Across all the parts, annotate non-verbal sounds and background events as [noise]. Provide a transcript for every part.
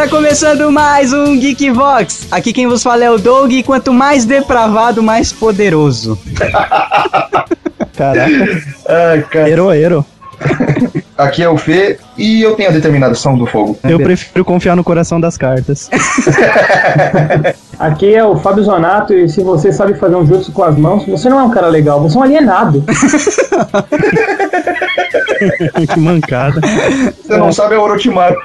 tá começando mais um Geek Vox. Aqui quem vos fala é o Doug e quanto mais depravado, mais poderoso. [laughs] Caraca. Ai, cara. Ero, ero. Aqui é o Fê e eu tenho a determinação do fogo. Eu prefiro confiar no coração das cartas. [laughs] Aqui é o Fábio Zonato e se você sabe fazer um jutsu com as mãos, você não é um cara legal, você é um alienado. [laughs] que mancada. Você não sabe é o Orochimaru.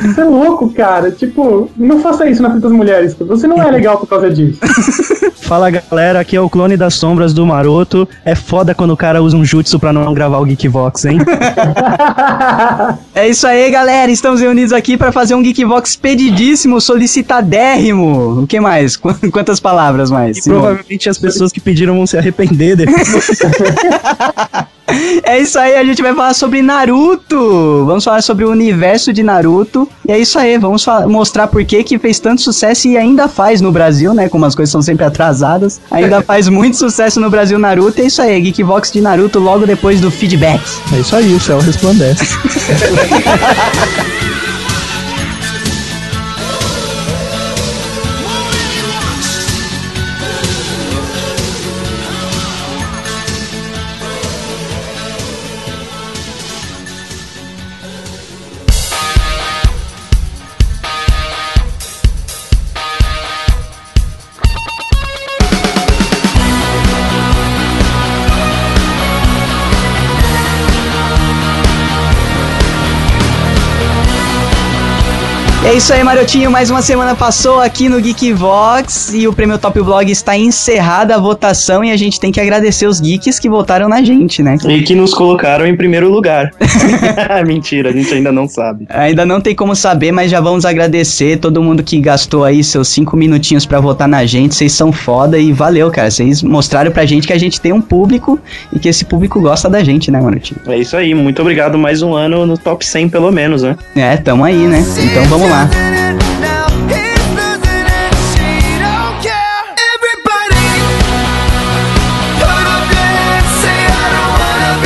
Você é louco, cara. Tipo, não faça isso na frente das mulheres. Você não é legal por causa disso. [laughs] Fala galera, aqui é o clone das sombras do Maroto. É foda quando o cara usa um jutsu pra não gravar o Geekvox, hein? [laughs] É isso aí, galera. Estamos reunidos aqui para fazer um Geekvox pedidíssimo, solicitadérrimo. O que mais? Qu- Quantas palavras mais? E provavelmente as pessoas que pediram vão se arrepender depois. [laughs] É isso aí, a gente vai falar sobre Naruto. Vamos falar sobre o universo de Naruto. E é isso aí, vamos mostrar por que que fez tanto sucesso e ainda faz no Brasil, né? Como as coisas são sempre atrasadas. Ainda [laughs] faz muito sucesso no Brasil Naruto. E é isso aí, Geekvox de Naruto logo depois do feedback. É isso aí, o céu resplandece. [laughs] é isso aí, Marotinho. Mais uma semana passou aqui no Geekvox e o Prêmio Top Blog está encerrada a votação e a gente tem que agradecer os geeks que votaram na gente, né? E que nos colocaram em primeiro lugar. [laughs] [laughs] Mentira, a gente ainda não sabe. Ainda não tem como saber, mas já vamos agradecer todo mundo que gastou aí seus cinco minutinhos pra votar na gente. Vocês são foda e valeu, cara. Vocês mostraram pra gente que a gente tem um público e que esse público gosta da gente, né, Marotinho? É isso aí, muito obrigado. Mais um ano no top 100, pelo menos, né? É, tamo aí, né? Então vamos lá. E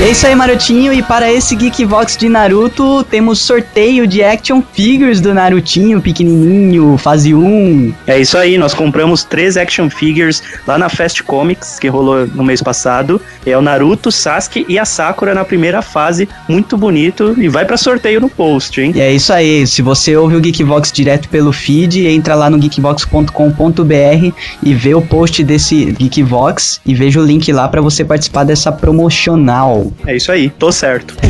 é isso aí, Marotinho. E para esse Geekvox de Naruto, temos sorteio de action figures do Narutinho, pequenininho, fase 1. É isso aí, nós compramos três action figures lá na Fast Comics, que rolou no mês passado. É o Naruto, Sasuke e a Sakura na primeira fase, muito bonito. E vai pra sorteio no post, hein? E é isso aí. Se você ouve o Geekvox direto pelo feed, entra lá no geekvox.com.br e vê o post desse Geekvox e veja o link lá para você participar dessa promocional. É isso aí, tô certo. [laughs]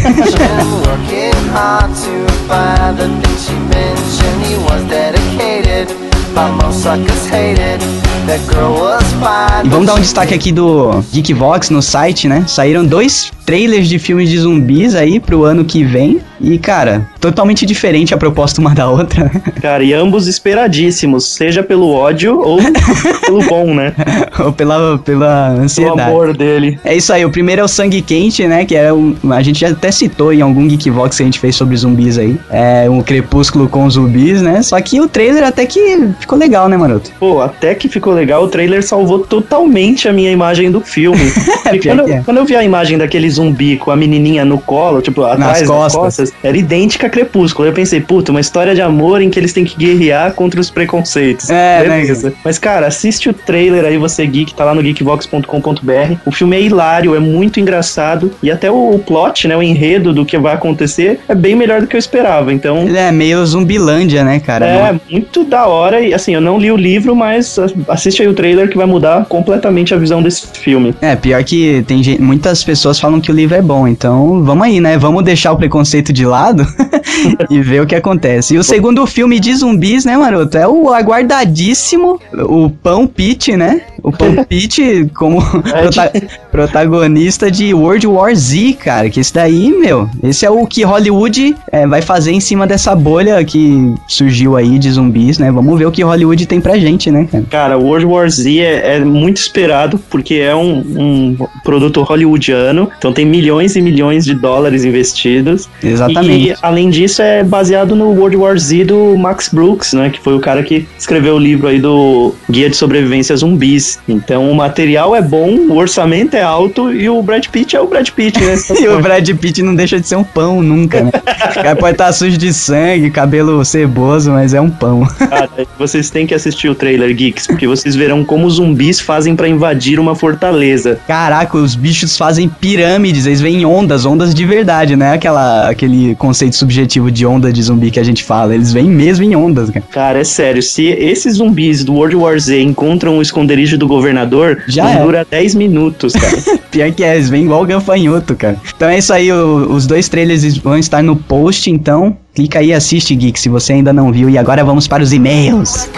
E vamos dar um destaque aqui do Geekvox no site, né? Saíram dois trailers de filmes de zumbis aí pro ano que vem. E, cara, totalmente diferente a proposta uma da outra. [laughs] Cara, e ambos esperadíssimos, seja pelo ódio ou [laughs] pelo bom, né? Ou pela, pela Pelo ansiedade. amor dele. É isso aí, o primeiro é o Sangue Quente, né? Que é um, a gente já até citou em algum Geekvox que a gente fez sobre zumbis aí. É um crepúsculo com zumbis, né? Só que o trailer até que ficou legal, né, Maroto? Pô, até que ficou legal, o trailer salvou totalmente a minha imagem do filme. [laughs] Quando, que é. quando eu vi a imagem daquele zumbi com a menininha no colo, tipo, atrás das costas. costas, era idêntica a Crepúsculo. Eu pensei, puta, uma história de amor em que eles têm que guerrear contra os preconceitos. É, né, Beleza. Mas, cara, assiste o trailer aí, você geek, tá lá no geekvox.com.br. O filme é hilário, é muito engraçado. E até o, o plot, né, o enredo do que vai acontecer é bem melhor do que eu esperava. Então, Ele é meio zumbilândia, né, cara? é, muito da hora. E assim, eu não li o livro, mas ah, assiste aí o trailer que vai mudar completamente a visão desse filme. É, pior que tem gente, muitas pessoas falam que o livro é bom, então vamos aí, né? Vamos deixar o preconceito de lado [laughs] e ver o que acontece. E o segundo filme de zumbis, né, maroto? É o aguardadíssimo, o Pão Pete, né? O Pete como prota- protagonista de World War Z, cara. Que esse daí, meu, esse é o que Hollywood é, vai fazer em cima dessa bolha que surgiu aí de zumbis, né? Vamos ver o que Hollywood tem pra gente, né, cara? Cara, World War Z é, é muito esperado porque é um, um produto hollywoodiano, então tem milhões e milhões de dólares investidos. Exatamente. E além disso é baseado no World War Z do Max Brooks, né, que foi o cara que escreveu o livro aí do Guia de Sobrevivência Zumbis. Então o material é bom, o orçamento é alto e o Brad Pitt é o Brad Pitt, né? [laughs] E o Brad Pitt não deixa de ser um pão nunca, né? O cara pode estar sujo de sangue, cabelo ceboso, mas é um pão. [laughs] Cara, vocês têm que assistir o trailer, Geeks, porque vocês verão como os zumbis fazem pra invadir uma fortaleza. Caraca, os bichos fazem pirâmides, eles vêm em ondas, ondas de verdade, né? Aquela, aquele conceito subjetivo de onda de zumbi que a gente fala. Eles vêm mesmo em ondas, cara. Cara, é sério, se esses zumbis do World War Z encontram o esconderijo do governador, Já não é. dura 10 minutos, cara. [laughs] Pior que é, eles vêm igual o gafanhoto, cara. Então é isso aí, o- os dois trailers vão estar no post, então clica aí e assiste, Geek, se você ainda não viu. E agora vamos para os e-mails.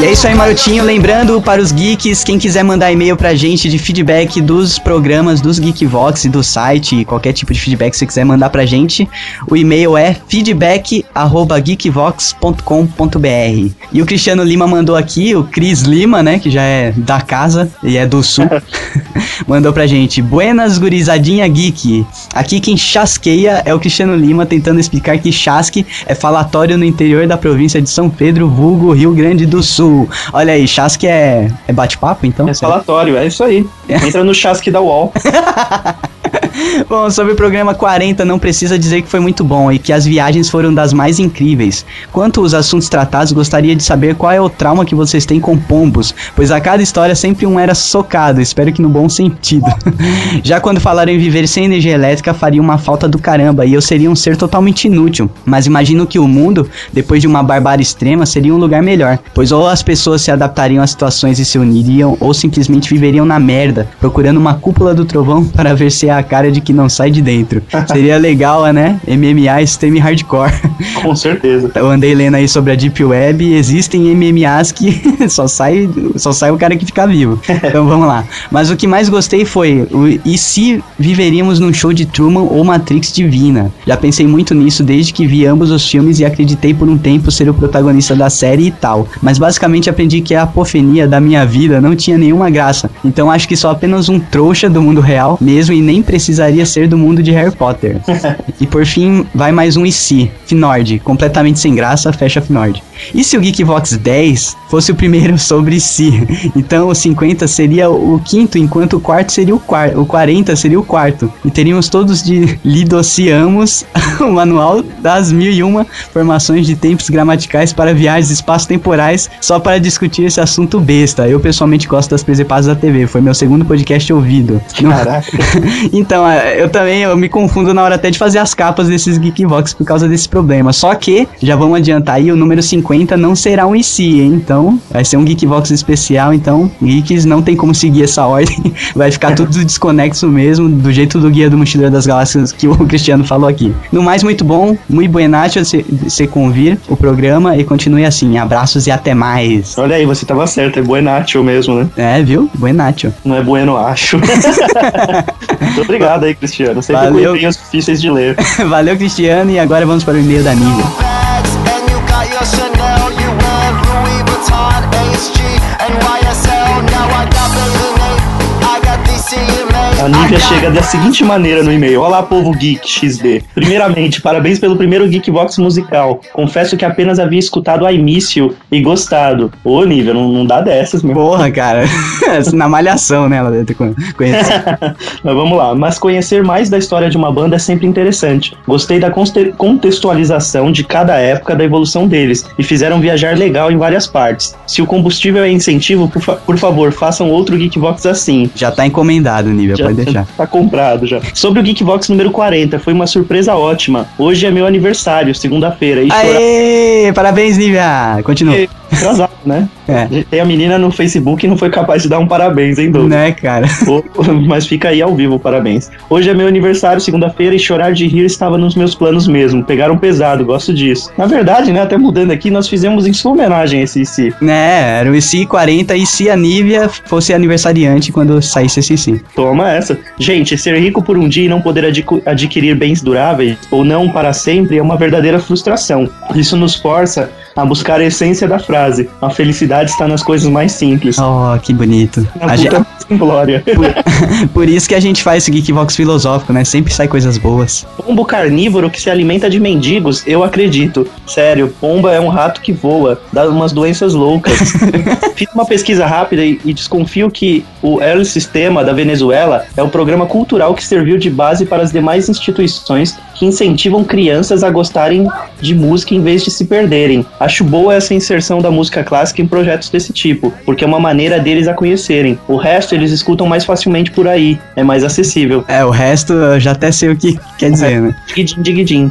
E é isso aí, Marotinho. Lembrando para os geeks, quem quiser mandar e-mail pra gente de feedback dos programas dos Geekvox e do site, qualquer tipo de feedback que você quiser mandar pra gente, o e-mail é feedback@geekvox.com.br. E o Cristiano Lima mandou aqui, o Cris Lima, né, que já é da casa e é do sul, [laughs] mandou pra gente: "Buenas gurizadinha geek. Aqui quem chasqueia é o Cristiano Lima tentando explicar que chasque é falatório no interior da província de São Pedro, vulgo Rio Grande do Sul. Olha aí, chasque é, é bate-papo, então? É falatório, é isso aí. [laughs] Entra no chasque da [laughs] UOL. [laughs] Bom, sobre o programa 40, não precisa dizer que foi muito bom e que as viagens foram das mais incríveis. Quanto aos assuntos tratados, gostaria de saber qual é o trauma que vocês têm com pombos, pois a cada história sempre um era socado, espero que no bom sentido. [laughs] Já quando falaram em viver sem energia elétrica, faria uma falta do caramba e eu seria um ser totalmente inútil. Mas imagino que o mundo, depois de uma barbárie extrema, seria um lugar melhor, pois ou as pessoas se adaptariam às situações e se uniriam, ou simplesmente viveriam na merda, procurando uma cúpula do trovão [laughs] para ver se é a cara de que não sai de dentro. Seria legal, né? MMA extreme hardcore. Com certeza. Eu andei lendo aí sobre a Deep Web e existem MMAs que [laughs] só sai, só sai o cara que fica vivo. Então vamos lá. Mas o que mais gostei foi o e se viveríamos num show de Truman ou Matrix Divina? Já pensei muito nisso desde que vi ambos os filmes e acreditei por um tempo ser o protagonista da série e tal. Mas basicamente aprendi que a apofenia da minha vida não tinha nenhuma graça. Então acho que sou apenas um trouxa do mundo real mesmo e nem precisaria ser do mundo de Harry Potter. [laughs] e por fim, vai mais um e se? Finord, completamente sem graça, fecha Finord. E se o Geekvox 10 fosse o primeiro [laughs] sobre si? Então o 50 seria o quinto, enquanto o quarto seria o quarto, o 40 seria o quarto. E teríamos todos de [laughs] lidociamos o manual das mil e uma formações de tempos gramaticais para viagens espaço-temporais só para discutir esse assunto besta. Eu pessoalmente gosto das presepadas da TV, foi meu segundo podcast ouvido. Caraca. [laughs] então, é, eu também eu me confundo na hora até de fazer as capas desses Geekvox por causa desse problema. Só que, já vamos adiantar aí, o número 50 não será um IC, hein? Então, vai ser um Geekvox especial. Então, Geeks não tem como seguir essa ordem. [laughs] Vai ficar tudo desconexo mesmo, do jeito do Guia do Mochileiro das Galáxias que o [laughs] Cristiano falou aqui. No mais, muito bom, muito buenacho você você convir o programa e continue assim. Abraços e até mais. Olha aí, você tava certo, é buenacho mesmo, né? É, viu? Buenacho. Não é bueno, acho. [laughs] Muito obrigado aí, Cristiano. Sempre Valeu. e-mails difíceis de ler. [laughs] Valeu, Cristiano, e agora vamos para o e-mail da Nívia. A Nívia chega da seguinte maneira no e-mail: Olá, povo geek XD. Primeiramente, parabéns pelo primeiro Geekbox musical. Confesso que apenas havia escutado a início e gostado. Ô, Nívia, não, não dá dessas, meu. Porra, cara. [laughs] Na malhação, né? Ela deve ter con- conhecido. [laughs] Mas vamos lá. Mas conhecer mais da história de uma banda é sempre interessante. Gostei da contextualização de cada época da evolução deles e fizeram viajar legal em várias partes. Se o combustível é incentivo, por, fa- por favor, façam outro Geekbox assim. Já tá encomendado, Nívia, Já pode [laughs] deixar. Tá comprado já. Sobre o Geekbox número 40, foi uma surpresa ótima. Hoje é meu aniversário, segunda-feira. E Aê! Parabéns, Nívia! Continua. atrasado, né? É. Tem a menina no Facebook e não foi capaz de dar um parabéns, hein, Douglas? Né, cara? [laughs] Mas fica aí ao vivo, parabéns. Hoje é meu aniversário, segunda-feira, e chorar de rir estava nos meus planos mesmo. Pegaram pesado, gosto disso. Na verdade, né, até mudando aqui, nós fizemos em sua homenagem esse IC. Né, era o IC 40 e se a Nívia fosse aniversariante quando saísse esse IC. Toma essa. Gente, ser rico por um dia e não poder adqu- adquirir bens duráveis, ou não para sempre, é uma verdadeira frustração. Isso nos força a buscar a essência da frase. A felicidade está nas coisas mais simples. Oh, que bonito. A gente, puta Glória. [laughs] Por isso que a gente faz esse Geekvox filosófico, né? Sempre sai coisas boas. Pombo carnívoro que se alimenta de mendigos, eu acredito. Sério, pomba é um rato que voa, dá umas doenças loucas. [laughs] Fiz uma pesquisa rápida e, e desconfio que o El Sistema da Venezuela é um programa cultural que serviu de base para as demais instituições que incentivam crianças a gostarem de música em vez de se perderem. Acho boa essa inserção da música clássica em projetos desse tipo, porque é uma maneira deles a conhecerem. O resto eles escutam mais facilmente por aí, é mais acessível. É, o resto eu já até sei o que quer dizer, né? [laughs] Digidin, digidin.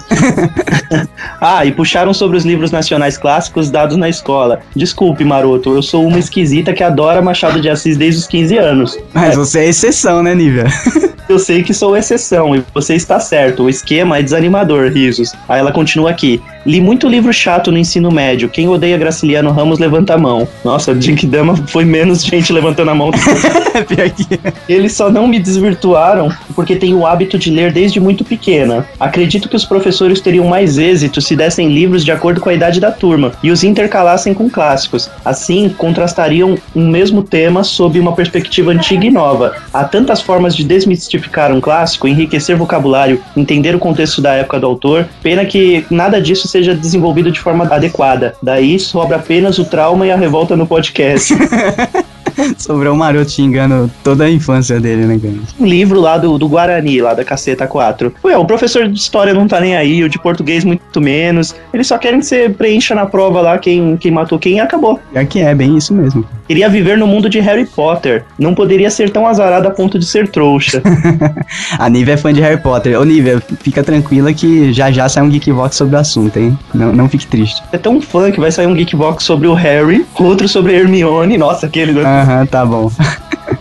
[laughs] ah, e puxaram sobre os livros nacionais clássicos dados na escola. Desculpe, maroto, eu sou uma esquisita que adora Machado de Assis desde os 15 anos. Mas você é exceção, né, Nívia? [laughs] Eu sei que sou exceção e você está certo. O esquema é desanimador, risos. Aí ela continua aqui. Li muito livro chato no ensino médio. Quem odeia Graciliano Ramos levanta a mão. Nossa, Dama foi menos gente levantando a mão. Pior que... Eles só não me desvirtuaram porque tenho o hábito de ler desde muito pequena. Acredito que os professores teriam mais êxito se dessem livros de acordo com a idade da turma e os intercalassem com clássicos. Assim, contrastariam um mesmo tema sob uma perspectiva antiga e nova. Há tantas formas de desmistificar um clássico, enriquecer vocabulário, entender o contexto da época do autor. Pena que nada disso seja desenvolvido de forma adequada. Daí sobra apenas o trauma e a revolta no podcast. [laughs] [laughs] Sobrou um maroto xingando toda a infância dele, né, cara? um livro lá do, do Guarani, lá da Caceta 4. Ué, o professor de história não tá nem aí, o de português muito menos. Eles só querem que você preencha na prova lá quem, quem matou quem e acabou. Pior que é, bem isso mesmo. Queria viver no mundo de Harry Potter. Não poderia ser tão azarado a ponto de ser trouxa. [laughs] a Nívia é fã de Harry Potter. Ô, Nívia, fica tranquila que já já sai um Geekvox sobre o assunto, hein? Não, não fique triste. É tão fã que vai sair um Geekbox sobre o Harry, outro sobre a Hermione. Nossa, aquele. Aham, tá bom. [laughs]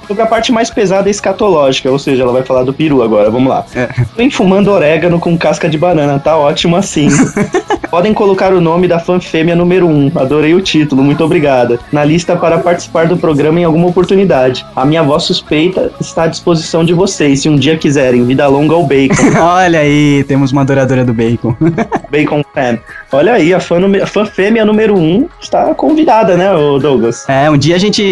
Sobre a parte mais pesada é escatológica, ou seja, ela vai falar do peru agora, vamos lá. É. Vem fumando orégano com casca de banana, tá ótimo assim. [laughs] Podem colocar o nome da fã fêmea número 1, um. adorei o título, muito obrigada. Na lista para participar do programa em alguma oportunidade. A minha voz suspeita está à disposição de vocês, se um dia quiserem. Vida longa ao bacon. [laughs] Olha aí, temos uma adoradora do bacon. [laughs] bacon fan. Olha aí, a fã, a fã fêmea número 1 um está convidada, né, Douglas? É, um dia a gente.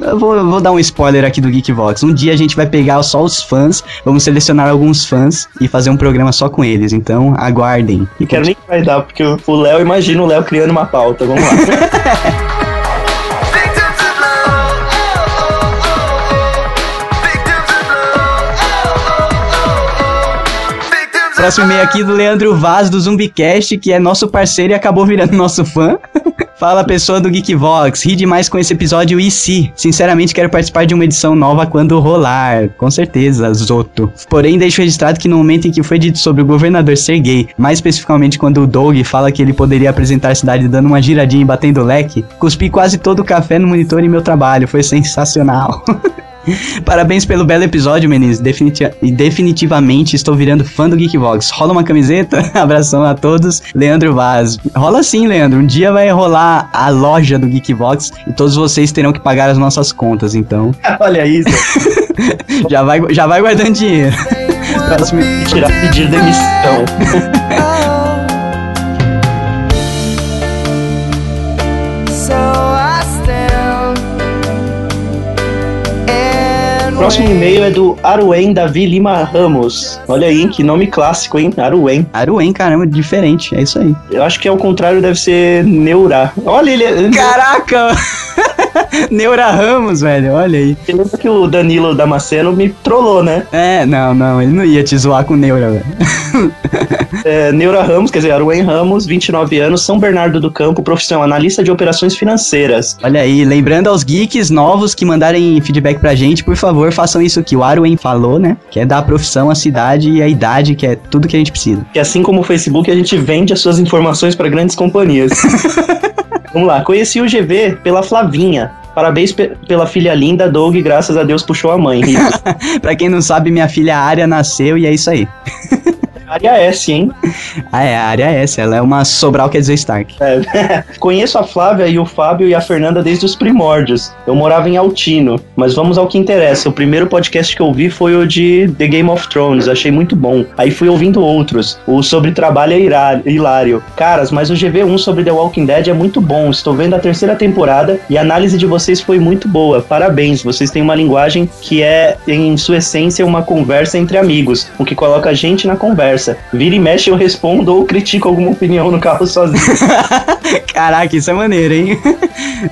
Eu vou, eu vou dar um spoiler aqui do Geekvox. Um dia a gente vai pegar só os fãs, vamos selecionar alguns fãs e fazer um programa só com eles. Então, aguardem. E quero nem que vai dar, porque o Léo, imagina o Léo criando uma pauta. Vamos lá. [laughs] Próximo e-mail aqui do Leandro Vaz do Zumbicast, que é nosso parceiro e acabou virando nosso fã. Fala pessoa do Geekvox, ri demais com esse episódio e se. Sinceramente quero participar de uma edição nova quando rolar. Com certeza, Zoto. Porém, deixo registrado que no momento em que foi dito sobre o governador ser gay, mais especificamente quando o Doug fala que ele poderia apresentar a cidade dando uma giradinha e batendo leque, cuspi quase todo o café no monitor e meu trabalho. Foi sensacional. [laughs] Parabéns pelo belo episódio, meninos. Definiti e definitivamente estou virando fã do Geekvox. Rola uma camiseta? [laughs] Abração a todos. Leandro Vaz. Rola sim, Leandro. Um dia vai rolar a loja do Geekvox e todos vocês terão que pagar as nossas contas, então. [laughs] Olha isso. [laughs] já, vai, já vai guardando dinheiro. Próximo. Tirar pedir demissão. Próximo e-mail é do Aruen Davi Lima Ramos. Olha aí, que nome clássico, hein? Aruen. Aruen, caramba, diferente. É isso aí. Eu acho que é o contrário, deve ser Neura. Olha ele. Caraca! [laughs] Neura Ramos, velho, olha aí. Você lembra que o Danilo Damasceno me trollou, né? É, não, não, ele não ia te zoar com Neura, velho. [laughs] é, Neura Ramos, quer dizer, Aruen Ramos, 29 anos, São Bernardo do Campo, profissão analista de operações financeiras. Olha aí, lembrando aos geeks novos que mandarem feedback pra gente, por favor, façam isso que o Arwen falou, né? Que é dar a profissão, a cidade e a idade, que é tudo que a gente precisa. Que assim como o Facebook, a gente vende as suas informações para grandes companhias. [laughs] Vamos lá, conheci o GV pela Flavinha. Parabéns pe pela filha linda, Doug, graças a Deus puxou a mãe. [laughs] pra quem não sabe, minha filha Ária nasceu e é isso aí. [laughs] Área S, hein? [laughs] Ah, é, a área S, ela é uma Sobral, quer dizer Stark. É. [laughs] Conheço a Flávia e o Fábio e a Fernanda desde os primórdios. Eu morava em Altino. Mas vamos ao que interessa. O primeiro podcast que eu vi foi o de The Game of Thrones. Achei muito bom. Aí fui ouvindo outros. O sobre trabalho é hilário. Caras, mas o GV1 sobre The Walking Dead é muito bom. Estou vendo a terceira temporada e a análise de vocês foi muito boa. Parabéns. Vocês têm uma linguagem que é, em sua essência, uma conversa entre amigos. O que coloca a gente na conversa. Vira e mexe, eu respondo ou critico alguma opinião no carro sozinho. [laughs] Caraca, isso é maneiro, hein?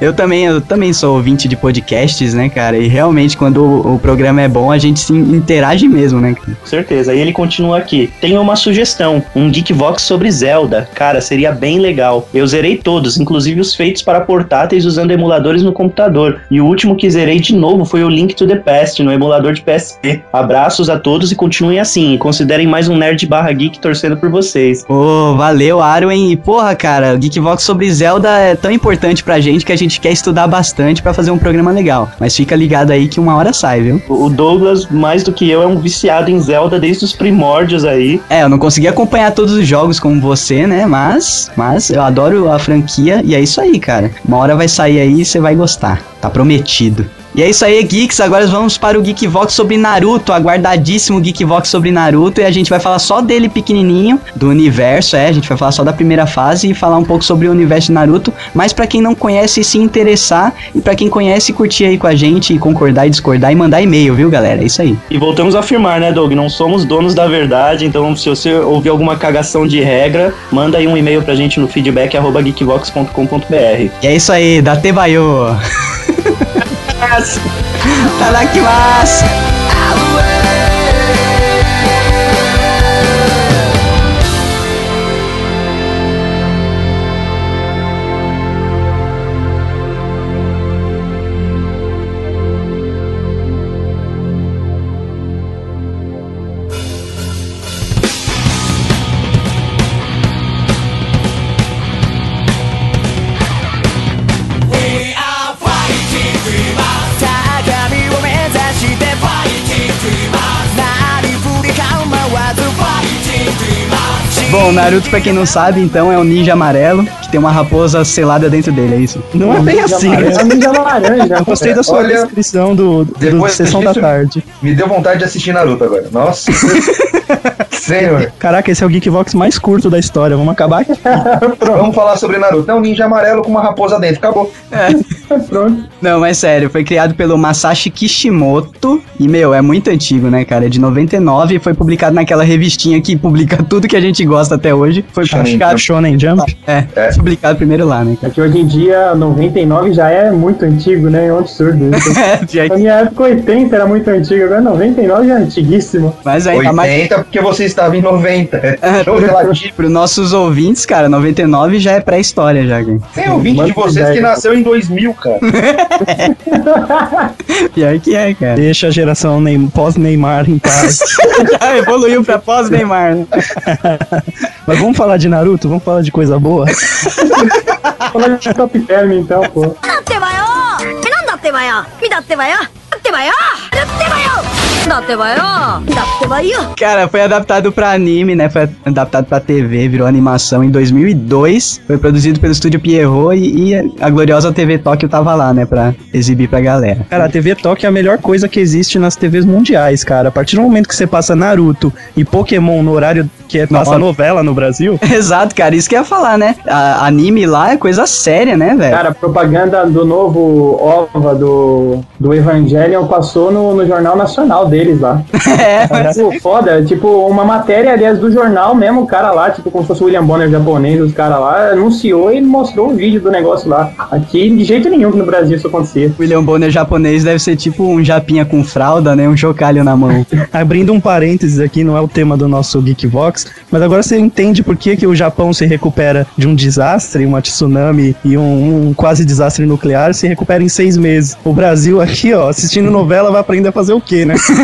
Eu também, eu também sou ouvinte de podcasts, né, cara? E realmente, quando o, o programa é bom, a gente se interage mesmo, né? Com certeza. E ele continua aqui. Tenho uma sugestão, um Geekvox sobre Zelda. Cara, seria bem legal. Eu zerei todos, inclusive os feitos para portáteis usando emuladores no computador. E o último que zerei de novo foi o Link to the Past, no emulador de PSP. Abraços a todos e continuem assim. E considerem mais um nerd barra geek torcendo por vocês. Ô, valeu, Arwen. E porra, cara, o Geekvox sobre Zelda é tão importante pra gente que a gente quer estudar bastante pra fazer um programa legal. Mas fica ligado aí que uma hora sai, viu? O Douglas, mais do que eu, é um viciado em Zelda desde os primórdios aí. É, eu não consegui acompanhar todos os jogos como você, né? Mas, mas eu adoro a franquia e é isso aí, cara. Uma hora vai sair aí e você vai gostar. Tá prometido. E é isso aí, Geeks. Agora vamos para o Geekvox sobre Naruto, aguardadíssimo Geekvox sobre Naruto. E a gente vai falar só dele pequenininho, do universo, é. A gente vai falar só da primeira fase e falar um pouco sobre o universo de Naruto. Mas pra quem não conhece, se interessar. E pra quem conhece, curtir aí com a gente, e concordar e discordar e mandar e-mail, viu, galera? É isso aí. E voltamos a afirmar, né, Doug? Não somos donos da verdade, então se você ouvir alguma cagação de regra, manda aí um e-mail pra gente no feedback geekvox.com.br. E é isso aí, [laughs] ます。いただきます。Bom, Naruto, pra quem não sabe, então é um ninja amarelo tem uma raposa selada dentro dele, é isso? Não é bem assim. É né? um ninja laranja. Eu gostei da sua Olha, descrição do, do depois Sessão da Tarde. Me deu vontade de assistir Naruto agora. Nossa. [laughs] Senhor. Caraca, esse é o Geekvox mais curto da história. Vamos acabar aqui. [laughs] Vamos falar sobre Naruto. É um ninja amarelo com uma raposa dentro. Acabou. [laughs] Pronto. Não, mas sério, foi criado pelo Masashi Kishimoto e, meu, é muito antigo, né, cara? É de 99 e foi publicado naquela revistinha que publica tudo que a gente gosta até hoje. Foi Shonen publicado, Shonen Jump. é, É. publicado primeiro lá, né, É que hoje em dia, 99 já é muito antigo, né? É um absurdo isso. cara? Já- Na minha época, 80 era muito antigo, agora 99 já é antiguíssimo. mas ainda mais 80 porque você estava em 90. [laughs] É, Show relativo. para nossos ouvintes, cara, 99 já é pré-história já, cara. Tem ouvinte de vocês ideia. que nasceu em 2000, cara. [laughs] Pior que é, cara. Deixa a geração Neym- pós-Neymar em paz. [laughs] Já evoluiu pra pós-Neymar, né? Mas vamos falar de Naruto? Vamos falar de coisa boa? Fala de top term então, pô. だってばよえなんだってばよみだってばよだってばよだってばよ Cara, foi adaptado pra anime, né? Foi adaptado pra TV, virou animação em 2002. Foi produzido pelo estúdio Pierrot e, e a gloriosa TV Tóquio tava lá, né? Pra exibir pra galera. Cara, a TV Tóquio é a melhor coisa que existe nas TVs mundiais, cara. A partir do momento que você passa Naruto e Pokémon no horário que é passa novela no Brasil. [laughs] Exato, cara. Isso que eu ia falar, né? A, anime lá é coisa séria, né, velho? Cara, a propaganda do novo OVA do, do Evangelion passou no, no Jornal Nacional deles lá. [laughs] É, mas- Tipo, foda, tipo, uma matéria, aliás, do jornal mesmo, o cara lá, tipo, como se fosse o William Bonner japonês, os caras lá, anunciou e mostrou o vídeo do negócio lá. Aqui, de jeito nenhum que no Brasil isso acontecia. William Bonner japonês deve ser tipo um japinha com fralda, né? Um chocalho na mão. [laughs] abrindo um parênteses aqui, não é o tema do nosso Geekvox, mas agora você entende por que, que o Japão se recupera de um desastre, uma tsunami e um, um quase desastre nuclear, se recupera em seis meses. O Brasil aqui, ó, assistindo novela, vai aprender a fazer o quê, né? [laughs]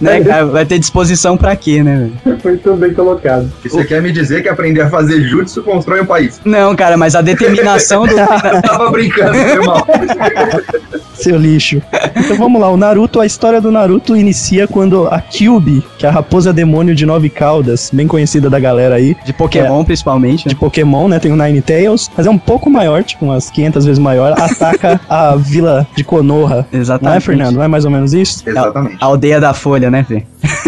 né, cara? Vai ter disposição pra quê, né, velho? Muito bem colocado. E Você quer me dizer que aprender a fazer jutsu constrói um país? Não, cara, mas a determinação do. [laughs] Tava brincando, foi mal. [laughs] Seu lixo. Então vamos lá, o Naruto, a história do Naruto inicia quando a Kyubi, que é a raposa demônio de nove caudas, bem conhecida da galera aí, De Pokémon, principalmente. de Né? Pokémon, né? Tem o Nine Tails, mas é um pouco maior, tipo umas 500 vezes maior, ataca a vila de Konoha. [laughs] Não é, Exatamente. Fernando? Não é mais ou menos isso? Exatamente. A aldeia da Folha, né, Fê?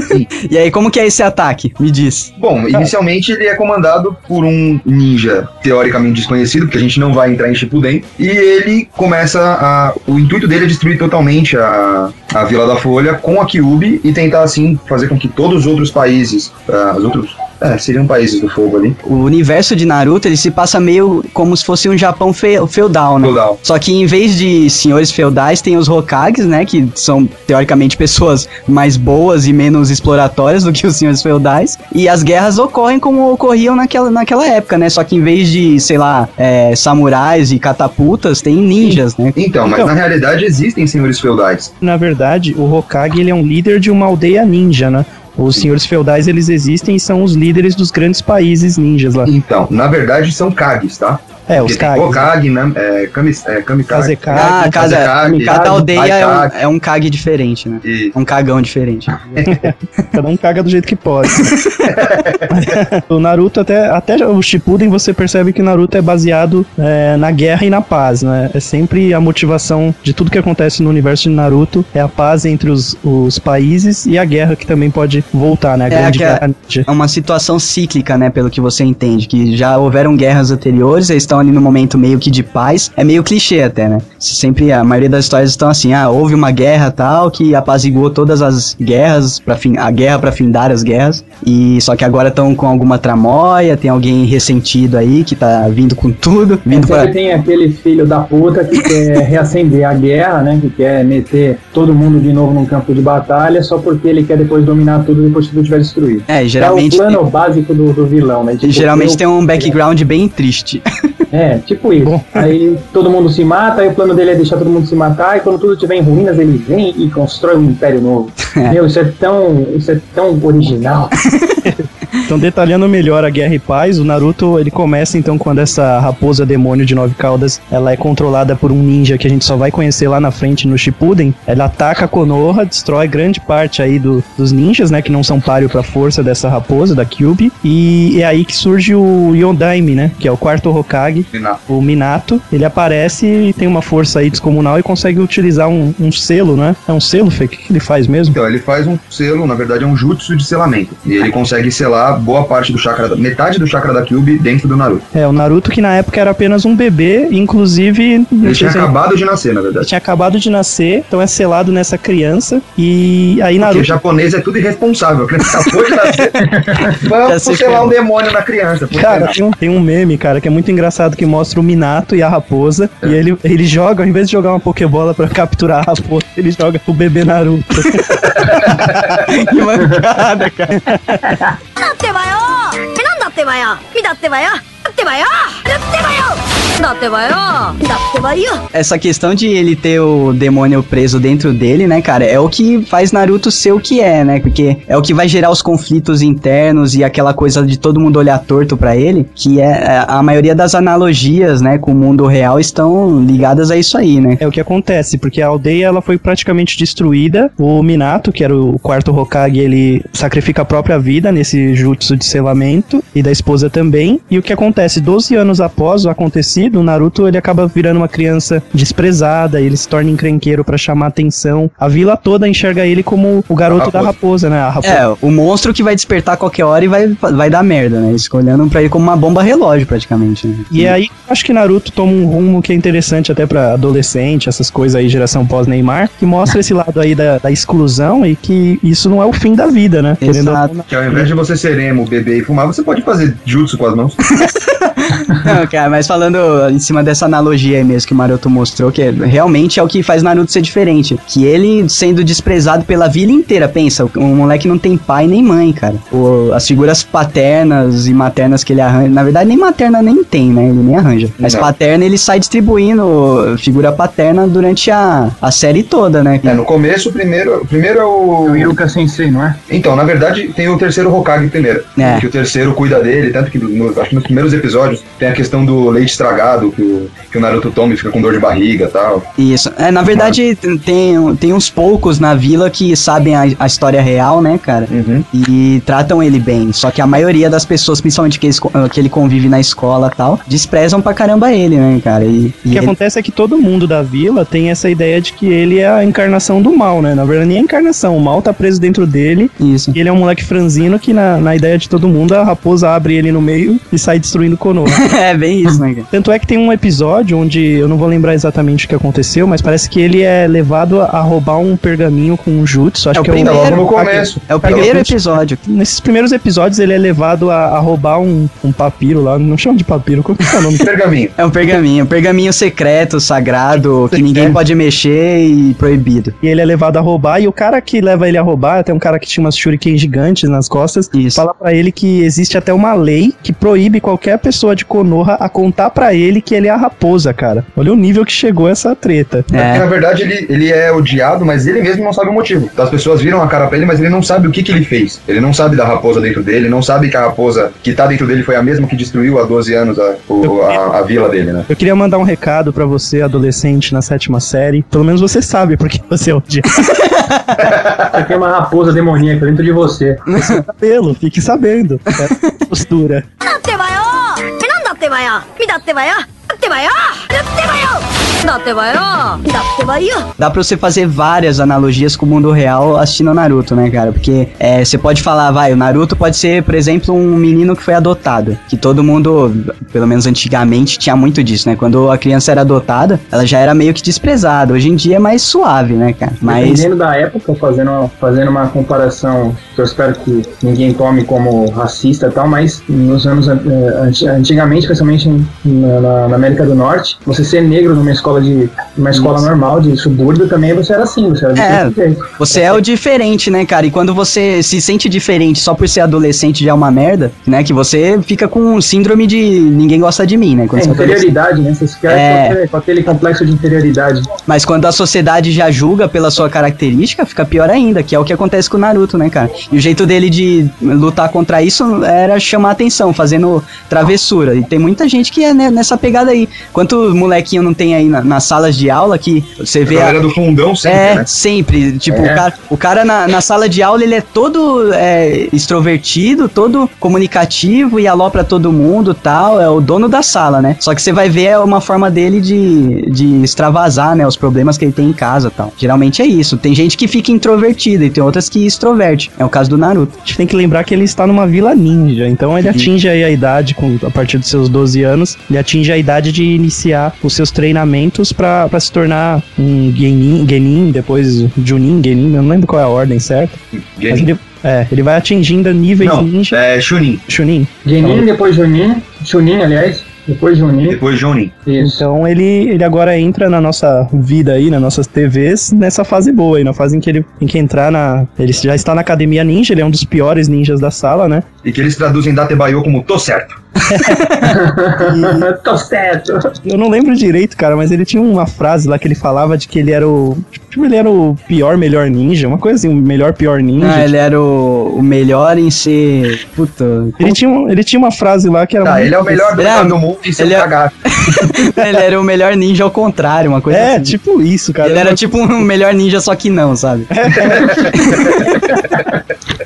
[laughs] e aí, como que é esse ataque? Me diz. Bom, inicialmente ele é comandado por um ninja teoricamente desconhecido, porque a gente não vai entrar em Shippuden, e ele começa a... O intuito dele é destruir totalmente a, a Vila da Folha com a Kyubi e tentar, assim, fazer com que todos os outros países, ah, os outros... É, seriam países do fogo ali. O universo de Naruto, ele se passa meio como se fosse um Japão fe- feudal, né? Feudal. Só que em vez de senhores feudais, tem os Hokages, né? Que são, teoricamente, pessoas mais boas e menos exploratórias do que os senhores feudais. E as guerras ocorrem como ocorriam naquela, naquela época, né? Só que em vez de, sei lá, é, samurais e catapultas, tem ninjas, né? Então, mas Então- na realidade existem senhores feudais. Na verdade, o Hokage ele é um líder de uma aldeia ninja, né? Os senhores feudais eles existem e são os líderes dos grandes países ninjas lá. Então, na verdade são Kages, tá? É, os tem Kages. Hokage, né? É, kami, é, kamikaze. Kazekage. Ah, cada, cada aldeia é um, é um Kage diferente, né? E Um cagão diferente. [laughs] Cada um caga do jeito que pode. [laughs] o Naruto, até, até o Shippuden, você percebe que o Naruto é baseado é, na guerra e na paz, né? É sempre a motivação de tudo que acontece no universo de Naruto é a paz entre os, os países e a guerra que também pode voltar, né? A É, grande é- guerra. É uma situação cíclica, né? Pelo que você entende. Que já houveram guerras anteriores, eles estão ali no momento meio que de paz. É meio clichê até, né? Sempre a maioria das histórias estão assim: ah, houve uma guerra tal que apaziguou todas as guerras, pra fim, a guerra pra findar as guerras. E só que agora estão com alguma tramóia, tem alguém ressentido aí que tá vindo com tudo. Vindo Sempre pra. tem aquele filho da puta que quer [laughs] reacender a guerra, né? Que quer meter todo mundo de novo num campo de batalha só porque ele quer depois dominar tudo depois que tudo estiver destruído. É, É geralmente. o plano básico do, do vilão, né? Tipo, Geralmente tem um background bem triste. [laughs] É, tipo isso. Aí todo mundo se mata, aí o plano dele é deixar todo mundo se matar, e quando tudo estiver em ruínas, ele vem e constrói um império novo. [laughs] Meu, isso é tão. Isso é tão original. [laughs] Então, detalhando melhor a Guerra e Paz, o Naruto ele começa então quando essa raposa demônio de nove caudas ela é controlada por um ninja que a gente só vai conhecer lá na frente no Shippuden. Ela ataca a Konoha, destrói grande parte aí do- dos ninjas, né, que não são páreo pra força dessa raposa, da Kyubi. E é aí que surge o Yondaime, né, que é o quarto Hokage, Minato. o Minato. Ele aparece e tem uma força aí descomunal e consegue utilizar um, um selo, né? É um selo, Fê? O que, que ele faz mesmo? Então, ele faz um selo, na verdade é um jutsu de selamento. E ele consegue selar boa parte do chakra, metade do chakra da Kyubi dentro do Naruto. É, o Naruto que na época era apenas um bebê, inclusive... Ele tinha se- acabado de nascer, na Ele verdade. tinha acabado de nascer, então é selado nessa criança. E aí Porque Naruto. japonês é tudo irresponsável. A criança acabou de nascer. [laughs] Vamos selar como. um demônio na criança. Cara, tem um, tem um meme, cara, que é muito engraçado que mostra o Minato e a raposa. E ele, ele joga, ao invés de jogar uma Pokébola pra capturar a raposa, ele joga o bebê Naruto. [laughs] [laughs] que mancada, cara. ってばよ。なんだってばよ。見だってばよ。だってばよ。だってばよ。Essa questão de ele ter o demônio preso dentro dele, né, cara, é o que faz Naruto ser o que é, né? Porque é o que vai gerar os conflitos internos e aquela coisa de todo mundo olhar torto para ele, que é, é a maioria das analogias, né, com o mundo real estão ligadas a isso aí, né? É o que acontece, porque a aldeia ela foi praticamente destruída. O Minato, que era o quarto Hokage, ele sacrifica a própria vida nesse jutsu de selamento e da esposa também. E o que acontece 12 anos após o acontecido o Naruto ele acaba virando uma criança desprezada, ele se torna encrenqueiro pra chamar atenção. A vila toda enxerga ele como o garoto da raposa, né? A raposa. É, o monstro que vai despertar a qualquer hora e vai, vai dar merda, né? Escolhendo pra ele como uma bomba relógio, praticamente. Né? E aí, acho que Naruto toma um rumo que é interessante até pra adolescente, essas coisas aí, geração pós-Neymar, que mostra esse lado aí da, da exclusão e que isso não é o fim da vida, né? Querendo Exato. não, Que ao invés de você ser emo, beber e fumar, você pode fazer jutsu com as mãos. [laughs] Não, cara, mas falando em cima dessa analogia aí mesmo que o Maroto mostrou, que é- realmente é o que faz Naruto ser diferente. Que ele sendo desprezado pela vila inteira, pensa, o, o moleque não tem pai nem mãe, cara. O- as figuras paternas e maternas que ele arranja, na verdade nem materna nem tem, né? Ele nem arranja. Mas Não. paterna ele sai distribuindo figura paterna durante a, a série toda, né? É, no começo, o primeiro, o primeiro é o. O Iruka Sensei, não é? Então, na verdade, tem o terceiro Hokage primeiro. É. Que o terceiro cuida dele, tanto que no- acho que nos primeiros episódios tem a questão do leite estragado, que o, que o Naruto toma e fica com dor de barriga e tal. Isso. É, na verdade, tem, tem uns poucos na vila que sabem a, a história real, né, cara? Uhum. E tratam ele bem. Só que a maioria das pessoas, principalmente que, eles- que ele convive na escola e tal, desprezam pra caramba ele, né, cara? E, O e que ele- acontece é que todo mundo da vila tem essa ideia de que ele é a encarnação do mal, né? Na verdade, nem a encarnação. O mal tá preso dentro dele. Isso. E ele é um moleque franzino que, na, na ideia de todo mundo, a raposa abre ele no meio e sai destruindo Konoha. [laughs] é, bem isso, né, cara? Tanto é que tem um episódio onde eu não vou lembrar exatamente o que aconteceu, mas parece que ele é levado a roubar um pergaminho com um jutsu. Acho É o que Tá primeiro. logo no começo. É o Cara, primeiro episódio. Nesses primeiros episódios ele é levado a, a roubar um, um papiro lá, não chama de papiro, qual que é o nome? [laughs] Pergaminho. É um pergaminho. Um pergaminho secreto, sagrado, que ninguém pode mexer e proibido. E ele é levado a roubar, e o cara que leva ele a roubar, tem um cara que tinha umas shuriken gigantes nas costas, Isso. fala pra ele que existe até uma lei que proíbe qualquer pessoa de Konoha a contar pra ele ele que ele é a raposa, cara. Olha o nível que chegou essa treta. É, na verdade, ele, ele é odiado, mas ele mesmo não sabe o motivo. As pessoas viram a cara pra ele, mas ele não sabe o que, que ele fez. Ele não sabe da raposa dentro dele, não sabe que a raposa que tá dentro dele foi a mesma que destruiu há 12 anos a, o, a, a vila dele, né? Eu queria mandar um recado para você, adolescente, na sétima série. Pelo menos você sabe porque você é odiado. [laughs] você tem uma raposa demoníaca dentro de você. Pelo, fique sabendo. É postura. Não tem maior ってばよ。見だってばよ。だってばよ。だってばよ。Dá pra você fazer várias analogias com o mundo real assistindo Naruto, né, cara? Porque é, você pode falar, vai, o Naruto pode ser, por exemplo, um menino que foi adotado. Que todo mundo, pelo menos antigamente, tinha muito disso, né? Quando a criança era adotada, ela já era meio que desprezada. Hoje em dia é mais suave, né, cara? Mas... Dependendo da época, fazendo, uma, fazendo uma comparação, que eu espero que ninguém tome como racista e tal, mas nos anos... Eh, antigamente, principalmente na, na América do Norte, você ser negro numa escola de uma escola normal de subúrbio também você era assim, você era É. jeito. Você é o diferente, né, cara? E quando você se sente diferente só por ser adolescente já é uma merda, né? Que você fica com síndrome de ninguém gosta de mim, né? Quando É, inferioridade, né? Você se quer É. com, aquele, com aquele complexo de inferioridade. Mas quando a sociedade já julga pela sua característica, fica pior ainda, que é o que acontece com o Naruto, né, cara? E o jeito dele de lutar contra isso era chamar atenção, fazendo travessura. E tem muita gente que é nessa pegada aí. Quanto molequinho não tem aí na- nas salas de aula que você A vê a, galera do fundão sempre, é, né? sempre. Tipo, É. o cara, o cara na, na sala de aula, ele é todo é, extrovertido, todo comunicativo e alopra todo mundo tal. É o dono da sala, né? Só que você vai ver é uma forma dele de, de extravasar, né? Os problemas que ele tem em casa tal. Geralmente é isso. Tem gente que fica introvertida e tem outras que extroverte. É o caso do Naruto. A gente tem que lembrar que ele está numa vila ninja, então ele atinge aí a idade, com, a partir dos seus 12 anos, ele atinge a idade de iniciar os seus treinamentos pra pra se tornar um Genin, Genin, depois Junin, Genin, eu não lembro qual é a ordem certa. Genin. ele, é, ele vai atingindo níveis Não, ninja. é Chunin. Chunin. Genin, depois Junin, Chunin, aliás, depois Junin. Depois Jonin. Isso. Então ele, ele agora entra na nossa vida aí, nas nossas TVs, nessa fase boa aí, na fase em que ele tem que entrar na. Ele já está na academia ninja, ele é um dos piores ninjas da sala, né? E que eles traduzem Datebayo como tô certo. [laughs] Tô certo. Eu não lembro direito, cara, mas ele tinha uma frase lá que ele falava de que ele era o. Tipo, ele era o pior, melhor ninja, uma coisa assim, o melhor, pior ninja. Ah, ele era o, o melhor em ser. Puta. Ele tinha, um- ele tinha uma frase lá que era. Tá, ele é o melhor do, é- do mundo e seu ele é- cagado. [laughs] ele era o melhor ninja ao contrário, uma coisa É, assim. tipo isso, cara. Ele era tipo um melhor ninja, só que não, sabe? [laughs]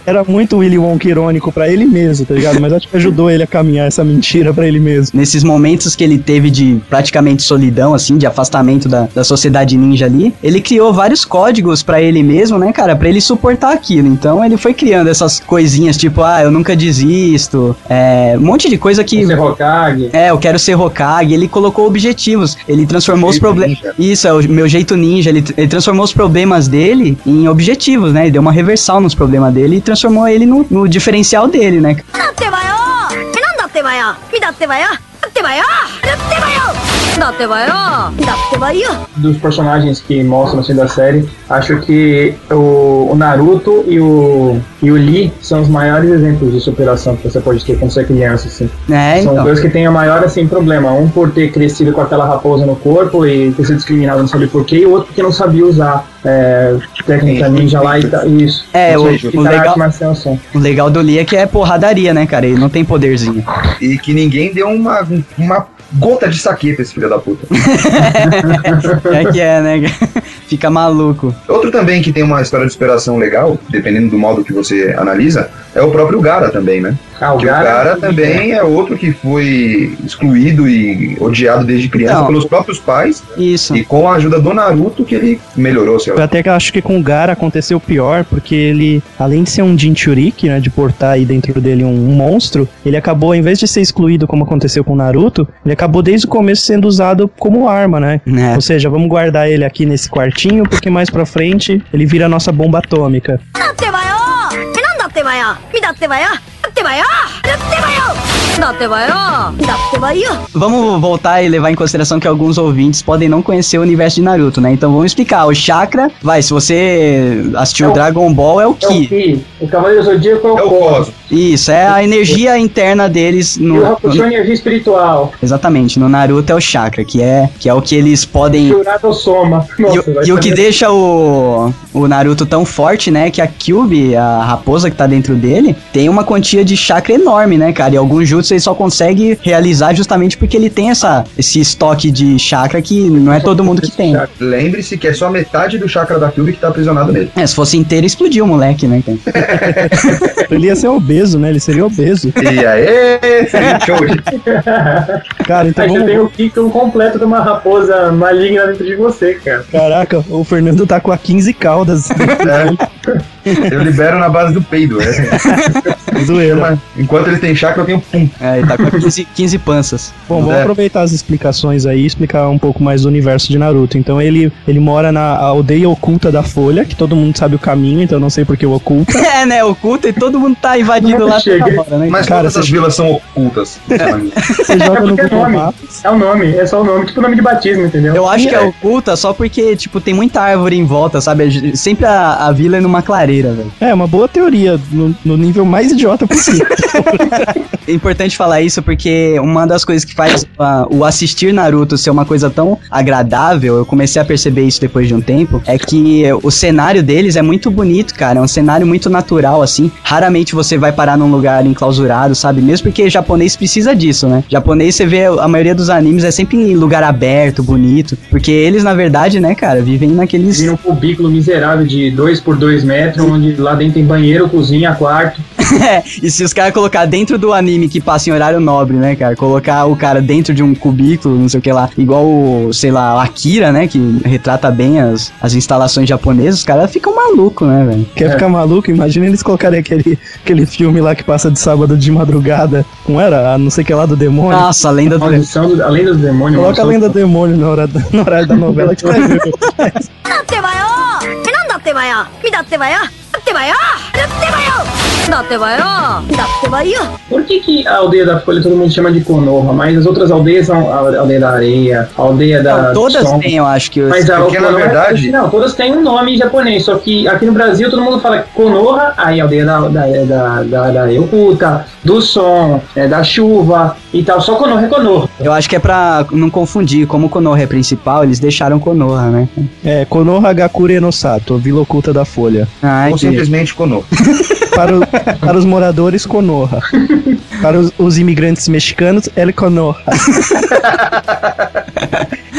Era muito Willy Wonka irônico pra ele mesmo, tá ligado? Mas acho que ajudou ele a caminhar essa essa mentira para ele mesmo. Nesses momentos que ele teve de praticamente solidão, assim, de afastamento da, da sociedade ninja ali, ele criou vários códigos para ele mesmo, né, cara, para ele suportar aquilo. Então ele foi criando essas coisinhas, tipo, ah, eu nunca desisto, é, um monte de coisa que. Ser Hokage. É, eu quero ser Hokage. Ele colocou objetivos, ele transformou os problemas. Isso, é o meu jeito ninja. Ele, ele, transformou os problemas dele em objetivos, né? Ele deu uma reversal nos problemas dele e transformou ele no, no diferencial dele, né? Não tem maior ってばよ。見たってばよ。だってばよ。だってばよ。Dos personagens que mostram assim da série, acho que o, o, Naruto e o, e o Lee são os maiores exemplos de superação que você pode ter quando você é criança, assim. É, são então. dois que têm o maior assim, problema. Um por ter crescido com aquela raposa no corpo e ter sido discriminado, não sabia porquê, e o outro porque não sabia usar é, técnica ninja lá e. Isso. É, o, o, legal, assim. o legal do Lee é que é porradaria, né, cara? Ele não tem poderzinho. E que ninguém deu uma, uma gota de saque pra esse filho da puta. [laughs] É que é, né? [laughs] Fica maluco. Outro também que tem uma história de superação legal, dependendo do modo que você analisa, é o próprio Gara também, né? Ah, o, Gara, o Gara é também é outro que foi excluído e odiado desde criança Não. pelos próprios pais. Isso. E com a ajuda do Naruto que ele melhorou, seu. Eu até que acho que com o Gara aconteceu pior, porque ele, além de ser um Jinchuriki, né, de portar aí dentro dele um, monstro, ele acabou, em vez de ser excluído como aconteceu com o Naruto, ele acabou desde o começo sendo usado como arma, né? É. Ou seja, vamos guardar ele aqui nesse quartinho, porque mais pra frente ele vira a nossa bomba atômica. Até maior! ってばよ。見たってばよ。あってばよ。あってばよ。Vamos voltar e levar em consideração que alguns ouvintes podem não conhecer o universo de Naruto, né? Então vamos explicar. O chakra, vai, se você assistiu É o- Dragon Ball, é o É o Ki. Ki. O Cavaleiro Zodíaco é o, É o Cosmo. Cosmo. Isso, é a energia interna deles E o no. Hakusho é no- energia espiritual. exatamente, no Naruto é o chakra, que é, que é o que eles podem. Jurado Soma. E, [laughs] Nossa, o- vai e o que deixa o, o Naruto tão forte, né? Que a Kyubi, a raposa que tá dentro dele, tem uma quantia de chakra enorme, né, cara? E alguns jutsu ele só consegue realizar justamente porque ele tem essa, esse estoque de chakra que não é todo mundo que tem. Lembre-se que é só metade do chakra da Kyuubi que tá aprisionado nele. É, se fosse inteiro, explodiu o moleque, né, cara? [laughs] Ele ia ser obeso, né? Ele seria obeso. E aí, show! Cara, então Aí você tem vamos... o Ki com completo de uma raposa maligna dentro de você, cara. Caraca, o Fernando tá com a 15 caudas. É. Eu libero na base do peido. É. [laughs] Zoeira. Mas Enquanto ele tem chakra, eu tenho pum. É, ele tá com [laughs] 15, 15 panças. Bom, vamos É. aproveitar as explicações aí e explicar um pouco mais do universo de Naruto. Então ele, ele mora na aldeia oculta da Folha, que todo mundo sabe o caminho, então não sei porque o oculta. [laughs] É, né? Oculta e todo mundo tá invadindo lá Chega. toda hora, né? Mas cara? todas as vilas são ocultas. [laughs] Você joga no é Google nome. Maps. É o nome, é só o nome, tipo o nome de batismo, entendeu? Eu acho que é É. oculta só porque, tipo, tem muita árvore em volta, sabe? Sempre a, a vila é numa clareira, velho. É, uma boa teoria, no, no nível mais idiota possível. É importante falar isso porque uma das coisas que faz ah, o assistir Naruto ser uma coisa tão agradável, eu comecei a perceber isso depois de um tempo, é que o cenário deles é muito bonito, cara. É um cenário muito natural, assim. Raramente você vai parar num lugar enclausurado, sabe? Mesmo porque japonês precisa disso, né? Japonês, você vê a maioria dos animes é sempre em lugar aberto, bonito. Porque eles, na verdade, né, cara, vivem naqueles. Vira um cubículo miserável de 2 por 2 metros, onde lá dentro tem banheiro, cozinha, quarto. [laughs] É, e se os caras colocar dentro do anime que passa em horário nobre, né, cara? Colocar o cara dentro de um cubículo, não sei o que lá, igual o, sei lá, o Akira, né? Que retrata bem as, as instalações japonesas, os caras ficam malucos, né, velho? Quer ficar maluco? Imagina eles colocarem aquele, aquele filme lá que passa de sábado de madrugada. Como era? A não sei o que lá do demônio. Nossa, a lenda A do. maldição do, além dos demônios. Coloca a maldição- lenda do demônio na hora da, no horário da novela que vai ver. [laughs] だってばよえなんだってばよみだってばよだってばよだってばよ te vai, ó. Te vai, ó. Por que, que a aldeia da Folha todo mundo chama de Konoha, mas as outras aldeias são a aldeia da areia, a aldeia da. Não, todas Som. têm, eu acho que. Eu mas a Porque, na é verdade. Não, todas têm um nome japonês, só que aqui no Brasil todo mundo fala Konoha, aí a aldeia da, da, da, da, da Yokuta, do som, é, da chuva e tal. Só Konoha é Konoha. Eu acho que é pra não confundir. Como Konoha é principal, eles deixaram Konoha, né? É, Konoha Gakure no Sato, Vila Oculta da Folha. Ah, Ou entendi. simplesmente Kono. Para, o- para os moradores, Konoha. [laughs] Para os, os imigrantes mexicanos, El Konoha. [laughs]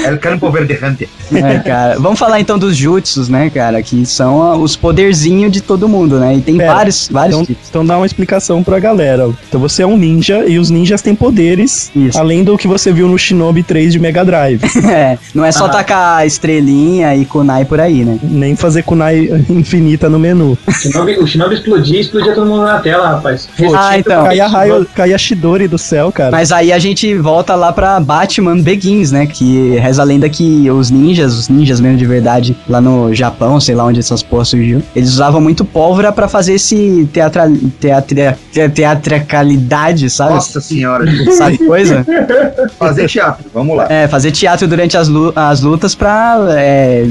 El Campo Verdejante. É, cara. Vamos falar então dos jutsus, né, cara? Que são os poderzinhos de todo mundo, né? E tem Pera, vários, vários Então, tipos. então dá uma explicação pra galera. Então você é um ninja e os ninjas têm poderes, Isso. além do que você viu no Shinobi 3 de Mega Drive. [laughs] É, não é só Ah. tacar estrelinha e kunai por aí, né? Nem fazer kunai [laughs] infinita no menu. O Shinobi, o Shinobi explodia, explodia todo mundo na tela, rapaz. Ah, então. Caía raio, caía Shidori do céu, cara. Mas aí a gente volta lá pra Batman Begins, né? Que reza a lenda que os ninjas, os ninjas mesmo de verdade, lá no Japão, sei lá onde essas porras surgiu, eles usavam muito pólvora pra fazer esse teatra, teatra, te- teatricalidade, sabe? Nossa senhora, Sabe coisa? [laughs] fazer teatro, vamos lá. É, fazer teatro durante as, lu- as lutas pra é,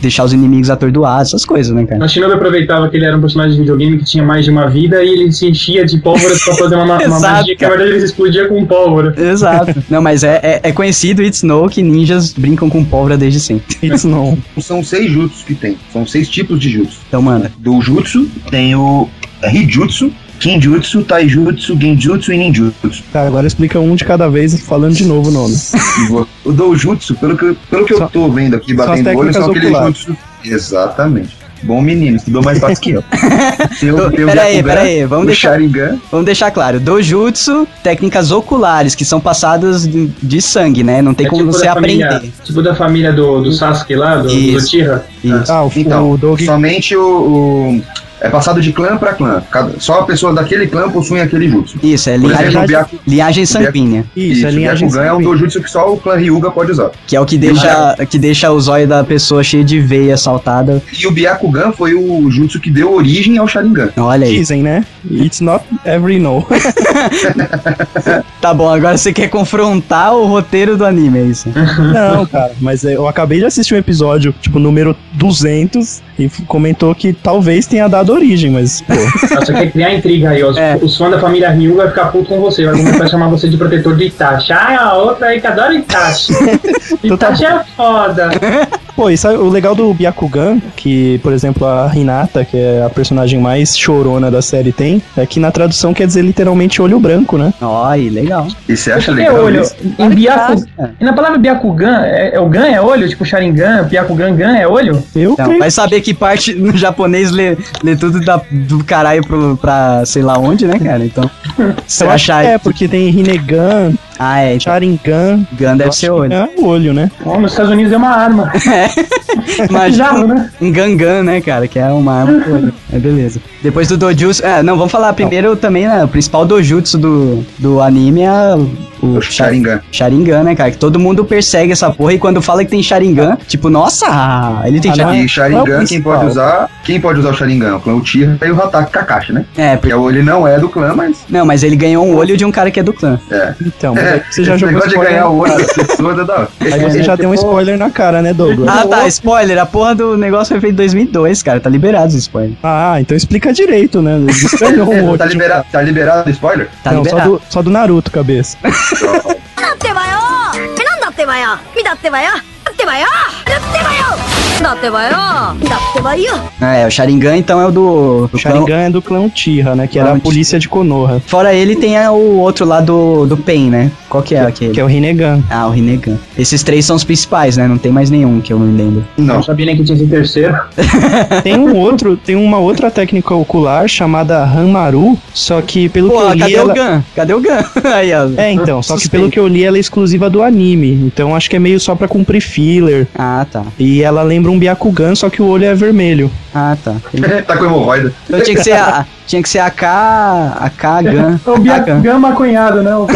deixar os inimigos atordoados, essas coisas, né, cara? A Shinobi aproveitava que ele era um personagem de videogame que tinha mais de uma vida e ele se enchia de pólvora pra fazer uma, uma Exato, magia que na verdade ele se explodia com pólvora. Exato. [laughs] Não, mas é, é, é conhecido, It's Know, que ninjas brincam com pólvora desde sempre. [laughs] Isso não. São seis jutsus que tem. São seis tipos de jutsu. Então, manda. Do jutsu tem o Hijutsu, Kinjutsu, Taijutsu, Genjutsu e Ninjutsu. Tá, agora explica um de cada vez falando de novo o nome. O Doujutsu, pelo que, pelo que Só- eu tô vendo aqui, batendo o olho, são aqueles jutsu. Exatamente. Bom menino, estudou mais fácil que eu. [laughs] Tem o, tem o Pera aí, Byakugan, pera aí, vamos deixar- Sharingan. Vamos deixar claro, dojutsu, técnicas oculares, que são passadas de, de sangue, né? Não tem É como tipo você aprender. família- Tipo da família do, do Sasuke lá, do, do. Isso. Ah, o, Então, o Doug. somente o, o- É passado de clã pra clã. Cada- só a pessoa daquele clã possui aquele jutsu. Isso, é Por linhagem, exemplo, Byaku- linhagem sanguínea, Isso, é o linhagem Byakugan é um sanguínea. dojutsu que só o clã Ryuga pode usar. que é o que deixa, que deixa o zóio da pessoa cheio de veia saltada. E o Byakugan foi o jutsu que deu origem ao Sharingan. Olha aí. Dizem, né? It's not every no. [laughs] Tá bom, agora você quer confrontar o roteiro do anime, é isso? Não, cara, mas é, eu acabei de assistir um episódio, tipo, número 200, e comentou que talvez tenha dado origem, mas, pô, [laughs] Você quer criar intriga aí, ó. Os, É. os fãs da família Ryu vai ficar puto com você, vai começar a chamar você de protetor de Itachi. Ah, a outra aí que adora Itachi. [laughs] Itachi é foda. [laughs] Pô, e sabe o legal do Byakugan, que, por exemplo, a Hinata, que é a personagem mais chorona da série, tem, é que na tradução quer dizer literalmente olho branco, né? Olha, legal. E você acha É legal olho. isso? Em. E na palavra Byakugan, é, é o Gan é olho? Tipo Sharingan, Byakugan Gan é olho? Eu Então, vai saber que parte no japonês lê, lê tudo da, do caralho pro, pra sei lá onde, né, cara? Então, [laughs] se achar. é, porque tem Rinnegan, Ah, é. Sharingan. Gun deve ser olho. É o olho, né? Ó, nos Estados Unidos é uma arma. [laughs] Imagina Bizarro, né? um gangan, né, cara? Que é uma arma com olho. É beleza. Depois do dojutsu. É, não, vamos falar primeiro também, né? O principal dojutsu do, do anime é o, O Sharingan. Sharingan, né, cara? Que todo mundo persegue essa porra e quando fala que tem Sharingan, tipo, nossa, ele tem Ah, não Sharingan. E Sharingan, é quem pode usar? Quem pode usar o Sharingan? O clã Uchiha e o Hatake Kakashi, né? É, Porque porque, ele não é do clã, mas não, mas ele ganhou um olho de um cara que é do clã. é. Então, mas É, aí você já esse jogou negócio de spoiler. ganhar o olho das pessoas é da hora. Aí você já deu um spoiler na cara, né, Douglas? Ah, tá, spoiler. A porra do negócio foi feito em 2002, cara. Tá liberado os spoilers. Ah, então explica direito, né? Ganhou um olho tá, de um liberado, tá liberado o spoiler? Tá não, só liberado. do, só do Naruto, cabeça. だってばよ é, o Sharingan então é o do. do o Sharingan clã... é do clã Tira, né? Que era a polícia de Konoha. Fora ele tem o outro lá do, do Pain, né? Qual é que é aquele? Que é o Rinnegan. Ah, o Rinnegan. Esses três são os principais, né? Não tem mais nenhum que eu me lembro. Não, não sabia nem que tinha esse terceiro. [laughs] tem um outro, tem uma outra técnica ocular chamada Hanmaru, só que pelo Pô, que eu li. Cadê ela... o Gun? Cadê o Gun? [laughs] Aí, ó. É, então, só que pelo que eu li, ela é exclusiva do anime. Então acho que é meio só pra cumprir filler. Ah, tá. E ela lembra um Byakugan, só que o olho é vermelho. Ah, tá. [laughs] tá com hemorroida. Então tinha que ser a, tinha que ser a K, a K Gun. [laughs] É o Byakugan maconhado, né? O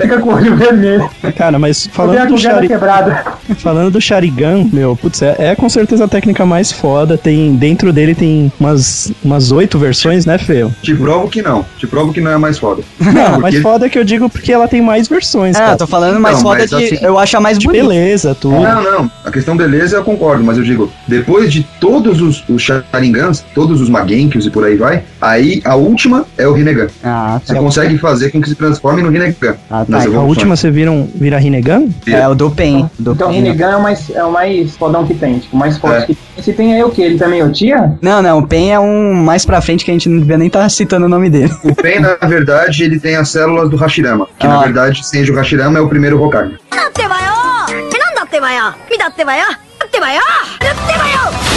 fica com o olho vermelho. Cara, mas O falando do, Shari... é quebrado. falando do Sharingan, meu, putz, é, é com certeza a técnica mais foda. Tem, dentro dele tem umas umas oito versões, né, Feio? Te provo que não. Te provo que não é mais foda. [laughs] Não, mais foda que eu digo porque ela tem mais versões, Ah, cara. tô falando mais Não, foda mas de. assim- eu acho a mais De bonita. beleza, tudo. Não, não. A questão beleza eu concordo, mas eu digo, depois de todos os, os Sharingans, todos os Magenkyos e por aí vai, aí a última é o Rinnegan. Ah, Você tá. consegue fazer com que se transforme no Rinnegan. Ah, tá. nas A evoluções. última você vira, um, vira Rinnegan? É o do Pen. Do Então o Pen, né? Rinnegan é o mais, é o mais fodão que tem. Tipo, o mais forte É. que tem. Esse tem aí o quê? Ele também é o tia? Não, não, o Pen é um mais pra frente que a gente não devia nem estar citando o nome dele. O Pen, na verdade, ele tem as células do Hashirama. Que Ah. na verdade, Senju Hashirama é o primeiro Hokage. だってばよえなんだってばよ見だってばよだってばよだってばよ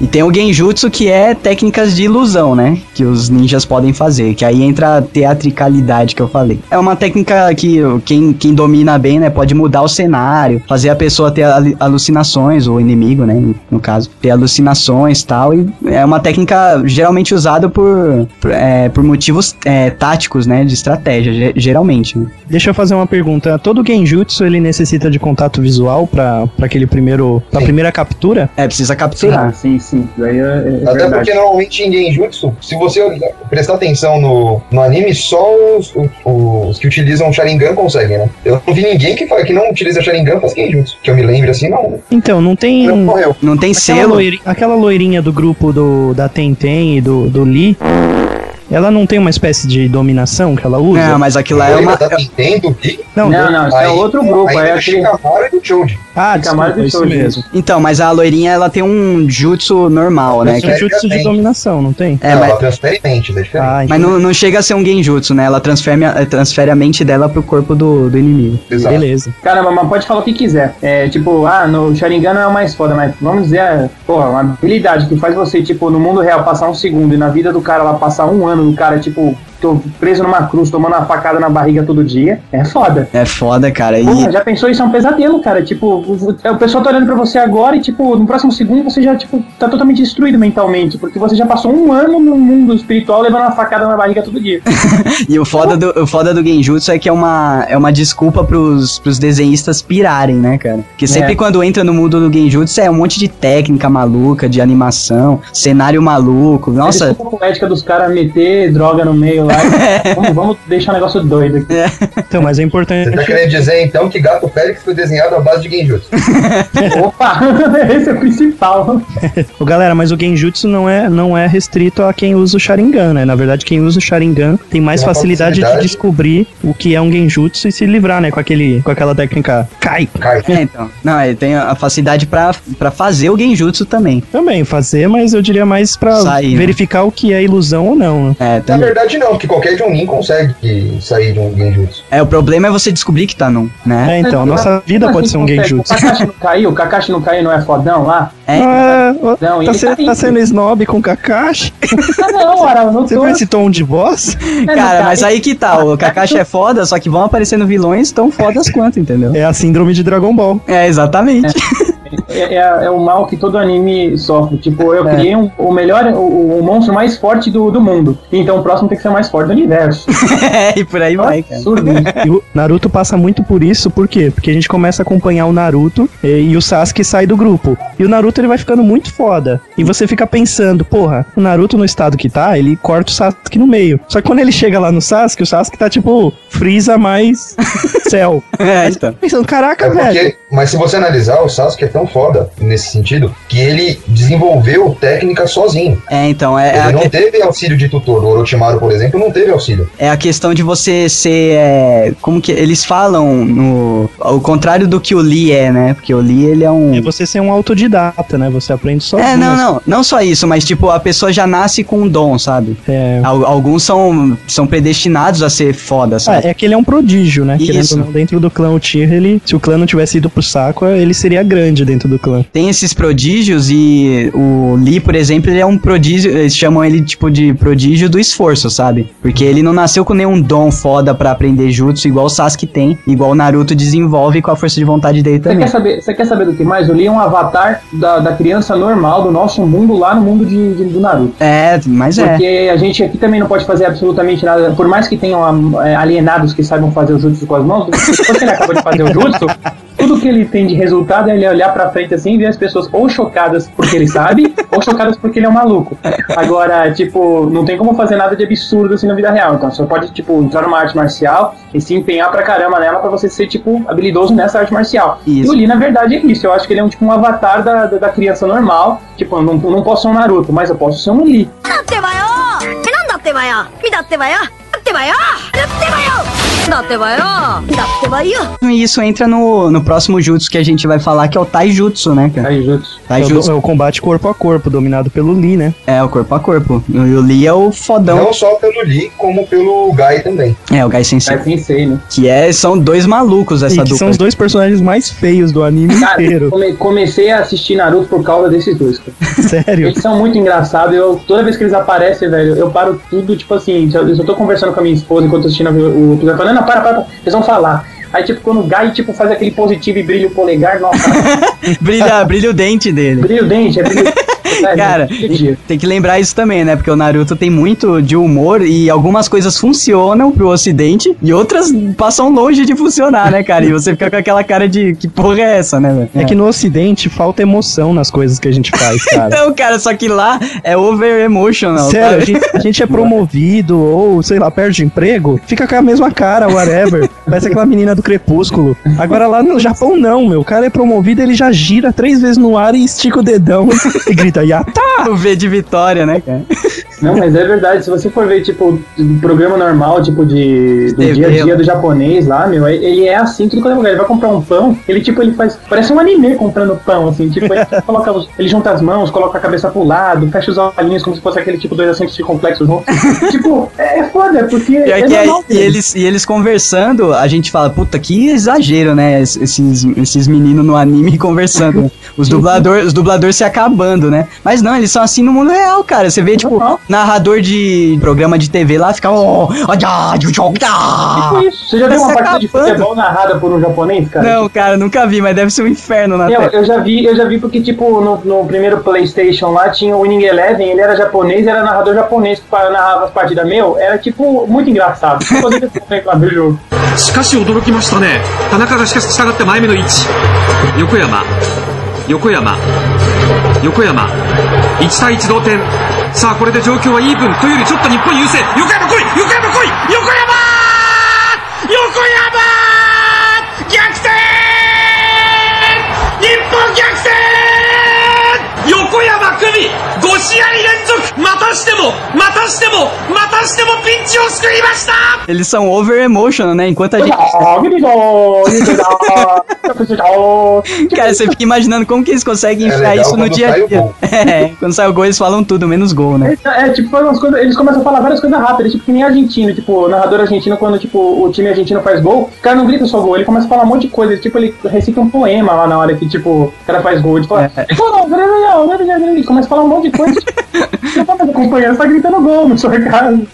e tem o Genjutsu que é técnicas de ilusão, né? Que os ninjas podem fazer. Que aí entra a teatricalidade que eu falei. É uma técnica que quem, quem domina bem, né? Pode mudar o cenário, fazer a pessoa ter alucinações, o inimigo, né? No caso, ter alucinações tal. E é uma técnica geralmente usada por, por, é, por motivos é, táticos, né? De estratégia, geralmente. Né? Deixa eu fazer uma pergunta. Todo Genjutsu ele necessita de contato visual para aquele primeiro. Pra primeira captura? É, precisa Ah, capturar. sim, sim. Daí é, é Até verdade. porque normalmente em Genjutsu, se você prestar atenção no, no anime, só os, os- os que utilizam Sharingan conseguem, né? Eu não vi ninguém que, fa- que não utiliza Sharingan faz Genjutsu. Que eu me lembre assim, não. Então, não tem. Não morreu. Não tem Aquela, selo. loiri- aquela loirinha do grupo do, da Tenten e do, do Lee, ela não tem uma espécie de dominação que ela usa? Não, mas aquilo lá é uma. da Nintendo e Não, Não, não, isso é aí- outro grupo. aí É do aquele. Shikamaru e Choji. Ah, Camaro desculpa, isso mesmo. Então, mas a loirinha ela tem um jutsu normal, né? É que- um jutsu de dominação, não tem? É, não, mas- ela transfere mente, é diferente. Ah, Mas não, não chega a ser um genjutsu, né? Ela transfere, a- transfere a mente dela pro corpo do, do inimigo. Exato. beleza. Caramba, mas pode falar o que quiser. É tipo, ah, no Sharingan não é o mais foda, mas vamos dizer, é, porra, uma habilidade que faz você, tipo, no mundo real passar um segundo e na vida do cara lá passar um ano do cara, tipo, tô preso numa cruz, tomando uma facada na barriga todo dia. É foda. É foda, cara. E Porra, já pensou isso é um pesadelo, cara? Tipo, o, o pessoal tá olhando pra você agora e, tipo, no próximo segundo você já, tipo, tá totalmente destruído mentalmente, porque você já passou um ano no mundo espiritual levando uma facada na barriga todo dia. [laughs] E o foda do, o foda do Genjutsu é que é uma, é uma desculpa pros, pros desenhistas pirarem, né, cara? Porque sempre É. quando entra no mundo do Genjutsu é um monte de técnica maluca, de animação, cenário maluco. Nossa, É desculpa poética dos caras meter droga no meio e- [laughs] vamos, vamos deixar o negócio doido aqui. Então, mas é importante. Você tá querendo dizer então que Gato Félix foi desenhado à base de Genjutsu? [laughs] Opa! [laughs] Esse é o principal. Ô, galera, mas o Genjutsu não é, não é restrito a quem usa o Sharingan, né? Na verdade, quem usa o Sharingan tem mais Tem uma facilidade, de facilidade. descobrir o que é um Genjutsu e se livrar, né? Com, aquele, com aquela técnica Kai. Kai. é, então. Não, ele tem a facilidade pra, pra fazer o Genjutsu também. Também, fazer, mas eu diria mais pra Sair, né? verificar o que é ilusão ou não. né? É, Na verdade não, porque qualquer Jonin consegue sair de um Genjutsu. É, o problema é você descobrir que tá num, né? É, então, a nossa vida pode ser um? Genjutsu. O Kakashi não caiu? O Kakashi não caiu, não é fodão lá? É, Ah, ó, Não, tá, ele se- tá tá sendo snob com Kakashi? [laughs] Ah, não, eu não Você tô. viu esse tom de voz? Cara, mas aí que tá, o Kakashi é foda, só que vão aparecendo vilões tão fodas quanto, entendeu? É a síndrome de Dragon Ball. É, exatamente. É, é- é o mal que todo anime sofre. Tipo, eu É. criei um- o melhor, o, o monstro mais forte do, do mundo. Então o próximo tem que ser o mais forte do universo. [laughs] É, e por aí vai, cara. Absurdo. E o Naruto passa muito por isso, por quê? Porque a gente começa a acompanhar o Naruto e, e o Sasuke sai do grupo. E o Naruto ele vai ficando muito foda. E você fica pensando, porra, o Naruto no estado que tá, ele corta o Sasuke no meio. Só que quando ele chega lá no Sasuke, o Sasuke tá tipo Freeza mais [laughs] céu. É, então. Pensando, caraca, É velho. porque, mas se você analisar, o Sasuke é tão foda nesse sentido que ele desenvolveu técnica sozinho. É, então, é, Ele a, não teve auxílio de tutor. O Orochimaru, por exemplo, não teve auxílio. é a questão de você ser. é, como que. Eles falam no. Ao contrário do que o Lee é, né? Porque o Lee, ele é um. É você ser um autodidata, né? Você aprende sozinho. É, não, não. Não só isso, mas tipo, a pessoa já nasce com um dom, sabe? É, Al- Alguns são, são predestinados a ser foda, Ah, sabe? é que ele é um prodígio, né? Querendo Isso. ou não, dentro do clã Uchiha, ele, se o clã não tivesse ido pro saco, ele seria grande dentro do clã. Tem esses prodígios e o Lee, por exemplo, ele é um prodígio, eles chamam ele tipo de prodígio do esforço, sabe? Porque ele não nasceu com nenhum dom foda pra aprender jutsu igual o Sasuke tem, igual o Naruto desenvolve com a força de vontade dele Você também. quer, saber, você quer saber do que mais? Eu li um avatar da, da criança normal do nosso mundo lá no mundo de, de- do Naruto. É, mas é. Porque a gente aqui também não pode fazer absolutamente nada. Por mais que tenham é, alienados que saibam fazer o jutsu com as mãos, depois que ele acabou de fazer o jutsu, [laughs] tudo que ele tem de resultado é ele olhar pra frente assim e ver as pessoas ou chocadas porque ele sabe, [laughs] ou chocadas porque ele é um maluco. Agora, tipo, não tem como fazer nada de absurdo assim na vida real. Então você pode, tipo, entrar numa arte marcial e se empenhar pra caramba nela pra você ser, tipo, habilidoso nessa arte marcial. Isso. E o Lee, na verdade, é isso. Eu acho que ele é um, tipo, um avatar da, da, da criança normal. Tipo, eu não, eu não posso ser um Naruto, mas eu posso ser um Lee. だってばよ e Isso entra no, no próximo jutsu que a gente vai falar, que é o Taijutsu, né, cara? Taijutsu. Taijutsu. É, o, é o combate corpo a corpo, dominado pelo Lee, né? É, o corpo a corpo. E o Lee é o fodão. Não só pelo Lee, como pelo Gai também. É, o Gai Sensei. Gai Sensei, né? Que é, são dois malucos essa e dupla. são os dois personagens mais feios do anime cara, inteiro. [laughs] Come, comecei a assistir Naruto por causa desses dois, cara. Sério? Eles são muito engraçados. Eu, toda vez que eles aparecem, velho, eu paro tudo, tipo assim, eu, se tô conversando com a minha esposa enquanto assistindo o episódio, falando, não, para, para, para, eles vão falar. Aí, tipo, quando o Guy, tipo, faz aquele positivo e brilha o polegar, nossa, [laughs] brilha, brilha o dente dele. brilha o dente, é brilho. É, [laughs] Cara, tem que lembrar isso também, né? Porque o Naruto tem muito de humor e algumas coisas funcionam pro ocidente e outras passam longe de funcionar, né, cara? E você fica com aquela cara de que porra é essa, né, velho? É que no ocidente falta emoção nas coisas que a gente faz, cara. [laughs] Então, cara, só que lá é over emotional. Sério, a gente, a gente é promovido ou, sei lá, perde emprego, fica com a mesma cara, whatever. [laughs] Parece aquela menina do crepúsculo. Agora lá no Japão, não, meu. O cara é promovido, ele já gira três vezes no ar e estica o dedão [laughs] e grita, Yata! O V de vitória, né, cara? Não, mas é verdade. Se você for ver, tipo, um programa normal, tipo, de, do dia a dia do japonês lá, meu, ele é assim, tudo quanto é lugar. Ele vai comprar um pão, ele, tipo, ele faz. Parece um anime comprando pão, assim. Tipo, ele, [laughs] coloca os- ele junta as mãos, coloca a cabeça pro lado, fecha os olhinhos como se fosse aquele tipo dois assentos complexos juntos. [laughs] tipo, é, é foda, porque. É é, normal, e, eles, e eles conversando, a gente fala, puta, que exagero, né? es- Esses, esses meninos no anime [laughs] conversando. né? Os dubladores os dublador se acabando, né? Mas não, eles são assim no mundo real, cara. Você vê, tipo narrador de programa de TV lá, fica. Oh, oh, já, ju, ju, já. Tipo isso. Você já viu Tá uma se partida de acabando. futebol narrada por um japonês, cara? Não, cara, nunca vi, mas deve ser um inferno na Eu, tela. eu já vi, eu já vi porque, tipo, no, no primeiro Playstation lá tinha o Winning Eleven, ele era japonês, era narrador japonês que pa- narrava as partidas meu, era tipo muito engraçado. Inclusive, eu sempre lá do jogo. しかし驚きましたね田中がしかし従って前目の位置横山横山 横山。1対1同点。さあこれで状況はイーブンというよりちょっと日本優勢。横山来い！横山来い！横山！横山！逆転！日本逆転！横山久美5試合連続またしてもまたしてもまたしてもピンチを救いました Eles são over emotional, né? Enquanto a gente. [laughs] Cara, você fica imaginando como que eles conseguem É enfiar legal isso no quando dia a sai o dia. gol. [laughs] É, quando sai o gol, eles falam tudo, menos gol, né? É, tipo, faz umas coisas, eles começam a falar várias coisas rápidas, tipo que nem argentino, tipo, o narrador argentino, quando tipo, o time argentino faz gol, o cara não grita só gol, ele começa a falar um monte de coisa, tipo, ele recita um poema lá na hora que, tipo, o cara faz gol, ele fala, É. para começa a falar um monte de coisa. [laughs] Você não tá mais acompanhando, tá gritando gol no seu caso.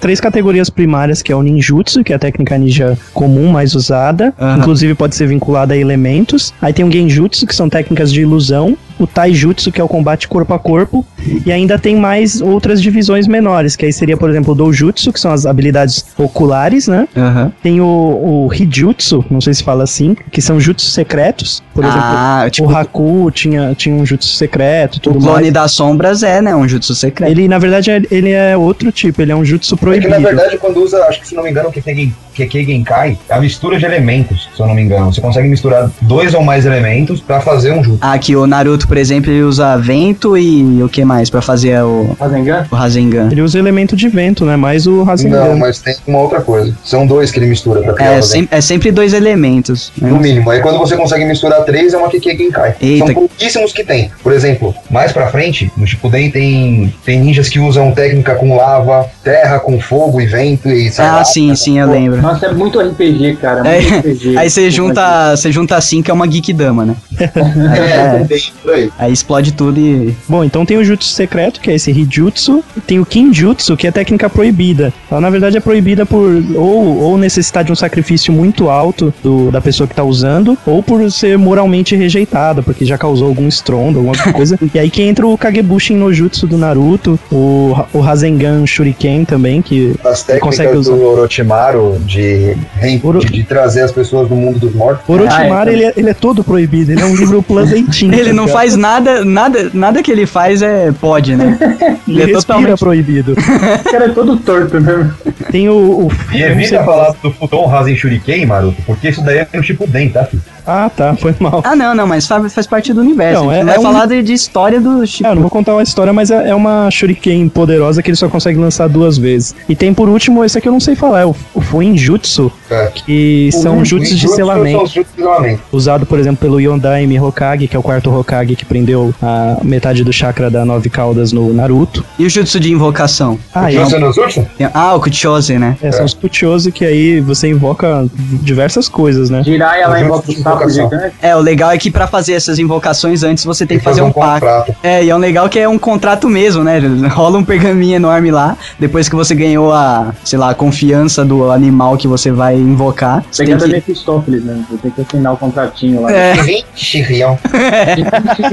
Três categorias primárias, que é o ninjutsu, que é a técnica ninja comum, mais usada. Uhum. Inclusive pode ser vinculada a elementos. Aí tem o genjutsu, que são técnicas de ilusão. O taijutsu, que é o combate corpo a corpo. E ainda tem mais outras divisões menores, que aí seria, por exemplo, o doujutsu, que são as habilidades oculares, né? Aham. Tem o, o Hijutsu, não sei se fala assim, que são jutsus secretos. Por Ah, exemplo, tipo- o Haku tinha, tinha um jutsu secreto, O tudo clone mais. das sombras é, né? Um jutsu secreto. Ele, na verdade, é- ele é outro tipo, ele é um jutsu É que proibido. na verdade, quando usa, acho que se não me engano, o Kekei Kekei Genkai é a mistura de elementos, se eu não me engano. Você consegue misturar dois ou mais elementos pra fazer um jutsu. Aqui o Naruto, por exemplo, ele usa vento e o que mais pra fazer o, Rasengan? o Rasengan. Ele usa elemento de vento, né? Mais o Rasengan. Não, mas tem uma outra coisa. São dois que ele mistura pra criar É, sem- é sempre dois elementos. né? No mínimo. Aí quando você consegue misturar três, é uma Kekei Genkai. Eita. São pouquíssimos que tem. Por exemplo, mais pra frente, no Shippuden tem, tem ninjas que usam técnica com lava, terra com fogo e vento e sai Ah, lá. sim, sim, eu lembro. Nossa, é muito RPG, cara, muito É, RPG. aí você junta, você junta assim que é uma geek dama, né? [laughs] É, tem por aí. Aí explode tudo e Bom, então tem o jutsu secreto, que é esse Hijutsu, tem o Kinjutsu, que é técnica proibida. Ela, na verdade, é proibida por ou, ou necessitar de um sacrifício muito alto do- da pessoa que tá usando, ou por ser moralmente rejeitada, porque já causou algum estrondo, alguma [laughs] coisa. e aí que entra o Kagebushin no Jutsu do Naruto, o, o Rasengan Shuriken também, que As consegue técnicas usar. do Orochimaru de, de, de trazer as pessoas do mundo dos mortos. Orochimaru, Ah, é, ele, é, ele é todo proibido, ele é um livro [laughs] plazentinho. ele não tá faz nada, nada, nada que ele faz é pode, né? Ele, [laughs] Ele é totalmente proibido. [laughs] O cara é todo torto mesmo. Tem o. o E sei evita falar do Futon Rasen Shuriken, Maroto, porque isso daí é o Shippuden, tá, filho? Ah, tá, foi mal. Ah, não, não, mas faz, faz parte do universo. Não, a gente é- vai é um- falar de, de história do É, Shippuden. eu não vou contar uma história, mas é, é uma Shuriken poderosa que ele só consegue lançar duas vezes. E tem por último, esse aqui eu não sei falar, é o, o Fuinjutsu, É. que são jutsus de São jutsus de selamento. Usado, por exemplo, pelo Yondaime Hokage, que é o quarto Hokage que prendeu a metade do chakra da Nove Caudas no Naruto. E o Jutsu de invocação? Ah, e no jutsu? Tem- Ah, o Kuchose, né? é, são os Kuchoso que aí você invoca diversas coisas, né? Jiraiya lá Junto invoca o de sapo invocação. gigante. É, o legal é que pra fazer essas invocações antes você tem que fazer um, pacto. contrato. É, e é um legal que é um contrato mesmo, né? Rola um pergaminho enorme lá, depois que você ganhou a, sei lá, a confiança do animal que você vai invocar. Você tem Pegando que... Mephistófeles, né? Você tem que assinar o contratinho lá. É, Vixe, Rião. [laughs]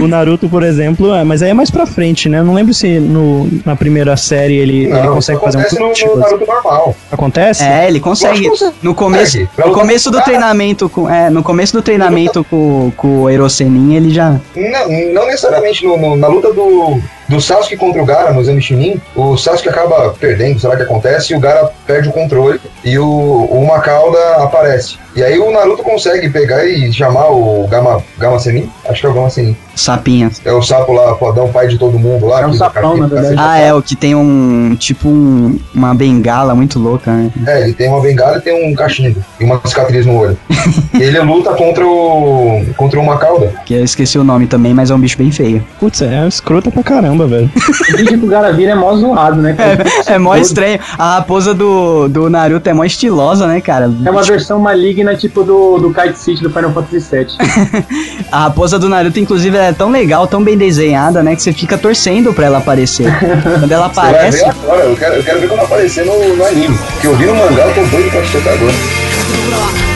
O Naruto, por exemplo, é, mas aí é mais pra frente, né? Eu não lembro se no, na primeira série ele, ele Não, consegue isso fazer um acontece no, tipo, no Naruto normal. Acontece? é, ele consegue. No começo, consegue. No começo com do treinamento com, é, no começo do treinamento com, com o Erosenin, ele já Não, não necessariamente no- no- na luta do, do Sasuke contra o Gara no Exame Chunin, o Sasuke acaba perdendo, o que acontece, e o Gara perde o controle e o, o Macauda aparece. E aí o Naruto consegue pegar e chamar o Gama, Gama Senin, acho que é o Gama Senin. sapinhas. É o sapo lá, fodão, pai de todo mundo lá. É um que- sapão, na verdade. Ah, é, o que tem um, tipo um, uma bengala muito louca, né? É, ele tem uma bengala e tem um cachimbo e uma cicatriz no olho. [laughs] e ele luta contra o contra o Macauda. Que eu esqueci o nome também, mas é um bicho bem feio. Putz, é escrota pra caramba, velho. O vídeo que o cara vira é mó zoado, né? cara? É mó estranho. A raposa do, do Naruto é mó estilosa, né, cara? É uma versão maligna, tipo do, do Kite City do Final Fantasy VII. [laughs] A raposa do Naruto, inclusive, é tão legal, tão bem desenhada, né? Que você fica torcendo pra ela aparecer. Quando ela Você vai aparece. ver agora, eu quero, eu quero ver quando aparecer no, no anime. Porque eu vi no mangá, eu tô doido pra assistir agora. "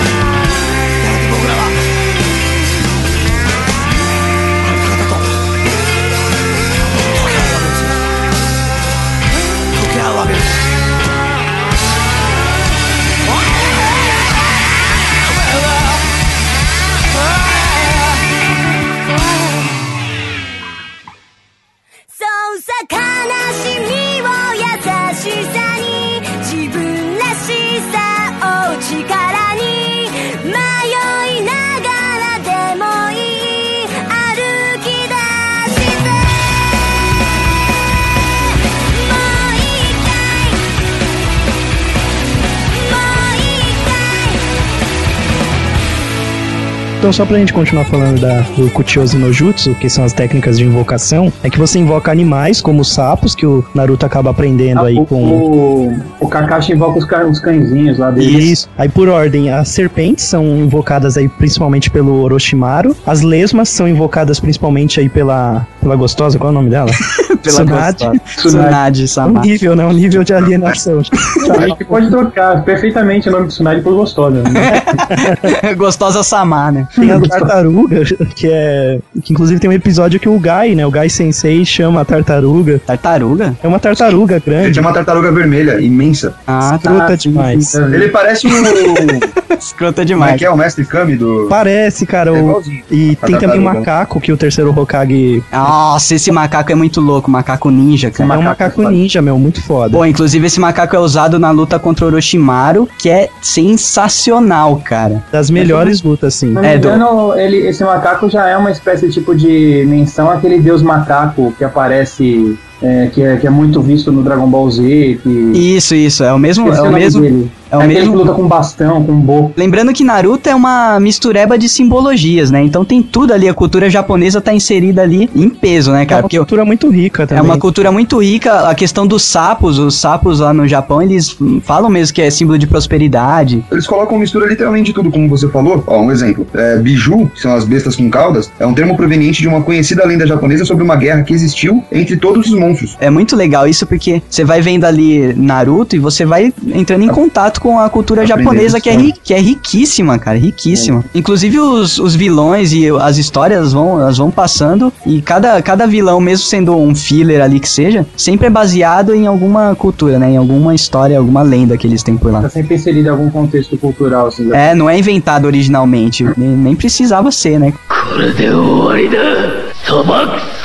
Então, só pra gente continuar falando da, do Kuchiozu no Jutsu, que são as técnicas de invocação, é que você invoca animais, como os sapos, que o Naruto acaba aprendendo aí o, com. o, o Kakashi invoca os, os cãezinhos lá dele. Isso. Aí por ordem, as serpentes são invocadas aí principalmente pelo Orochimaru. As lesmas são invocadas principalmente aí pela pela gostosa, qual é o nome dela? [laughs] Pela Tsunade. gostosa. Tsunade, Um Sama. nível, né? Um nível de alienação. [laughs] A gente pode trocar perfeitamente o nome de Tsunade por gostosa. Né? [laughs] Gostosa Sama, né? Tem a [laughs] tartaruga, que é. Que inclusive tem um episódio que o Gai, né? O Gai Sensei chama a tartaruga. Tartaruga? É uma tartaruga Ele grande. tinha uma tartaruga vermelha, imensa. Ah, tá. Escrota demais. Ele parece um. [laughs] Como Escrota é demais. que é o mestre Kami do. Parece, cara. É O... igualzinho. E tem também um tartaruga. macaco que o terceiro Hokage. Nossa, esse macaco é muito louco, macaco ninja, cara. é um macaco ninja, meu, muito foda. Bom, inclusive esse macaco é usado na luta contra o Orochimaru, que é sensacional, cara. Das melhores lutas, me É, engano, ele, esse macaco já é uma espécie tipo de menção àquele deus macaco que aparece, é, que, é, que é muito visto no Dragon Ball Z. Que, Isso, isso, é o mesmo, esqueci é o nome mesmo, dele. É o aquele mesmo que luta com bastão, com bo. Lembrando que Naruto é uma mistureba de simbologias, né? Então tem tudo ali, a cultura japonesa tá inserida ali em peso, né, É cara? uma Porque cultura muito rica é também. uma cultura muito rica, a questão dos sapos, os sapos lá no Japão, eles falam mesmo que é símbolo de prosperidade. Eles colocam mistura literalmente de tudo, como você falou. Ó, um exemplo. É, biju, que são as bestas com caudas, é um termo proveniente de uma conhecida lenda japonesa sobre uma guerra que existiu entre todos os monstros. É muito legal isso porque você vai vendo ali Naruto e você vai entrando em contato com a cultura Aprendendo japonesa que é, história. ri- que é riquíssima, cara, riquíssima. Inclusive os, os vilões e as histórias vão, elas vão passando e cada, cada vilão, mesmo sendo um filler ali que seja, sempre é baseado em alguma cultura, né? Em alguma história, alguma lenda que eles têm por lá. Tá sempre inserido em algum contexto cultural, assim. É, não é inventado originalmente, nem, nem precisava ser, né?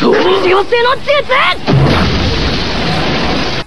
強制の術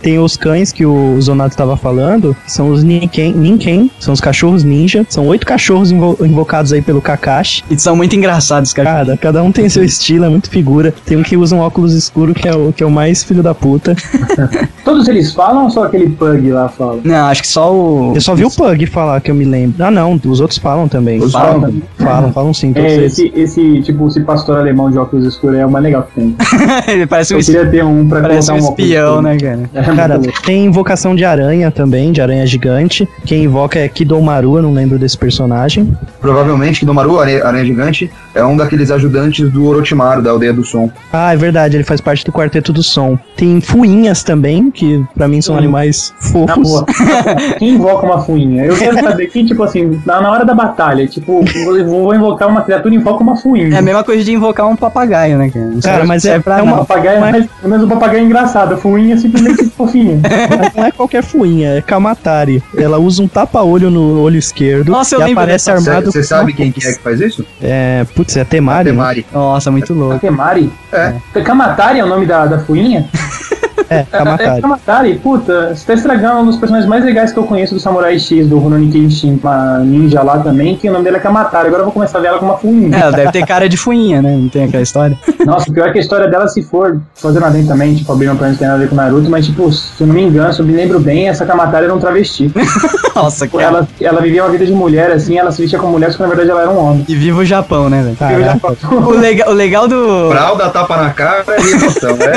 Tem os cães que o Zonato tava falando, que são os Ninken, Ninken, são os cachorros ninja. São oito cachorros invo- invocados aí pelo Kakashi. E são muito engraçados, cara. Cada, cada um tem seu estilo, é muito figura. Tem um que usa um óculos escuro, que é o, que é o mais filho da puta. [laughs] Todos eles falam ou só aquele pug lá fala? Não, acho que só o. Eu só vi o Pug falar, que eu me lembro. Ah, não, os outros falam também. Os falam, falam? falam, falam sim, todos É, eles. esse, esse, tipo, esse pastor alemão de óculos escuros é o mais legal que tem. [laughs] Ele parece um, Eu es- queria ter um pra parece um um espião, né, cara? [laughs] É Cara, tem invocação de aranha também, de aranha gigante. Quem invoca é Kidomaru, eu não lembro desse personagem. Provavelmente que Domaru, Aranha, Aranha Gigante, é um daqueles ajudantes do Orochimaru, da Aldeia do Som. Ah, é verdade, ele faz parte do Quarteto do Som. Tem fuinhas também, que pra mim são Hum. animais Na fofos. boa. [laughs] Quem invoca uma fuinha? Eu quero saber quem, tipo assim, na, na hora da batalha, tipo, vou, vou invocar uma criatura e invoca uma fuinha. É a mesma coisa de invocar um papagaio, né, cara? Cara, serve- mas é- é O uma- papagaio, Mas- mas, pelo menos o papagaio é engraçado, a fuinha é simplesmente fofinha. Mas não é qualquer fuinha, é Kamatari. Ela usa um tapa-olho no olho esquerdo Nossa, eu e lembro aparece dessa- armado Você sabe quem que é que faz isso? É, putz, é Temari, né? Temari. Nossa, muito louco. Kamatari? É. Kamatari é o nome da, da fuinha? [laughs] É, [laughs] É, é Kamatari. Kamatari, puta, você tá estragando um dos personagens mais legais que eu conheço do Samurai X, do Rurouni Kenshin, uma ninja lá também, que o nome dela é Kamatari. Agora eu vou começar a ver ela com uma fuinha. É, ela deve ter cara de fuinha, né? Não tem aquela história. [laughs] Nossa, o pior é que a história dela, se for, fazendo adendo também, tipo, abrindo pra gente tem nada a ver com Naruto, mas, tipo, se eu não me engano, se eu me lembro bem, essa Kamatari era um travesti. [laughs] Nossa, cara. ela, ela vivia uma vida de mulher, assim, ela se vestia como mulher, só que na verdade ela era um homem. E viva o Japão, né, velho? Caraca. O legal, o legal do. Fralda, tapa na cara e emoção, né?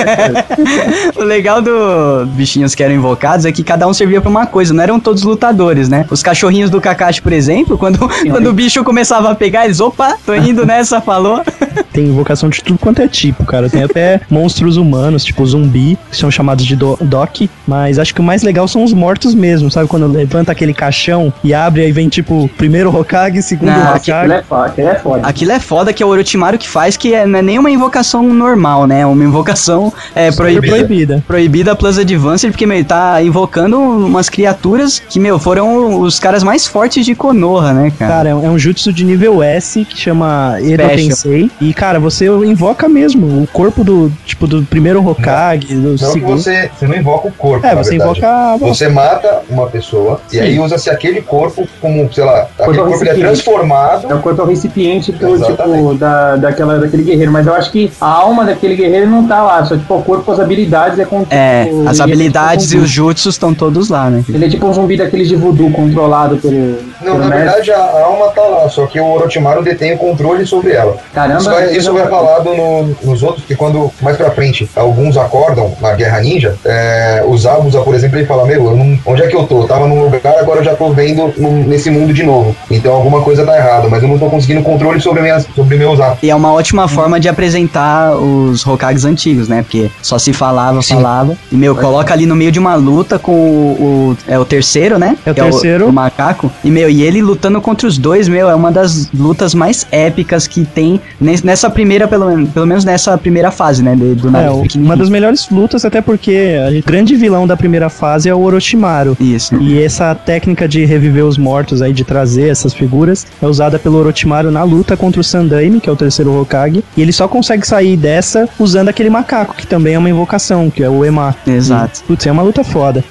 O legal do bichinhos que eram invocados é que cada um servia pra uma coisa, não eram todos lutadores, né? Os cachorrinhos do Kakashi, por exemplo, quando, [laughs] quando o bicho começava a pegar, eles, opa, tô indo nessa, falou. [laughs] Tem invocação de tudo quanto é tipo, cara. Tem até monstros humanos, tipo zumbi, que são chamados de do Doc. Mas acho que o mais legal são os mortos mesmo, sabe? Quando levanta aquele caixão e abre, aí vem tipo, primeiro Hokage, segundo Não, Aquilo Hokage. é foda, aquilo é foda. Aquilo é foda que é o Orochimaru que faz, que é, não é nem uma invocação normal, né? É uma invocação é, É proibida. Proibida. Proibida Plus Advanced, porque, meu, ele tá invocando umas criaturas que, meu, foram os caras mais fortes de Konoha, né, cara? Cara, é um é jutsu de nível S que chama Edo Special. Tensei. E, cara, você invoca mesmo o corpo do, tipo, do primeiro Hokage, do Não que segundo. você, você não invoca o corpo, É, na você verdade. invoca a Você mata uma pessoa e aí usa-se aquele corpo como, sei lá, aquele Corpo corpo ele é transformado. É o corpo é o recipiente pro, tipo, da, daquela, daquele guerreiro. Mas eu acho que a alma daquele guerreiro não tá lá. Só tipo o corpo com as habilidades é com É, tipo, as ele é habilidades tipo e um os jutsus estão todos lá, né? Ele é tipo um zumbi daqueles de voodoo controlado pelo. Não, na mestre. verdade a alma tá lá, só que o Orochimaru detém o controle sobre ela. Caramba, Isso vai, isso vai falado no- nos outros, que quando mais pra frente alguns acordam na Guerra Ninja, é, o Zabuza, por exemplo, ele fala: Meu, eu não- onde é que eu tô? Eu tava num lugar, agora eu já tô vendo num- nesse mundo de novo. Então alguma coisa tá errada, mas eu não tô conseguindo controle sobre, minhas, sobre meus atos. E é uma ótima forma de apresentar os Hokages antigos, né? Porque só se falava, Sim. falava. E, meu, coloca ali no meio de uma luta com o. o- é o terceiro, né? É o Que terceiro. o, macaco. E, meu, e ele lutando contra os dois, meu, é uma das lutas mais épicas que tem nes- nessa primeira, pelo, menos- pelo menos nessa primeira fase, né? de- do É, uma das melhores lutas, até porque o grande vilão da primeira fase é o Orochimaru. Isso. E essa técnica de reviver os mortos aí, de trazer essas figuras, é usada pelo Orochimaru na luta contra o Sandaime, que é o terceiro Hokage. E ele só consegue sair dessa usando aquele macaco, que também é uma invocação, que é o Ema. Exato. E, putz, é uma luta foda.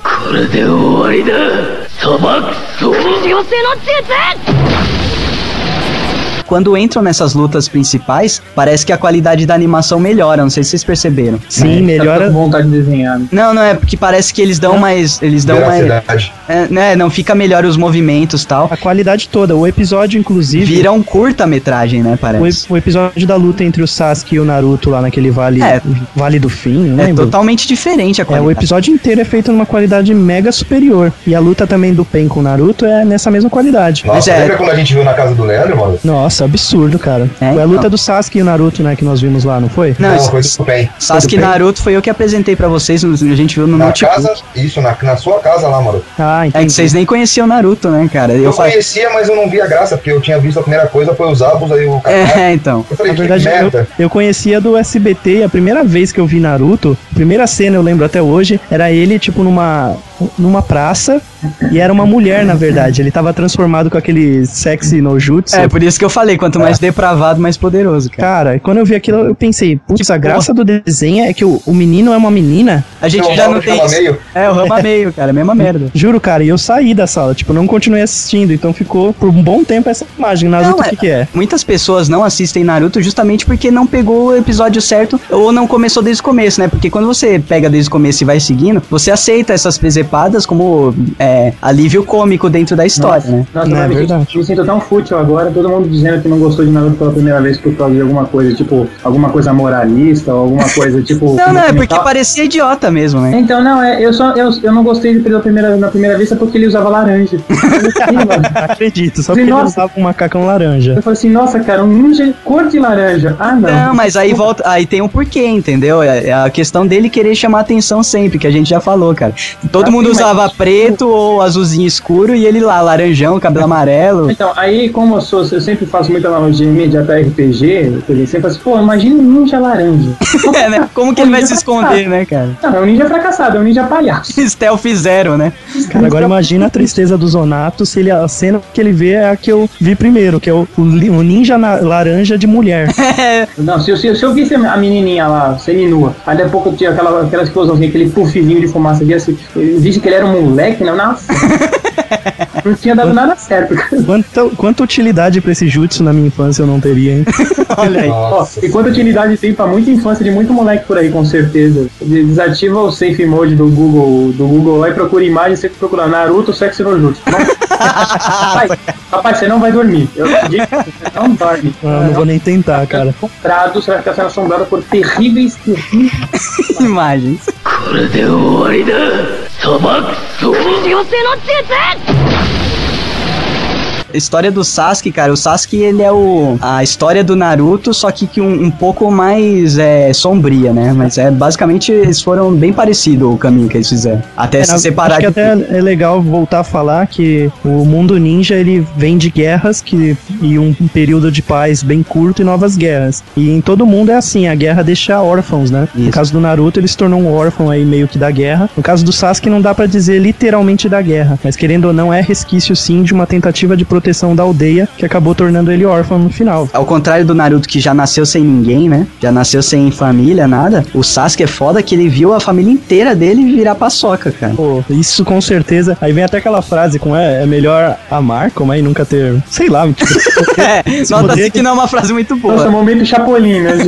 創造性の術 Quando entram nessas lutas principais, parece que a qualidade da animação melhora. Não sei se vocês perceberam. Sim, Tá melhora. com vontade de desenhar. né? Não, não é porque parece que eles dão mais. Eles dão mais. Veracidade. É, né, não fica melhor os movimentos e tal. A qualidade toda. O episódio, inclusive. Vira um curta-metragem, né, O, parece. ep- o episódio da luta entre o Sasuke e o Naruto lá naquele vale, É. vale do fim, não É lembro? totalmente diferente a É, o qualidade. episódio inteiro é feito numa qualidade mega superior. E a luta também do Pen com o Naruto é nessa mesma qualidade. Nossa, Mas é- lembra quando a gente viu na casa do Leandro, mano? Nossa, absurdo, cara. É, foi a luta então. do Sasuke e o Naruto, né, que nós vimos lá, não foi? Não, Não, esse- foi tudo bem. Sasuke bem. Naruto foi eu que apresentei pra vocês, no- a gente viu no Na notebook. casa, isso, na, na sua casa lá, mano. Ah, É entendi. que vocês nem conheciam Naruto, né, cara? Eu, Eu falei. conhecia, mas eu não via graça, porque eu tinha visto a primeira coisa foi os Abus, aí o Kakashi. É, então. Eu falei, Na verdade, eu, merda. eu conhecia do SBT e a primeira vez que eu vi Naruto, a primeira cena eu lembro até hoje, era ele, tipo, numa. Numa praça e era uma mulher, na verdade. Ele tava transformado com aquele sexy no jutsu. É, por isso que eu falei, quanto mais depravado, mais poderoso, cara. Cara, quando eu vi aquilo, eu pensei, putz, a graça do desenho é que o, o menino é uma menina. A gente Então, já não tem isso. meio? É, o Rama meio, cara, mesma merda. [laughs] Juro, cara, e eu saí da sala, tipo, não continuei assistindo, então ficou por um bom tempo essa imagem. Naruto, o é- que que é? Muitas pessoas não assistem Naruto justamente porque não pegou o episódio certo ou não começou desde o começo, né? Porque quando você pega desde o começo e vai seguindo, você aceita essas como é, alívio cômico dentro da história, né? Nossa, Não, é verdade. me sinto tão fútil agora, todo mundo dizendo que não gostou de Naruto pela primeira vez por causa de alguma coisa, tipo, alguma coisa moralista, ou alguma coisa, tipo. Não, não, é porque parecia idiota mesmo, né? Então, não, é, eu só eu, eu não gostei pela primeira, na primeira vista porque ele usava laranja. [laughs] Acredito, só porque ele nossa. usava um macacão laranja. Eu falei assim, nossa, cara, um ninja cor de laranja. Ah, não. Não, mas aí volta, aí tem um porquê, entendeu? É é a questão dele querer chamar atenção sempre, que a gente já falou, cara. Todo mundo usava preto ou azulzinho escuro e ele lá, laranjão, cabelo amarelo. Então, aí, como eu sou, eu sempre faço muita analogia imediata a RPG, eu sempre faço, pô, imagina um ninja laranja. [laughs] É, né? Como que ele vai se esconder, né, cara? Não, é um ninja fracassado, é um ninja palhaço. [laughs] Stealth zero, né? Cara, agora imagina a tristeza do Zonato se ele, a cena que ele vê é a que eu vi primeiro, que é o, o o ninja na- laranja de mulher. [laughs] Não, se eu, se, eu- se eu visse a menininha lá, seminua, aí daqui a pouco tinha aquela, aquela explosãozinha, aquele puffzinho de fumaça ali, assim, eu visse que ele era um moleque, né? Nossa. [laughs] não tinha dado nada certo. Quanta, quanta utilidade pra esse jutsu na minha infância eu não teria, hein? [laughs] Olha aí. Ó, e quanta utilidade tem pra muita infância de muito moleque por aí, com certeza. Desativa o safe mode do Google, do Google lá e procura imagem, você procura Naruto Sexy no Jutsu. Nossa. Rapaz, rapaz, você não vai dormir. Eu digo que você não dorme. Ah, não vou nem tentar, cara. Comprado, você vai ficar sendo assombrado por terríveis, terríveis. [laughs] Imagens. これ história do Sasuke, cara, o Sasuke ele é o a história do Naruto, só que, que um, um pouco mais é, sombria, né? Mas é basicamente eles foram bem parecidos o caminho que eles fizeram. Até É, se separar acho que até é legal voltar a falar que o mundo ninja ele vem de guerras que, e um período de paz bem curto e novas guerras. E em todo mundo é assim, a guerra deixa órfãos, né? No Isso. caso do Naruto, ele se tornou um órfão aí meio que da guerra. No caso do Sasuke, não dá pra dizer literalmente da guerra, mas querendo ou não, é resquício sim de uma tentativa de proteção da aldeia que acabou tornando ele órfão no final. Ao contrário do Naruto que já nasceu sem ninguém, né? Já nasceu sem família, nada. O Sasuke é foda que ele viu a família inteira dele virar paçoca, cara. Pô, isso com certeza. Aí vem até aquela frase com é, é melhor amar, como aí nunca ter. Sei lá, [laughs] tipo, É, nota-se poder que não é uma frase muito Nossa, boa. momento Chapolin, né? [laughs]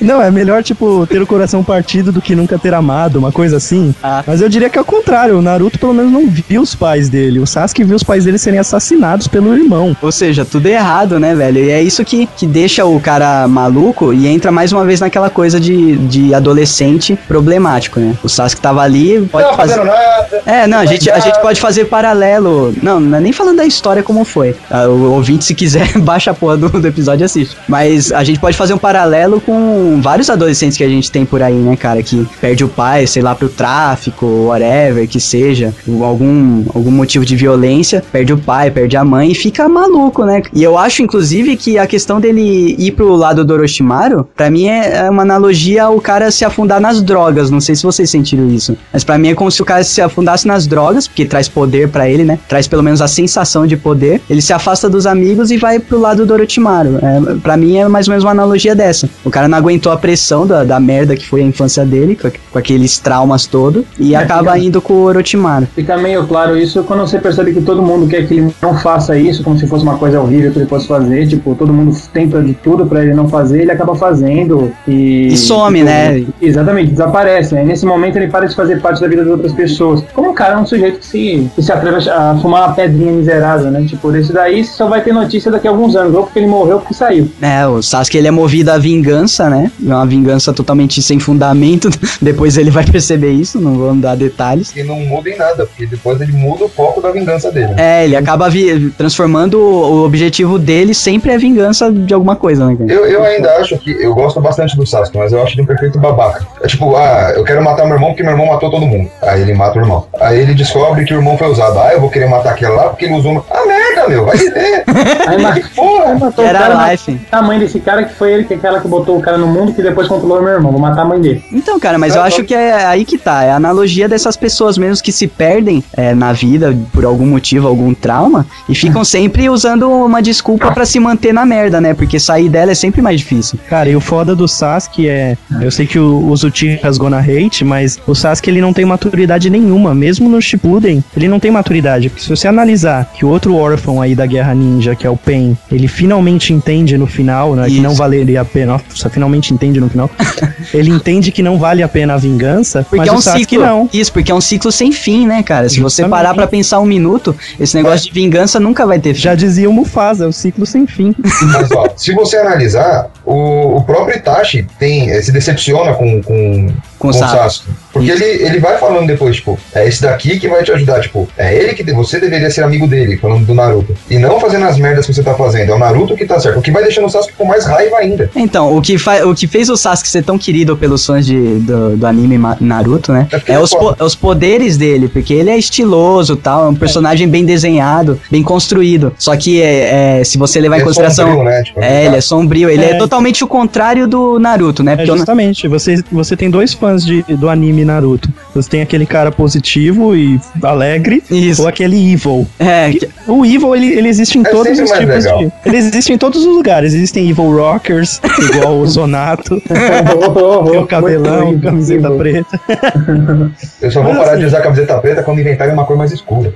Não, é melhor, tipo, ter o coração partido do que nunca ter amado, uma coisa assim. Ah. Mas eu diria que é o contrário, o Naruto pelo menos não viu os pais dele. O Sasuke viu os pais dele serem assassinados pelo irmão. Ou seja, tudo é errado, né, velho? E é isso que, que deixa o cara maluco e entra mais uma vez naquela coisa de, de adolescente problemático, né? O Sasuke tava ali, pode Não tá fazer. nada. É, não, a gente, a gente pode fazer paralelo. Não, não é nem falando da história como foi. Ah, O ouvinte, se quiser, [laughs] baixa a porra do, do episódio e assiste. Mas a gente pode fazer um paralelo com vários adolescentes que a gente tem por aí, né, cara? Que perde o pai, sei lá, pro tráfico, whatever que seja, algum, algum motivo de violência, perde o pai, perde a mãe e fica maluco, né? E eu acho, inclusive, que a questão dele ir pro lado do Orochimaru, pra mim é é uma analogia ao cara se afundar nas drogas. Não sei se vocês sentiram isso. Mas pra mim é como se o cara se afundasse nas drogas, porque traz poder pra ele, né? Traz pelo menos a sensação de poder. Ele se afasta dos amigos e vai pro lado do Orochimaru. É, pra mim é mais ou menos uma analogia dessa. O cara não aguentou a pressão da, da merda que foi a infância dele, com, com aqueles traumas todo, e acaba indo com o Orochimaru. Fica meio claro isso quando você percebe que todo mundo quer que ele não faça isso, como se fosse uma coisa horrível que ele possa fazer. Tipo, todo mundo tenta de tudo pra ele não fazer, ele acaba fazendo. E, E some, tipo, né? Exatamente, desaparece. Aí nesse momento ele para de fazer parte da vida das outras pessoas. Como um cara é um sujeito que se, que se atreve a fumar uma pedrinha miserável, né? Tipo, desse daí só vai ter notícia daqui a alguns anos, ou porque ele morreu ou porque saiu. É, o Sasuke ele é movido à vingança, né? É uma vingança totalmente sem fundamento. [laughs] Depois ele vai perceber isso, não vou dar detalhes. E não muda em nada, porque depois ele muda o foco da vingança dele. É, ele acaba transformando o, objetivo dele sempre é vingança de alguma coisa, né? Eu, eu ainda acho que. Eu gosto bastante do Sasuke, mas eu acho ele um perfeito babaca. É tipo, ah, eu quero matar meu irmão porque meu irmão matou todo mundo. Aí ele mata o irmão. Aí ele descobre que o irmão foi usado. Ah, eu vou querer matar aquele lá porque ele usou. Ah, merda, meu, vai ver. Aí, mas, porra matou era o cara, a Life. a mãe desse cara que foi ele, que é aquela que botou o cara no mundo que depois controlou meu irmão. Vou matar a mãe dele. Então, cara, mas eu acho que é aí que tá. É a analogia dessas pessoas mesmo que se perdem é, na vida por algum motivo, algum trauma, e ficam sempre usando uma desculpa pra se manter na merda, né? Porque sair dela é sempre mais difícil. Cara, e o foda do Sasuke é. Eu sei que o, o Uchiha gonna hate, mas o Sasuke ele não tem maturidade nenhuma. Mesmo no Shippuden, ele não tem maturidade. Porque se você analisar que o outro órfão aí da Guerra Ninja, que é o Pen, ele finalmente entende no final, né? Que Isso. não valeria a pena. Nossa, finalmente entende no final. [laughs] ele entende que não vale a pena a vingança, Porque mas é um o Sasuke ciclo. não. Isso, porque é um ciclo sem fim, né, cara? Se você Justamente. parar pra pensar um minuto, esse negócio de vingança nunca vai ter fim. Já dizia o Mufasa, é o ciclo sem fim. [laughs] Mas ó, se você analisar, o, o próprio Itachi tem, eh, se decepciona com, com, Com o Sasuke. Sasuke. Porque ele, ele vai falando depois, tipo, é esse daqui que vai te ajudar, tipo, é ele que você deveria ser amigo dele, falando do Naruto. E não fazendo as merdas que você tá fazendo, é o Naruto que tá certo. O que vai deixando o Sasuke com mais raiva ainda. Então, o que, o que fez o Sasuke ser tão querido pelos fãs de, do, do anime Naruto, né? É É os, é po- é os poderes dele, porque ele é estiloso tal, é um personagem bem desenhado, bem construído. Só que é, é, se você levar em Ele é consideração. sombrio, né? Tipo, É, ele é sombrio, ele é, É. totalmente o contrário do Naruto, né? É Porque justamente, você, você tem dois fãs de, do anime Naruto. Você tem aquele cara positivo e alegre, Isso. ou aquele evil. É, Que- O evil, ele, ele existe em É todos os tipos legal. de... Ele existe em todos os lugares. Existem evil rockers, igual o Zonato, [laughs] tem o cabelão, camiseta preta. [laughs] Eu só vou Mas parar assim- de usar camiseta preta quando inventarem uma cor mais escura.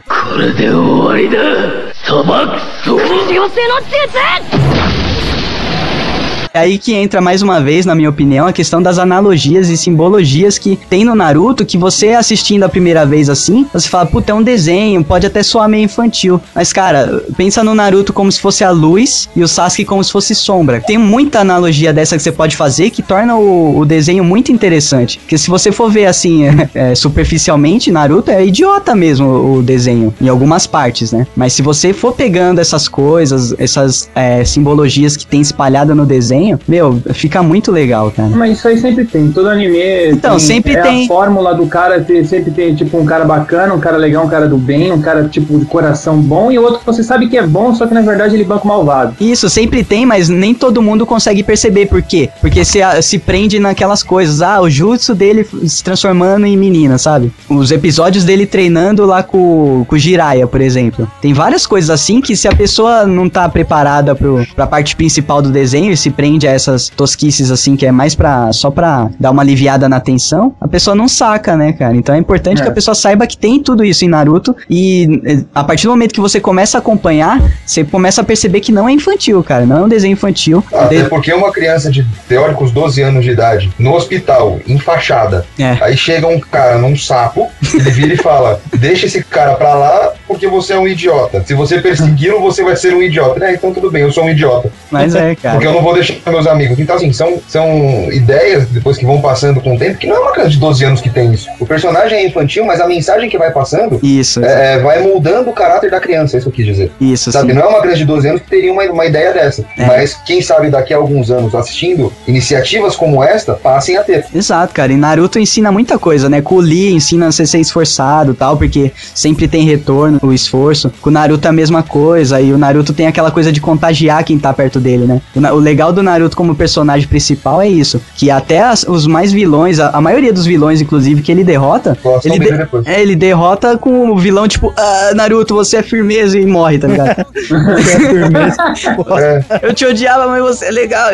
É aí que entra mais uma vez, na minha opinião, a questão das analogias e simbologias que tem no Naruto, que você assistindo a primeira vez assim, você fala, puta, é um desenho, pode até soar meio infantil. Mas, cara, pensa no Naruto como se fosse a luz e o Sasuke como se fosse sombra. Tem muita analogia dessa que você pode fazer que torna o, o desenho muito interessante. Porque se você for ver assim, [laughs] é, superficialmente, Naruto é idiota mesmo o desenho, em algumas partes, né? Mas se você for pegando essas coisas, essas é, simbologias que tem espalhada no desenho, meu, fica muito legal, cara. Mas isso aí sempre tem. Todo anime. Então, tem- sempre é tem. a fórmula do cara ter, sempre tem, tipo, um cara bacana, um cara legal, um cara do bem, um cara, tipo, de coração bom, e o outro que você sabe que é bom, só que na verdade ele banca o malvado. Isso, sempre tem, mas nem todo mundo consegue perceber por quê. Porque se, se prende naquelas coisas. Ah, o jutsu dele se transformando em menina, sabe? Os episódios dele treinando lá com, com o Jiraiya, por exemplo. Tem várias coisas assim que se a pessoa não tá preparada pro, pra parte principal do desenho e se prende a essas tosquices assim, que é mais pra, só pra dar uma aliviada na tensão, a pessoa não saca, né, cara? Então é importante É. que a pessoa saiba que tem tudo isso em Naruto e eh, a partir do momento que você começa a acompanhar, você começa a perceber que não é infantil, cara. Não é um desenho infantil. Até De- porque uma criança de teóricos 12 anos de idade, no hospital, enfaixada, É. aí chega um cara num sapo, ele vira e fala: Deixa esse cara pra lá porque você é um idiota. Se você persegui-lo, você vai ser um idiota. É, então tudo bem, eu sou um idiota. Mas é, cara. Porque eu não vou deixar meus amigos. Então, assim, são, são ideias, depois que vão passando com o tempo, que não é uma criança de 12 anos que tem isso. O personagem é infantil, mas a mensagem que vai passando Isso, é, é, vai moldando o caráter da criança, é isso que eu quis dizer. isso, Sabe, sim. não é uma criança de 12 anos que teria uma, uma ideia dessa. É. Mas quem sabe daqui a alguns anos assistindo iniciativas como esta, passem a ter. Exato, cara. E Naruto ensina muita coisa, né? Lee ensina você ser esforçado e tal, porque sempre tem retorno o esforço. Com o Naruto é a mesma coisa. E o Naruto tem aquela coisa de contagiar quem tá perto dele, né? O, o legal do Naruto como personagem principal é isso. Que até as- os mais vilões, a, a maioria dos vilões, inclusive, que ele derrota, ele, de- é, ele derrota com o vilão, tipo, ah, Naruto, você é firmeza e morre, tá ligado? [laughs] É firmeza. [laughs] É, Eu te odiava, mas você é legal.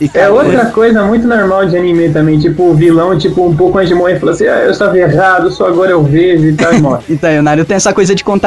E, É cara, outra coisa muito normal de anime também, tipo, o vilão, tipo, um pouco antes de morrer, fala assim, ah, eu estava errado, só agora eu vejo e tal, e morre. [laughs] Então, o Naruto tem essa coisa de contagiar,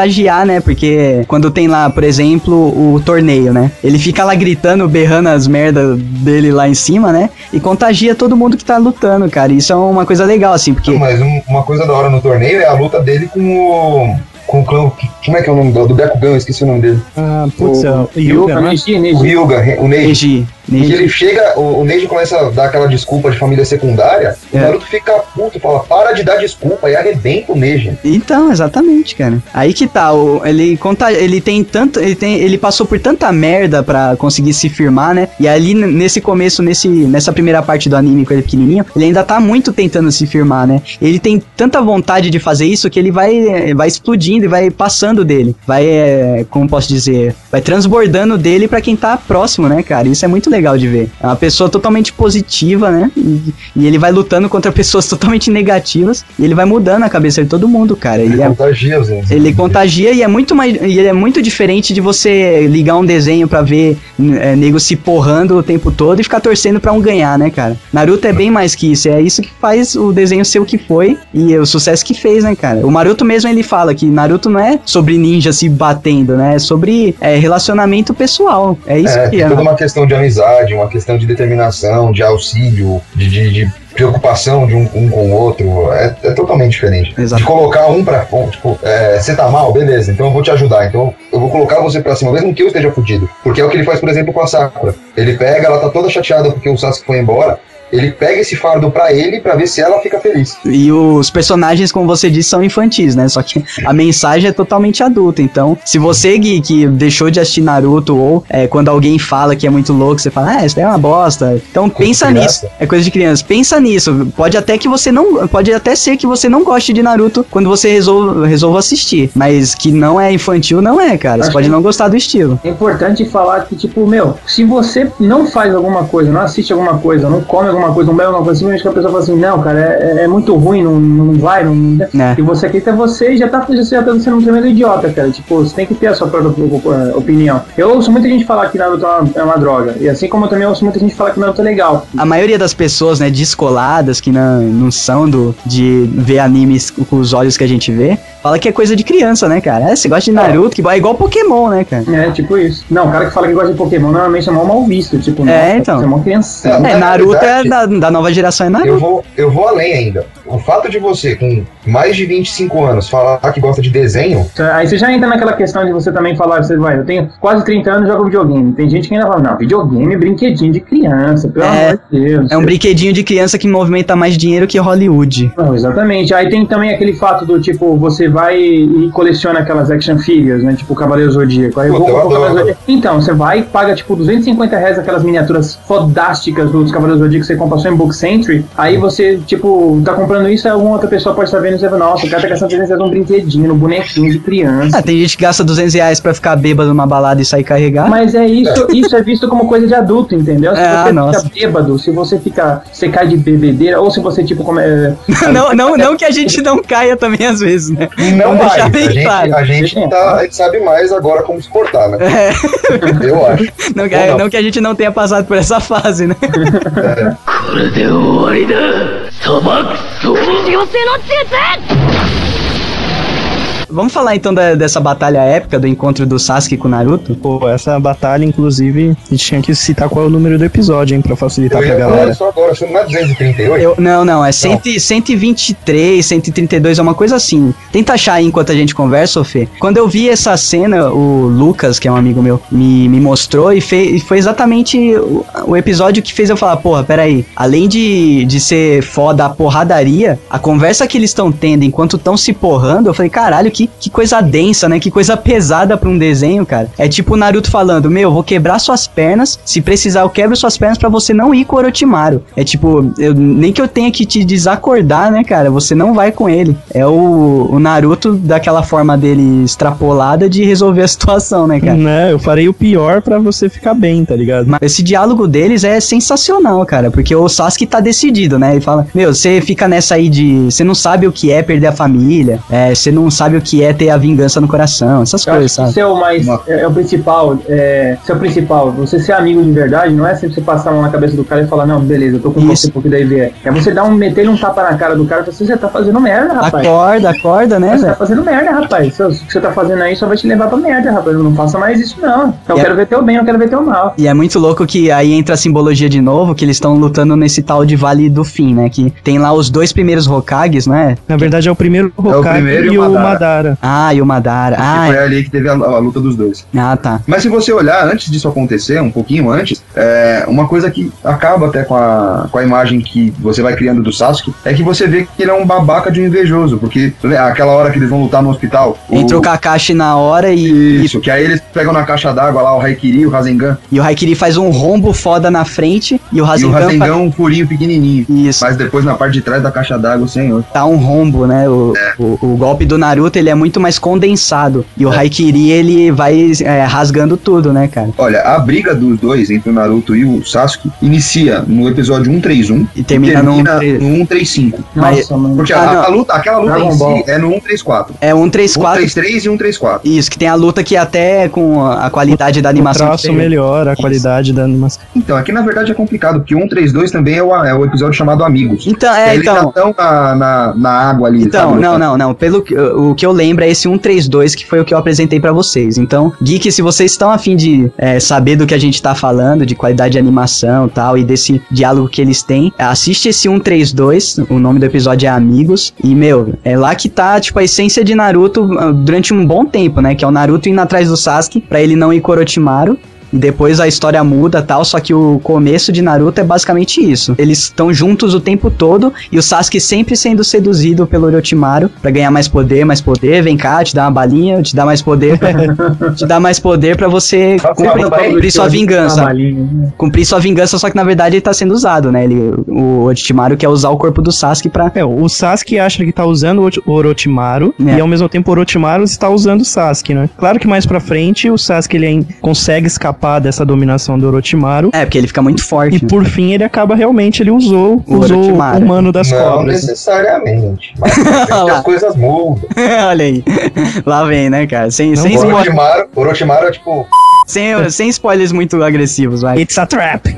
né? Porque quando tem lá, por exemplo, o torneio, né? Ele fica lá gritando, berrando as merdas dele lá em cima, né? E contagia todo mundo que tá lutando, cara. Isso é uma coisa legal, assim, porque. mas um- uma coisa da hora no torneio é a luta dele com o. Com o clã. Como é que é o nome do, do Byakugan? Eu esqueci o nome dele. Ah, putz, é o Yuga, Yuga, né? O Neji. O Neji. Que ele chega, o, o Neji começa a dar aquela desculpa de família secundária, É. o Naruto fica puto, fala, para de dar desculpa e arrebenta o Neji. Então, exatamente, cara. Aí que tá, o, ele conta, ele tem tanto, ele tem, ele passou por tanta merda pra conseguir se firmar, né? E ali nesse começo, nesse, nessa primeira parte do anime com ele pequenininho, ele ainda tá muito tentando se firmar, né? Ele tem tanta vontade de fazer isso que ele vai, vai explodindo e vai passando dele. Vai, eh, como posso dizer, vai transbordando dele pra quem tá próximo, né, cara? Isso é muito legal de ver. É uma pessoa totalmente positiva, né? E, e ele vai lutando contra pessoas [laughs] totalmente negativas e ele vai mudando a cabeça de todo mundo, cara. Ele E é- contagia Enzos. ele contagia e é muito mais e ele é muito diferente de você ligar um desenho pra ver é, nego se porrando o tempo todo e ficar torcendo pra um ganhar, né, cara? Naruto é bem mais que isso, é isso que faz o desenho ser o que foi e o sucesso que fez, né, cara? O Naruto mesmo ele fala que Naruto não é sobre ninja se batendo, né? É sobre é, relacionamento pessoal. É isso É, que tem é. toda uma questão de amizade, uma questão de determinação, de auxílio, de, de- de preocupação de um, um com o outro. É, é totalmente diferente. Exato. De colocar um pra tipo, é, você tá mal, beleza, então eu vou te ajudar. Então eu vou colocar você pra cima, mesmo que eu esteja fudido. Porque é o que ele faz, por exemplo, com a Sakura. Ele pega, ela tá toda chateada porque o Sasuke foi embora. Ele pega esse fardo pra ele pra ver se ela fica feliz. E os personagens, como você disse, são infantis, né? Só que a mensagem é totalmente adulta. Então, se você, Gui, que deixou de assistir Naruto, ou é, quando alguém fala que é muito louco, você fala, ah, isso daí é uma bosta. Então, Coisa pensa nisso. É coisa de criança. Pensa nisso. Pode até que você não. Pode até ser que você não goste de Naruto quando você resolva, resolva assistir. Mas que não é infantil, não é, cara. Você Acho pode não gostar do estilo. É importante falar que, tipo, meu, se você não faz alguma coisa, não assiste alguma coisa, não come alguma coisa, não bebe alguma coisa, simplesmente que a pessoa fala assim, não, cara, é, é muito ruim, não, não vai, não. É. E você acredita você e já tá, já tá sendo um tremendo idiota, cara. Tipo, você tem que ter a sua própria eh, opinião. Eu ouço muita gente falar que Naruto é uma, é uma droga. E assim como eu também ouço muita gente falar que Naruto é legal. A maioria das pessoas, né, descoladas, que não, não são do, de ver animes com os olhos que a gente vê, fala que é coisa de criança, né, cara? É, você gosta de Naruto, que é igual Pokémon, né, cara? É, tipo isso. Não, o cara que fala que gosta de Pokémon normalmente é mal mal visto. Tipo, É, nossa, então. Você é uma criança. É, É, na Naruto é da, da nova geração, é Eu Naruto. vou, eu vou além ainda. O fato de você, com mais de 25 anos, falar que gosta de desenho, Aí você já entra naquela questão de você também falar, você vai, eu tenho quase 30 anos e jogo videogame. Tem gente que ainda fala, não, videogame é brinquedinho de criança, pelo É, amor de Deus. É um brinquedinho de criança que movimenta mais dinheiro que Hollywood. Não, exatamente. Aí tem também aquele fato do tipo, você vai e coleciona aquelas action figures, né? Tipo Cavaleiro Zodíaco. Aí eu Puta, vou eu o. Cavaleiro Zodíaco. Então, você vai e paga tipo 250 reais aquelas miniaturas fodásticas dos Cavaleiros Zodíaco que você compra só em Book Century. Aí você, tipo, tá comprando isso, aí alguma outra pessoa pode estar vendo e você fala, nossa, o cara tá gastando 300 reais num brinquedinho, num bonequinho de criança. Ah, tem gente que gasta 200 reais pra ficar bêbado numa balada e sair carregar. Mas é isso, isso é visto como coisa de adulto, entendeu? Se Ah, você nossa. fica bêbado, se você fica. Você cai de bebedeira, ou se você, tipo, come, é, [laughs] não, não, não que a gente não caia também às vezes, né? não vai. deixar A bem gente, claro. a, gente tá, a gente sabe mais agora como se portar, né? Eu acho. [laughs] Não, não. não que a gente não tenha passado por essa fase, né? これで終わりだ。砂漠総寄せの術 Vamos falar então da- dessa batalha épica do encontro do Sasuke com o Naruto? Pô, essa batalha, inclusive, a gente tinha que citar qual é o número do episódio, hein, pra facilitar Eu pra galera. isso agora, você não é 238? Eu, não, não, é 100, 123, 132, é uma coisa assim. Tenta achar aí enquanto a gente conversa, ô Fê. Quando eu vi essa cena, o Lucas, que é um amigo meu, me, me mostrou e, fe, e foi exatamente o, o episódio que fez eu falar, porra, peraí, além de, de ser foda a porradaria, a conversa que eles estão tendo enquanto estão se porrando, eu falei, caralho, que, que coisa densa, né? Que coisa pesada pra um desenho, cara. É tipo o Naruto falando, meu, vou quebrar suas pernas, se precisar eu quebro suas pernas pra você não ir com o Orochimaru. É tipo, eu, nem que eu tenha que te desacordar, né, cara? Você não vai com ele. É o, o Naruto daquela forma dele extrapolada de resolver a [laughs] situação, né, cara? Né, eu farei o pior pra você ficar bem, tá ligado? Mas esse diálogo deles é sensacional, cara, porque o Sasuke tá decidido, né? Ele fala: Meu, você fica nessa aí de. Você não sabe o que é perder a família, é, você não sabe o que é ter a vingança no coração, essas Eu coisas, sabe? isso é o mais. É, é o principal. É, isso é o principal. Você ser amigo de verdade não é sempre você passar a mão na cabeça do cara e falar, não, beleza, eu tô com Isso. você porque daí vier. É você dar um, meter um tapa na cara do cara e falar, você tá fazendo merda, rapaz. Acorda, acorda, né, Você tá fazendo merda, rapaz. O que você tá fazendo aí só vai te levar pra merda, rapaz. Não faça mais isso, não. Eu E é- quero ver teu bem, eu quero ver teu mal. E é muito louco que aí entra a simbologia de novo, que eles estão lutando nesse tal de Vale do Fim, né? Que tem lá os dois primeiros Hokages, né? Na verdade é o primeiro Hokage primeiro e o o Madara. Madara. Ah, e o Madara. Ah, foi ali que teve a, a luta dos dois. ah, tá. Mas se você olhar, antes disso acontecer, um pouquinho antes, é, uma coisa que acaba até com a, com a imagem que você vai criando do Sasuke, é que você vê que ele é um babaca de um invejoso, porque aquela hora que eles vão lutar no hospital... Entra o Kakashi na hora e, Isso, que aí eles pegam na caixa d'água lá o Haikiri, o Rasengan, e o Haikiri faz um rombo foda na frente e o e o Rasengan fa- Rasengan um furinho pequenininho. Isso. Mas depois na parte de trás da caixa d'água, o senhor. tá um rombo, né? O, É. o, o golpe do Naruto ele é muito mais condensado. E o É. Haikiri ele vai é, rasgando tudo, né, cara? Olha, a briga dos dois, entre o Naruto e o Sasuke, inicia no episódio 131 E termina no termina 1, no 135. Mas- Nossa. Porque Ah, a, a luta, aquela luta Dragon em Ball. si é no 134. É 134. 133 e 134. Isso, que tem a luta que até com a qualidade da O animação. traço diferente. melhora, a Isso. qualidade da animação. Então, aqui na verdade é complicado, porque o 132 também é o, é o episódio chamado Amigos. Então, é, Eles já então. estão na, na, na água ali. Então, sabe? não, não, não. Pelo que, o que eu lembro é esse 132 que foi o que eu apresentei pra vocês. Então, Geek, se vocês estão afim de é, saber do que a gente tá falando, de qualidade de animação tal, e desse diálogo que eles têm, assiste esse 132. O nome do episódio é Amigos. E, meu, é lá que tá, tipo, a essência de Naruto ah, durante um bom tempo, né? Que é o Naruto indo atrás do Sasuke pra ele não ir. E Depois a história muda tal, só que o começo de Naruto é basicamente isso. Eles estão juntos o tempo todo e o Sasuke sempre sendo seduzido pelo Orochimaru pra ganhar mais poder, mais poder. Vem cá, te dá uma balinha, te dá mais poder, [laughs] te dá mais poder pra você cumprir, cumprir sua vingança. Trabalhinho. Cumprir sua vingança, só que na verdade ele tá sendo usado, né? Ele, o Orochimaru quer usar o corpo do Sasuke pra É, o Sasuke acha que tá usando o Orochi- o Orochimaru É. e ao mesmo tempo o Orochimaru está usando o Sasuke, né? Claro que mais pra frente o Sasuke ele consegue escapar dessa dominação do Orochimaru É, porque ele fica muito forte. e por fim ele acaba realmente ele usou O usou Orochimaru. o humano das não cobras. necessariamente. Mas [laughs] as coisas mudam. [laughs] Olha aí. Lá vem, né, cara? Sem, Não sem, Orochimaru, Orochimaru é tipo. sem, sem spoilers muito agressivos, vai. It's a trap.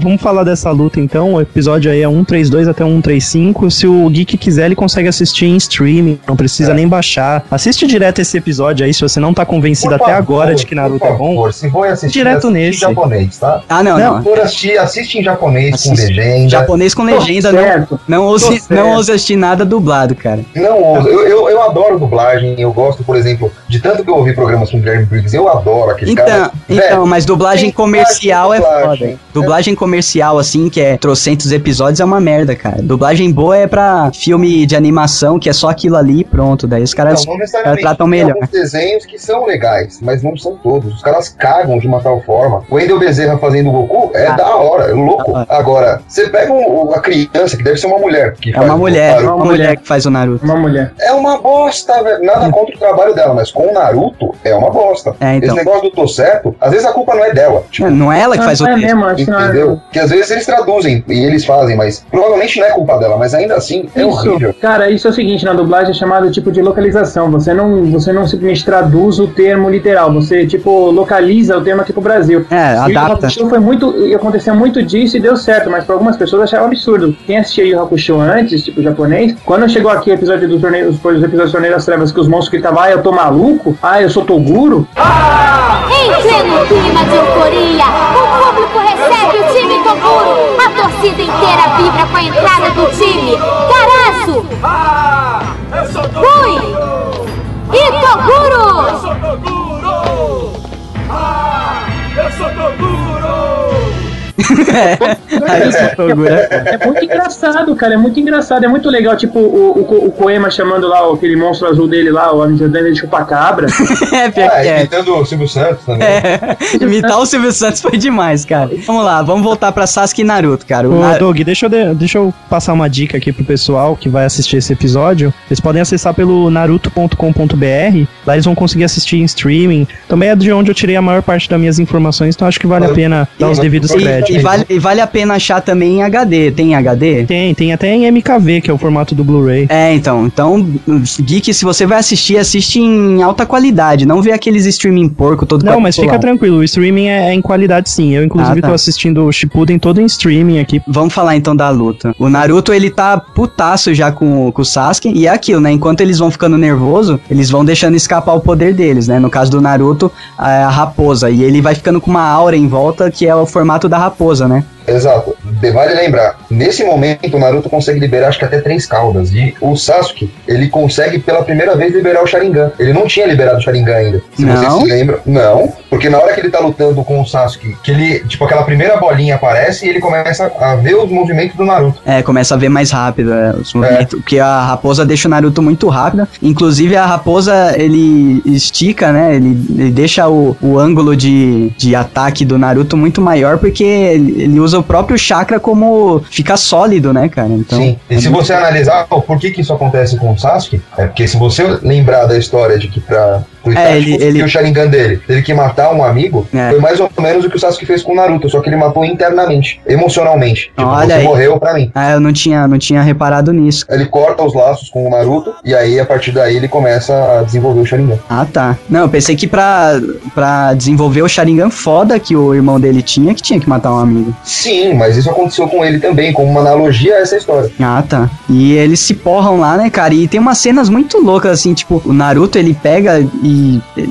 Vamos falar dessa luta então. O episódio aí é 132 até 135. Se o Geek quiser, ele consegue assistir em streaming. Não precisa É. nem baixar. Assiste direto esse episódio aí se você não tá convencido por até favor, agora de que Naruto por é bom. favor, Se for assistir, Direto assiste nesse. em japonês, tá? Ah, não, não. For assistir, assiste em japonês Assiste. com legenda. Japonês com legenda, não, certo. não, ouse, não certo. ouse assistir nada dublado, cara. Não ouso. Eu, eu, eu adoro dublagem. Eu gosto, por exemplo, de tanto que eu ouvi programas com o Guilherme Briggs. Eu adoro aquele Então, cara. então, Velho, mas dublagem comercial é dublagem. foda. Dublagem comercial, assim, que é trocentos episódios, é uma merda, cara. Dublagem boa é pra filme de animação, que é só aquilo ali e pronto. Daí os caras Não, não necessariamente. tratam Tem melhor. alguns desenhos que são legais, mas não são todos. Os caras cagam de uma tal forma. O Wendel Bezerra fazendo o Goku é Ah. da hora, é louco. Hora. Agora, você pega um- a criança, que deve ser uma mulher. Que É uma mulher, é Naruto. uma mulher que faz o Naruto. Uma mulher. É uma bosta, velho. Nada contra o trabalho dela, mas com o Naruto é uma bosta. É, então. Esse negócio do tô certo, às vezes a culpa não é dela. Tipo, É, Não é ela que faz o é texto. mesmo, não é. Entendeu? Que às vezes eles traduzem e eles fazem, mas provavelmente não é culpa dela, mas ainda assim é Isso, horrível. cara, isso é o seguinte, na dublagem é chamado tipo de localização. Você não, você não simplesmente traduz o termo literal, você tipo localiza o termo aqui pro Brasil. É, Yu Yu adapta. Hakusho foi muito, e aconteceu muito disso e deu certo, mas pra algumas pessoas acharam absurdo. Quem assistia Yu Yu Hakusho antes, tipo japonês, quando chegou aqui o episódio do torneio, os episódios do Torneio das Trevas que os monstros gritavam, ah, eu tô maluco, ah, eu sou Toguro, Em pleno clima de euforia, o público recebe o time Toguro. A torcida inteira vibra com a entrada do time. Caraço! Fui! E Toguro! Aí eu sou Toguro. É muito engraçado, cara. É muito engraçado. É muito legal. Tipo, o, o, o Koema chamando lá aquele monstro azul dele lá, o Amsterdã de chupacabra. [laughs] É, pior Ah, é. imitando o Silvio Santos também. É, imitar o Silvio Santos foi demais, cara. Vamos lá, vamos voltar pra Sasuke e Naruto, cara. O Ô, Nar- Doug, deixa eu, de- deixa eu passar uma dica aqui pro pessoal que vai assistir esse episódio. Eles podem acessar pelo naruto.com.br. Lá eles vão conseguir assistir em streaming. Também é de onde eu tirei a maior parte das minhas informações, então acho que vale a pena dar os devidos créditos. e vale, e vale a pena achar também em HD. Tem HD? Tem, tem até em MKV, que é o formato do Blu-ray. É, então. Então, Geek, se você vai assistir, assiste em alta qualidade. Não vê aqueles streaming porco todo Não, mas fica tranquilo, o streaming é, é em qualidade sim. Eu, inclusive, Ah, tá. tô assistindo o Shippuden todo em streaming aqui. Vamos falar então da luta. O Naruto, ele tá putaço já com, com o Sasuke. E é aquilo, né? Enquanto eles vão ficando nervoso, eles vão deixando escapar o poder deles, né? No caso do Naruto, a, a raposa. E ele vai ficando com uma aura em volta que é o formato da raposa, né? Exato. vale lembrar, nesse momento o Naruto consegue liberar acho que até três caudas. E o Sasuke, ele consegue pela primeira vez liberar o Sharingan. Ele não tinha liberado o Sharingan ainda. Se Não? vocês se lembram. Não, porque na hora que ele tá lutando com o Sasuke, que ele, tipo, aquela primeira bolinha aparece e ele começa a ver os movimentos do Naruto. É, começa a ver mais rápido é, os movimentos, porque a raposa deixa o Naruto muito rápido. Inclusive a raposa, ele estica, né? Ele, ele deixa o, o ângulo de, de ataque do Naruto muito maior, porque ele, ele usa o próprio chakra como fica sólido, né, cara? Então, Sim. E se você analisar oh, por que, que isso acontece com o Sasuke, é porque se você lembrar da história de que pra. Pro É, Itachi ele- conseguir ele- o Sharingan dele, teve que matar um amigo, É. foi mais ou menos o que o Sasuke fez com o Naruto, só que ele matou internamente, emocionalmente. Tipo, Olha você aí. morreu pra mim. Ah, eu não tinha, não tinha reparado nisso. Ele corta os laços com o Naruto, e aí a partir daí ele começa a desenvolver o Sharingan. Ah, tá. Não, eu pensei que pra, pra desenvolver o Sharingan foda que o irmão dele tinha, que tinha que matar um amigo. Sim, mas isso aconteceu com ele também, como uma analogia a essa história. Ah, tá. E eles se porram lá, né, cara? E tem umas cenas muito loucas, assim, tipo, o Naruto, ele pega e.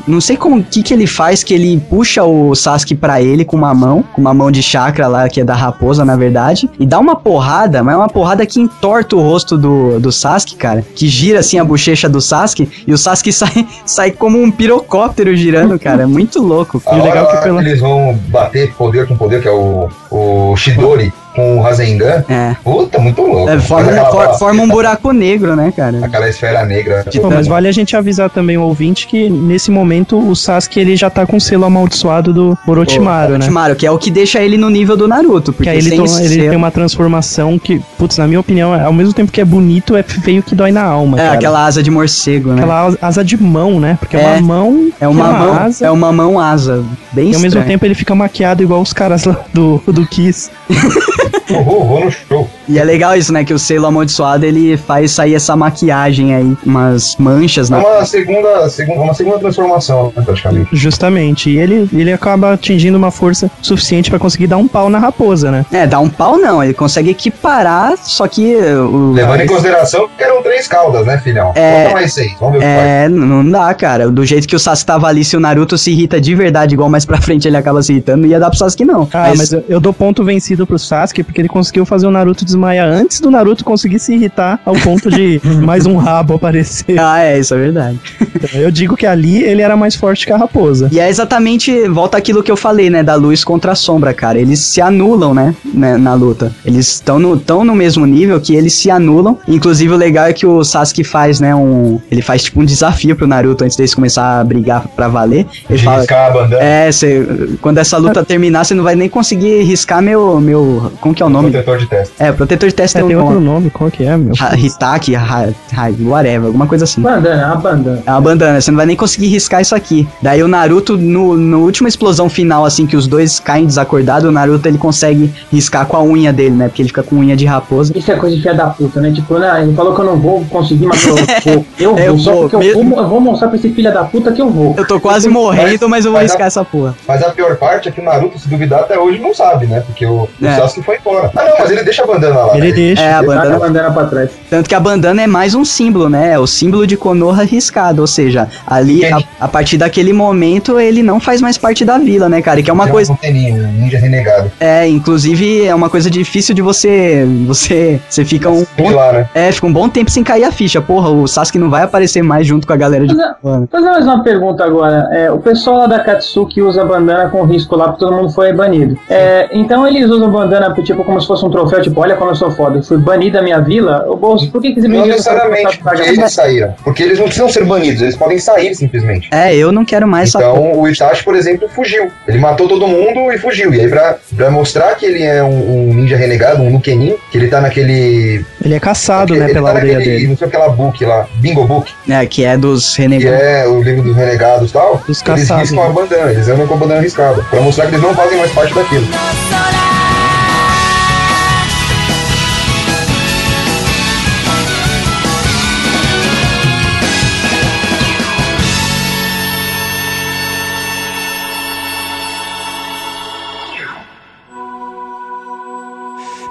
Não sei como que que ele faz, que ele puxa o Sasuke pra ele com uma mão, com uma mão de chakra lá, que é da raposa, na verdade, e dá uma porrada, mas é uma porrada que entorta o rosto do, do Sasuke, cara. Que gira, assim, a bochecha do Sasuke, e o Sasuke [laughs] sai, sai como um pirocóptero girando, cara. É muito louco. A E o legal é que pela- eles vão bater poder com poder, que é o, o Shidori com o Rasengan, É. puta, muito louco. É, forma, for- forma um buraco negro, né, cara? Aquela esfera negra. Pô, mas vale a gente avisar também o ouvinte que nesse momento o Sasuke ele já tá com o selo amaldiçoado do Orochimaru, né? Orochimaru, que é o que deixa ele no nível do Naruto. Porque Que aí ele, to- ele selo- tem uma transformação que, putz, na minha opinião, ao mesmo tempo que é bonito, é feio que dói na alma. É, cara. aquela asa de morcego, né? Aquela asa- de mão, né? Porque é, É, uma mão. É uma, que mão, asa. é uma mão asa. Bem E ao mesmo tempo ele fica maquiado igual os caras lá do, do Kiss. [laughs] Vou, vou no show. E é legal isso, né? Que o selo amaldiçoado ele faz sair essa maquiagem aí, umas manchas É na. uma segunda, segunda, uma segunda transformação, né, praticamente. Justamente. E ele, ele acaba atingindo uma força suficiente pra conseguir dar um pau na raposa, né? É, dá um pau não, ele consegue equiparar, só que o. Levando em consideração que eram três caudas, né, filhão? É. Bota mais seis, vamos ver o que faz. É, não dá, cara. Do jeito que o Sasuke tava ali, se o Naruto se irrita de verdade, igual mais pra frente ele acaba se irritando, não ia dar pro Sasuke, não. Ah, mas, eu, eu dou ponto vencido pro Sasuke porque ele conseguiu fazer o Naruto desmaiar antes do Naruto conseguir se irritar ao ponto de [laughs] mais um rabo aparecer. Ah, é, isso é verdade. Então, eu digo que ali ele era mais forte que a raposa. E é exatamente, volta aquilo que eu falei, né, da luz contra a sombra, cara. Eles se anulam, né, né, na luta. Eles estão no, tão no mesmo nível que eles se anulam. Inclusive, o legal é que o Sasuke faz, né, um... Ele faz, tipo, um desafio pro Naruto antes deles começar a brigar pra valer. Ele De fala... riscar a bandana. É, cê, quando essa luta terminar, você não vai nem conseguir riscar meu... meu como que é o nome? Protetor de testa. É, protetor de testa É, tem tem um outro nome. qual que é, meu? Ha- Hitaki, ha, ha, whatever, alguma coisa assim. Bandana, a bandana. É uma bandana, você não vai nem conseguir riscar isso aqui. Daí o Naruto, no, no última explosão final, assim, que os dois caem desacordados, o Naruto ele consegue riscar com a unha dele, né? Porque ele fica com unha de raposa. Isso é coisa de filha da puta, né? Tipo, né, ele falou que eu não vou conseguir, mas eu [laughs] vou. Eu vou, Eu só vou, porque eu mesmo- vou, eu vou mostrar pra esse filho da puta que eu vou. Eu tô quase morrendo, mas eu vou mas a- riscar essa porra. Mas a pior parte é que o Naruto, se duvidar, até hoje não sabe, né? Porque o, o É. Sasuke foi embora. Ah, não, mas ele deixa a bandana lá. Ele né? deixa. É, a Taca a bandana. bandana pra trás. Tanto que a bandana é mais um símbolo, né? É o símbolo de Konoha riscado. Ou seja, ali, a, a partir daquele momento, ele não faz mais parte da vila, né, cara? E que é uma Ele coisa. um teninho, um ninja renegado. É, inclusive, é uma coisa difícil de você. Você. Você fica um. Sei lá, né? É, fica um bom tempo sem cair a ficha. Porra, o Sasuke não vai aparecer mais junto com a galera de Mas, Konoha. Fazer mais uma pergunta agora. É, o pessoal lá da Katsuki usa bandana com risco lá, porque todo mundo foi banido. É, então eles usam bandana tipo como se fosse um troféu, tipo, olha como eu sou foda, fui banido da minha vila. Ô, bolso, por que, que esse Não menino necessariamente, tá porque eles saíram. Porque eles não precisam ser banidos, eles podem sair simplesmente. É, eu não quero mais. Então o Itachi, por exemplo, fugiu. Ele matou todo mundo e fugiu. E aí, pra, pra mostrar que ele é um, um ninja renegado, um Nukenin, que ele tá naquele. Ele é caçado, ele né, pela tá aldeia naquele, dele. Não sei aquela book lá, Bingo Book, É, que é dos que renegados. é o livro dos renegados e tal. Dos eles caçados, riscam a né? bandana, eles andam com a bandana riscada. Pra mostrar que eles não fazem mais parte daquilo.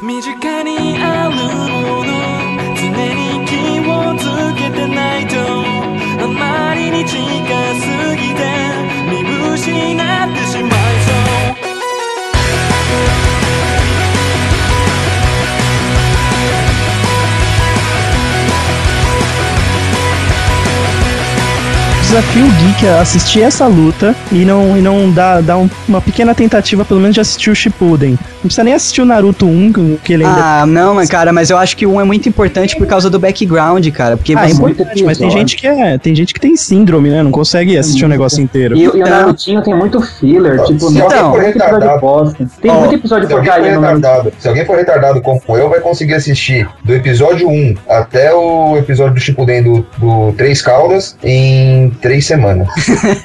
身近にあるもの常に気をつけてないとあまりに近すぎて見失って desafio o Geek a assistir essa luta e não, e não dar, dar um- uma pequena tentativa, pelo menos, de assistir o Shippuden. Não precisa nem assistir o Naruto 1, que ele ainda Ah, não, mas cara, mas eu acho que o 1 é muito importante por causa do background, cara. Porque Ah, é importante, mas tem gente que é, tem gente que tem síndrome, né? Não consegue assistir o negócio inteiro. E, e o Então- Narutinho tem muito filler, tipo, se não alguém tem for muito episódio retardado-. Tem Ó, muito episódio se alguém, for porcaria no retardado, se alguém for retardado como eu, vai conseguir assistir do episódio 1 até o episódio do Shippuden do, do Três Caldas em três semanas. [laughs]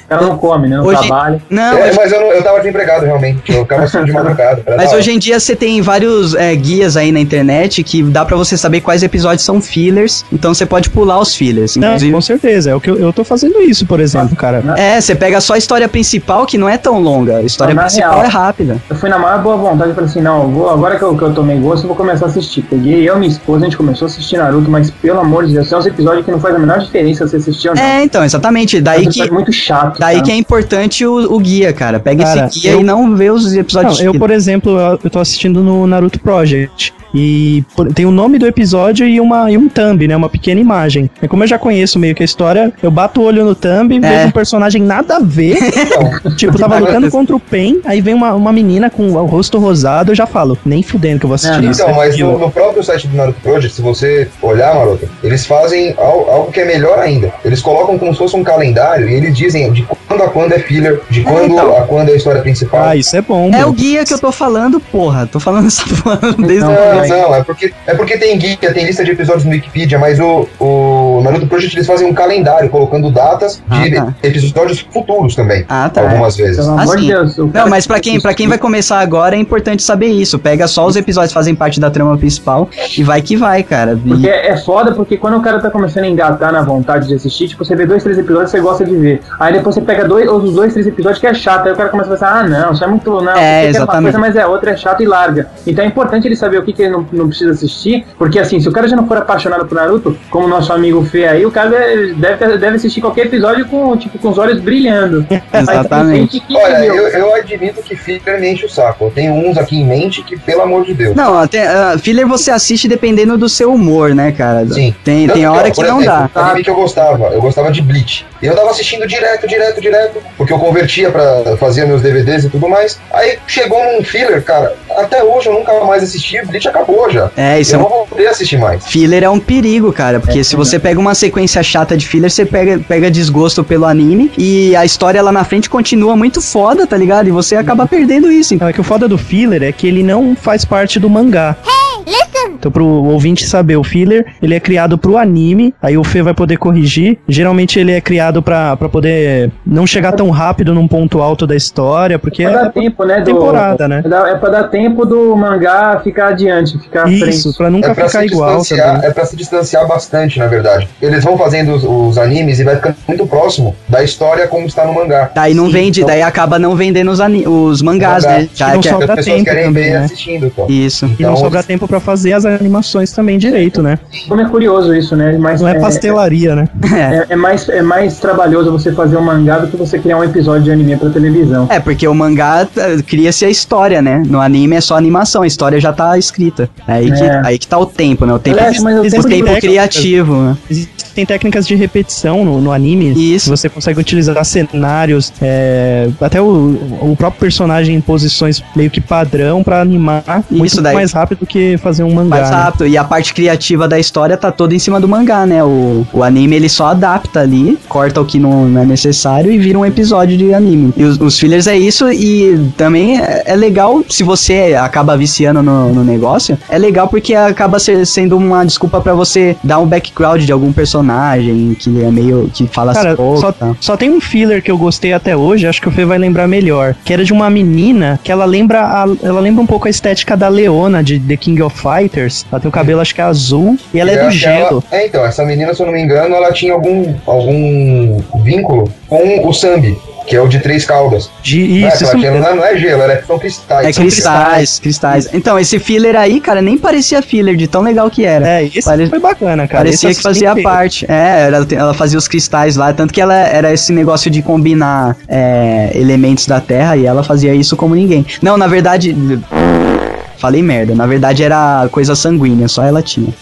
O cara não come, né? Não Hoje- trabalha. Não, É, hoje- mas eu, não- eu tava desempregado realmente. Eu ficava assistindo de madrugada. Mas hoje em dia você tem vários é, guias aí na internet que dá pra você saber quais episódios são fillers, então você pode pular os fillers. Não, Inclusive, com certeza. É o que eu, eu tô fazendo isso, por exemplo, cara. [laughs] é, você pega só a história principal, que não é tão longa. A história Na principal real. é rápida. Eu fui na maior boa vontade e falei assim, não, vou, agora que eu, que eu tomei gosto, eu vou começar a assistir. Peguei eu e minha esposa, a gente começou a assistir Naruto, mas pelo amor de Deus, são uns episódios que não faz a menor diferença você assistir ou não. É, então, exatamente. É um Daí que, episódio muito chato. daí cara. que é importante o, o guia, cara. Pega Cara, esse guia eu- e não vê os episódios. Não, eu, por exemplo, eu, eu tô assistindo no Naruto Project. E por- tem o nome do episódio e, uma, e um thumb, né? Uma pequena imagem. E como eu já conheço meio que a história, eu bato o olho no thumb, vejo um personagem nada a ver. [laughs] tipo, tava [laughs] lutando contra o Pen, aí vem uma, uma menina com o rosto rosado, eu já falo, nem fudendo que eu vou assistir É, isso. Então, é mas no, no próprio site do Naruto Project, se você olhar, Maroto, eles fazem al- algo que é melhor ainda. Eles colocam como se fosse um calendário e eles dizem de quando a quando é filler, de quando então. a quando é a história principal. Ah, isso é bom. É bro. o guia que eu tô falando, porra. Tô falando [laughs] essa porra desde Não, o Não, começo. Não, é porque, é porque tem guia, tem lista de episódios no Wikipedia, mas o, o Naruto Project eles fazem um calendário colocando datas de Ah, tá. episódios futuros também. Ah, tá. Algumas vezes. Pelo amor Assim, de Deus. Não, mas pra quem, pra quem vai começar agora é importante saber isso. Pega só os episódios que fazem parte da trama principal e vai que vai, cara. E- Porque é foda, porque quando o cara tá começando a engatar na vontade de assistir, tipo, você vê dois, três episódios você gosta de ver. Aí depois você pega dois, os dois, três episódios que é chato. Aí o cara começa a pensar, ah, não, isso é muito. Não, É, uma exatamente. coisa, mas é outra, é chato e larga. Então é importante ele saber o que, que ele não, não precisa assistir, porque assim, se o cara já não for apaixonado por Naruto, como o nosso amigo Fê aí, o cara deve, deve, assistir qualquer episódio com, tipo, com os olhos brilhando. [laughs] Tem Exatamente. Olha, eu, eu admito que filler me enche o saco. Eu tenho uns aqui em mente que, pelo amor de Deus. Não, até, ah, filler você assiste dependendo do seu humor, né, cara? Sim. Tem, tem Não, hora ó, que não exemplo, dá. Anime que eu gostava, eu gostava de Bleach. E eu tava assistindo direto, direto, direto, porque eu convertia pra fazer meus DVDs e tudo mais. Aí chegou num filler, cara, até hoje eu nunca mais assisti, Bleach acabou já. É, isso é eu um não vou poder assistir mais. Filler é um perigo, cara, porque se você pega uma sequência chata de filler, você pega, pega desgosto pelo anime e a história lá na frente continua muito foda, tá ligado? E você acaba perdendo isso. Não, é que o foda do filler é que ele não faz parte do mangá. Então, pro ouvinte saber, o filler, ele é criado pro anime, aí o Fê vai poder corrigir. Geralmente ele é criado pra, pra poder não chegar tão rápido num ponto alto da história, porque pra é dar tempo, né? do- temporada, né? É, é pra dar tempo do mangá ficar adiante, ficar à Isso, frente. pra nunca É pra, ficar igual é pra se distanciar bastante, na verdade. Eles vão fazendo os, os animes e vai ficando muito próximo da história como está no mangá. Daí não Sim, vende, então- daí acaba não vendendo os, os mangás, Mangá. né? Já não que- sobra As pessoas tempo querem também, ver né? assistindo, pô. Isso. E não Então, sobra tempo pra fazer as animações também direito, né? Como é curioso isso, né? Mas Não é pastelaria, né? [laughs] é, é mais, é mais trabalhoso você fazer um mangá do que você criar um episódio de anime pra televisão. É, porque o mangá eh, cria-se a história, né? No anime é só animação, a história já tá escrita. É aí, que, É. aí que tá o tempo, né? O tempo, Aliás, mas o o tempo tempo de- criativo, né? Existem técnicas de repetição no, no anime. Isso. Você consegue utilizar cenários, é, até o, o próprio personagem em posições meio que padrão pra animar muito Isso daí. mais rápido do que fazer um mangá. Mais né? E a parte criativa da história tá toda em cima do mangá, né? O, o anime ele só adapta ali, corta o que não, não é necessário e vira um episódio de anime. E os, os fillers é isso, e também é, é legal se você acaba viciando no, no negócio. É legal porque acaba ser- sendo uma desculpa pra você dar um background de algum personagem que é meio. que fala Cara, pouco. só, tá? só tem um filler que eu gostei até hoje, acho que o Fê vai lembrar melhor. Que era de uma menina que ela lembra a- ela lembra um pouco a estética da Leona de The King of Fighters. Ela tem o cabelo, acho que é azul, e ela é, do aquela- gelo. É, então, essa menina, se eu não me engano, ela tinha algum, algum vínculo com o Sambi, que é o de três caudas. De, Não é, isso, isso não, é- não é gelo, ela é, são cristais. É São cristais, cristais. Então, esse filler aí, cara, nem parecia filler, de tão legal que era. É, esse Pare- foi bacana, cara. Parecia Esse que fazia inteiro. parte. É, ela, ela fazia os cristais lá. Tanto que ela era esse negócio de combinar é, elementos da Terra e ela fazia isso como ninguém. Não, na verdade. Falei merda. Na verdade era coisa sanguínea, só ela tinha.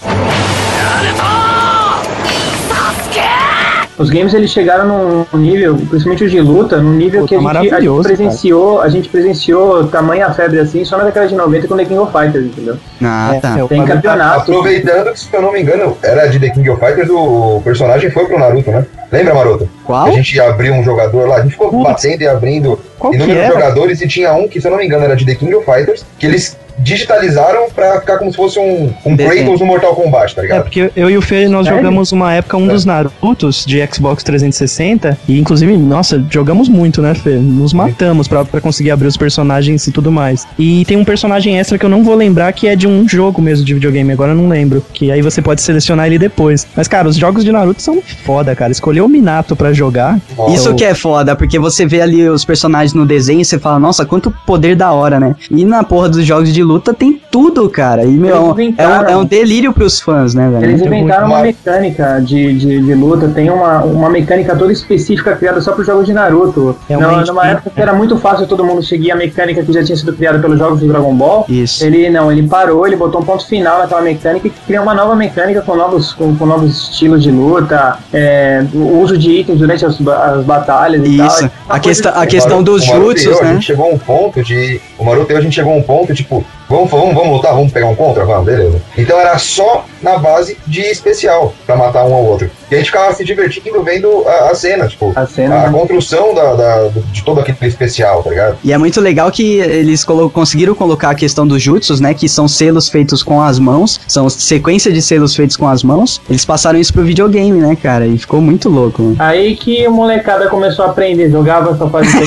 Os games eles chegaram num nível, principalmente os de luta, num nível Pô, que a tá gente, a gente presenciou, a gente presenciou tamanha febre assim só na década de 90 com The King of Fighters, entendeu? Ah, É, tá. é, Tem bagulho- campeonato. Aproveitando que, se eu não me engano, era de The King of Fighters, o personagem foi pro Naruto, né? Lembra, Maroto? Qual? A gente abriu um jogador lá, a gente ficou Putz. batendo e abrindo Qual inúmeros jogadores e tinha um que, se eu não me engano, era de The King of Fighters, que eles digitalizaram pra ficar como se fosse um, um. Kratos no Mortal Kombat, tá É, ligado? porque eu e o Fê, nós Sério? jogamos uma época um É. dos Narutos de Xbox 360 e inclusive, nossa, jogamos muito, né, Fê? Nos matamos pra, pra conseguir abrir os personagens e tudo mais. E tem um personagem extra que eu não vou lembrar que é de um jogo mesmo de videogame, agora eu não lembro. Que aí você pode selecionar ele depois. Mas, cara, os jogos de Naruto são foda, cara. Escolher o Minato pra jogar. Isso que é foda, porque você vê ali os personagens no desenho e você fala, nossa, quanto poder da hora, né? E na porra dos jogos de luta tem tudo, cara. E, meu, Eles é um, inventaram. é um delírio pros fãs, né, velho? Eles inventaram uma mecânica de, de, de luta, tem uma, uma mecânica toda específica criada só para os jogos de Naruto. É Não, uma numa época que era muito fácil todo mundo seguir a mecânica que já tinha sido criada pelos jogos do Dragon Ball. Isso. Ele não, ele parou, ele botou um ponto final naquela mecânica e criou uma nova mecânica com novos, com, com novos estilos de luta, é, o uso de itens durante as, as batalhas e tal. Isso. Uma A, questa a assim. questão dos jutsus, eu, A né? gente chegou a um ponto de. O e eu, a gente chegou a um ponto, tipo, vamos, vamos, vamos lutar, vamos pegar um contra? Vamos, beleza. Então era só na base de especial pra matar um ao outro. E a gente ficava se divertindo vendo a, a cena, tipo, A cena, a né? construção da, da- de todo aquele especial, tá ligado? E é muito legal que eles colo- conseguiram colocar a questão dos jutsus, né? Que são selos feitos com as mãos. São sequência de selos feitos com as mãos. Eles passaram isso pro videogame, né, cara? E ficou muito louco. né? Aí que o molecada começou a aprender, jogava só fazia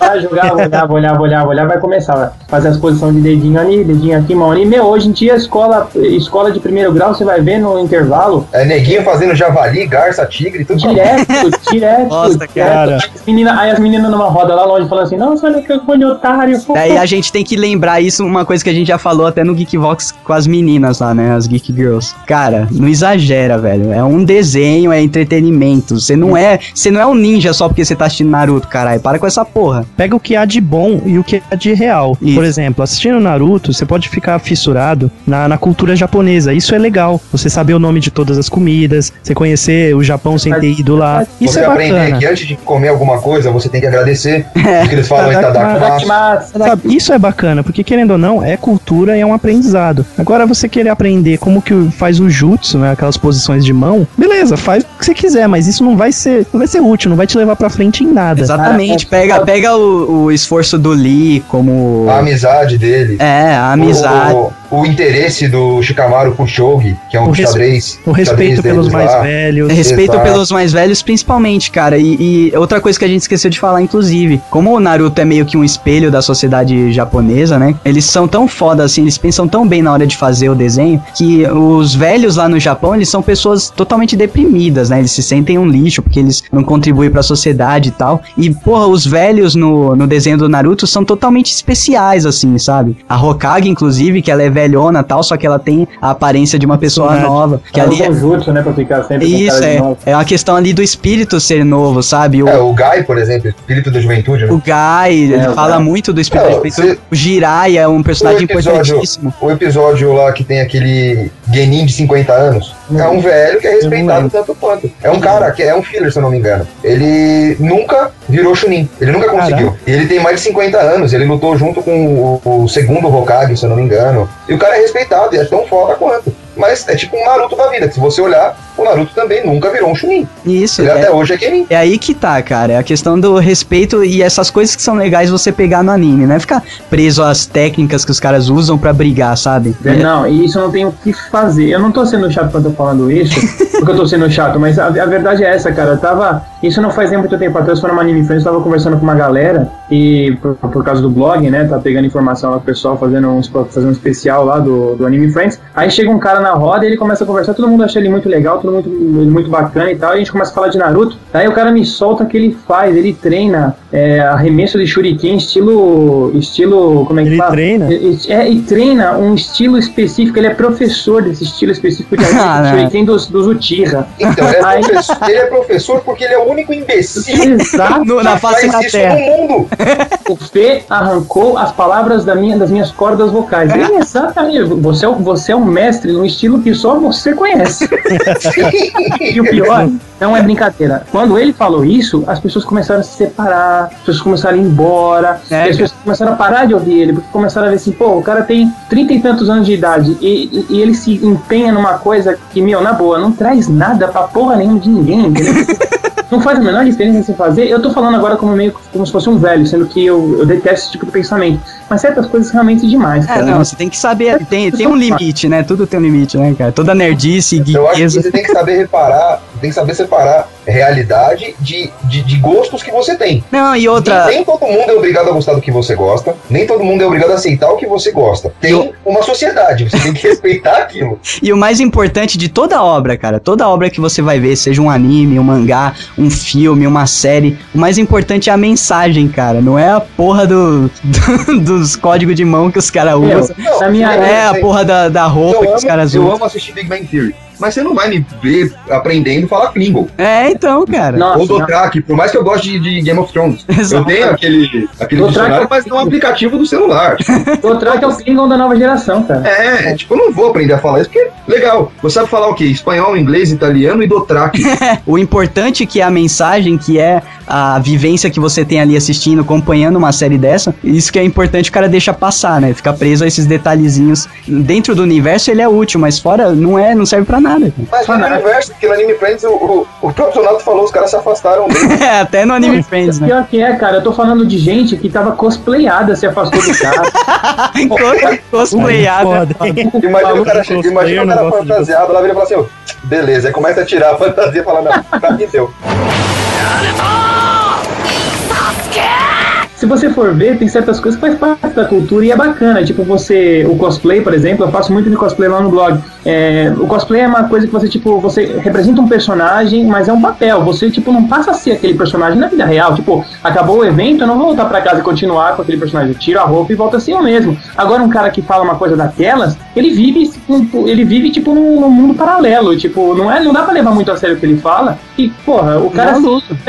ah, [laughs] jogava, olhava, olhava, olhava, olhava, vai começar a fazer as posições de dedinho ali, dedinho aqui, mão ali. Meu, hoje em dia, escola, escola de primeiro grau, você vai ver no intervalo, É neguinho fazendo javali, garça, tigre, tudo direto, direto. [laughs] Nossa, direto. cara. Aí as meninas, aí as meninas numa roda lá longe falando assim, nossa, olha que coisa otário. Daí a gente tem que lembrar isso, uma coisa que a gente já falou até no Geekvox com as meninas lá, né? As Geek Girls. Cara, não exagera, velho. É um desenho, é entretenimento. Você não é. Você não é um ninja só porque você tá assistindo Naruto, caralho. Para com essa porra. Pega o que há de bom e o que há de real. Isso. Por exemplo, assistindo Naruto, você pode ficar fissurado na, na cultura japonesa. Isso é legal. Você saber o nome de todas as comidas, você conhecer o Japão sem ter ido lá. Isso você é aprender bacana. que antes de comer alguma coisa, você tem que agradecer. É. [laughs] O que eles falam Tadakimasu. Sabe, isso é bacana, porque querendo ou não, é cultura e é um aprendizado. Agora, você querer aprender como que faz o jutsu, né, aquelas posições de mão, beleza, faz o que você quiser, mas isso não vai ser, não vai ser útil, não vai te levar pra frente em nada. Exatamente. Ah, Pega, pega o, o esforço do Lee como. A amizade dele. É, a amizade. O, o interesse do Shikamaru por Shogi, que é um O res- xadrez. O respeito xadrez pelos mais lá. velhos. Respeito Exato. pelos mais velhos, principalmente, cara. E, e outra coisa que a gente esqueceu de falar, inclusive, como o Naruto é meio que um espelho da sociedade japonesa, né? Eles são tão foda assim, eles pensam tão bem na hora de fazer o desenho, que os velhos lá no Japão, eles são pessoas totalmente deprimidas, né? Eles se sentem um lixo, porque eles não contribuem pra sociedade e tal. E, porra, os velhos no, no desenho do Naruto são totalmente especiais, assim, sabe? A Hokage, inclusive, que ela é velhona e tal, só que ela tem a aparência de uma pessoa Personagem. nova. Que É ali é, um jutsu, né, pra ficar sempre com isso, é. novo. É uma questão ali do espírito ser novo, sabe? O, É, o Gai, por exemplo, espírito da juventude, né? o Gai, ele É, o fala Gai. muito do espírito É, de espírito. você- O Jiraiya é um personagem O episódio- importantíssimo. O episódio lá que tem aquele Genin de 50 anos. É um velho que é respeitado tanto quanto. É um cara que é um filler, se eu não me engano. Ele nunca virou Chunin. Ele nunca conseguiu. E ele tem mais de 50 anos. Ele lutou junto com o, o segundo Hokage, se eu não me engano. E o cara é respeitado e é tão foda quanto. Mas é tipo um Naruto da vida, que se você olhar, o Naruto também nunca virou um Chunin. Isso, Ele é, até hoje é Genin. é aí que tá, cara. É a questão do respeito e essas coisas que são legais você pegar no anime, né? Ficar preso às técnicas que os caras usam pra brigar, sabe? É, Não, e isso eu não tenho o que fazer. Eu não tô sendo chato quando eu tô falando isso, [laughs] porque eu tô sendo chato, mas a, a verdade é essa, cara. Eu tava. Isso não faz nem muito tempo atrás, foi numa Anime Friends, eu tava conversando com uma galera, e por, por causa do blog, né? Tá pegando informação lá pro pessoal, fazendo um, fazendo um especial lá do, do Anime Friends. Aí chega um cara na roda e ele começa a conversar, todo mundo acha ele muito legal, todo mundo ele muito bacana e tal, e a gente começa a falar de Naruto. Aí o cara me solta que ele faz, ele treina é, arremesso de shuriken, estilo. estilo. como é que Ele fala? treina? E- É, e treina um estilo específico, ele é professor desse estilo específico de Ah, [laughs] arremesso de não. shuriken dos, dos Uchiha. Então, ele é, [laughs] Aí- professor, ele é professor porque ele é o único imbecil [laughs] Exato. No- na face da terra. no mundo. O Fê arrancou as palavras da minha, das minhas cordas vocais. Ele exatamente. Você é, o- você é um mestre num estilo que só você conhece. [laughs] e o pior, não é brincadeira. Quando ele falou isso, as pessoas começaram a se separar, as pessoas começaram a ir embora, É, as pessoas começaram a parar de ouvir ele, porque começaram a ver assim, pô, o cara tem trinta e tantos anos de idade e, e- e ele se empenha numa coisa que, meu, na boa, não traz nada pra porra nenhuma de ninguém, entendeu? Não faz a menor diferença você fazer. Eu tô falando agora como meio como se fosse um velho, sendo que eu, eu detesto esse tipo de pensamento. Mas certas coisas realmente demais, É, cara. não, você tem que saber, tem, tem um limite, né? Tudo tem um limite, né, cara? Toda nerdice, Eu acho que guieza. você tem que saber reparar, tem que saber separar realidade de, de, de gostos que você tem. Não, e outra. Nem todo mundo é obrigado a gostar do que você gosta, nem todo mundo é obrigado a aceitar o que você gosta. Tem uma sociedade, você tem que [laughs] respeitar aquilo. E o mais importante de toda obra, cara, toda obra que você vai ver, seja um anime, um mangá, um filme, uma série, o mais importante é a mensagem, cara. Não é a porra do, do- dos códigos de mão que os caras usam. Não, minha eu- É a porra da, da roupa eu que os amo, caras eu usam. amo assistir Big Bang Theory. Mas você não vai me ver aprendendo a falar Klingon. É, então, cara. Nossa, Ou Dothraki, por mais que eu goste de, de Game of Thrones. [laughs] Eu Exato. tenho aquele, aquele Dothraki dicionário, é- mas não é um aplicativo do celular. [laughs] Que é o Klingon da nova geração, cara. É, tipo, eu não vou aprender a falar isso, porque, legal, você sabe falar o quê? Espanhol, inglês, italiano e Dothraki. [laughs] O importante que é a mensagem, que é a vivência que você tem ali assistindo, acompanhando uma série dessa, isso que é importante o cara deixa passar, né? Ficar preso a esses detalhezinhos. Dentro do universo ele é útil, mas fora não é, não serve pra nada. Cara. Mas no Fantástico. universo, porque no Anime Friends, o, o, o próprio Donato falou, os caras se afastaram dele. [laughs] É, até no Anime Friends, né? Pior que é, cara, eu tô falando de gente que tava cosplayada, se afastou do cara. [laughs] Co- Cosplayada. Imagina o cara, imagina eu o não cara fantasiado, lá vira e fala assim, beleza, aí começa a tirar a fantasia e fala, não, pra mim deu. Se você for ver, tem certas coisas que faz parte da cultura e é bacana. Tipo, você. O cosplay, por exemplo, eu faço muito de cosplay lá no blog. É, o cosplay é uma coisa que você, tipo, você representa um personagem, mas é um papel. Você, tipo, não passa a ser aquele personagem na vida real. Tipo, acabou o evento, eu não vou voltar pra casa e continuar com aquele personagem. Eu tiro a roupa e volta a ser eu mesmo. Agora, um cara que fala uma coisa daquelas, ele vive, ele vive tipo, num, num mundo paralelo. Tipo, não, é, não dá pra levar muito a sério o que ele fala. E, porra, o cara, se,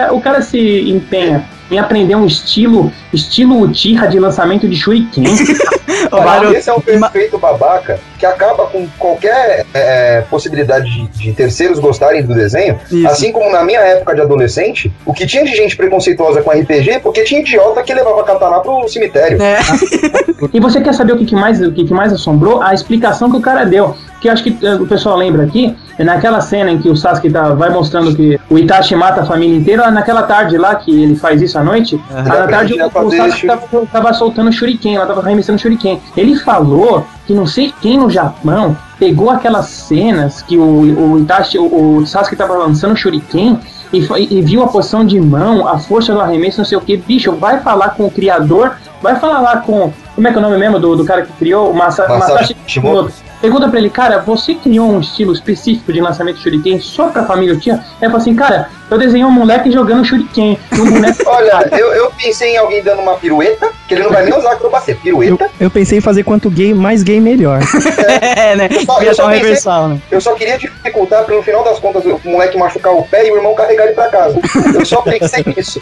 o cara se empenha em aprender um estilo, estilo Uchiha de lançamento de Shuriken. [laughs] Cara, esse é um perfeito babaca que acaba com qualquer é, possibilidade de, de terceiros gostarem do desenho. Isso. Assim como na minha época de adolescente, o que tinha de gente preconceituosa com RPG, porque tinha idiota que levava katana pro cemitério. É. [laughs] E você quer saber o que, que mais, o que, que mais assombrou? A explicação que o cara deu. Que acho que eh, o pessoal lembra aqui, é naquela cena em que o Sasuke tá, vai mostrando que o Itachi mata a família inteira, naquela tarde lá que ele faz isso à noite, Aham. na tarde o, o Sasuke tava, tava soltando shuriken, ela tava arremessando shuriken. Ele falou que não sei quem no Japão pegou aquelas cenas que o, o Itachi, o, o Sasuke tava lançando shuriken e, e viu a posição de mão, a força do arremesso, não sei o que. Bicho, vai falar com o criador, vai falar lá com. Como é que é o nome mesmo do, do cara que criou? O Masa, Masashi Masashi Kishimoto. Pergunta pra ele, cara, você criou um estilo específico de lançamento de Shuriken só pra família Uchiha? Aí fala assim, cara, eu desenhei um moleque jogando Shuriken. Um boneco [laughs] Olha, eu, eu pensei em alguém dando uma pirueta, que ele não vai nem usar acrobacia. Eu, Pirueta. eu pensei em fazer quanto gay, mais gay melhor. [laughs] [laughs] É, né? só- Ia eu só dar um pensei- reversal, né? Eu só queria dificultar pra no final das contas o moleque machucar o pé e o irmão carregar ele pra casa. Eu só pensei nisso.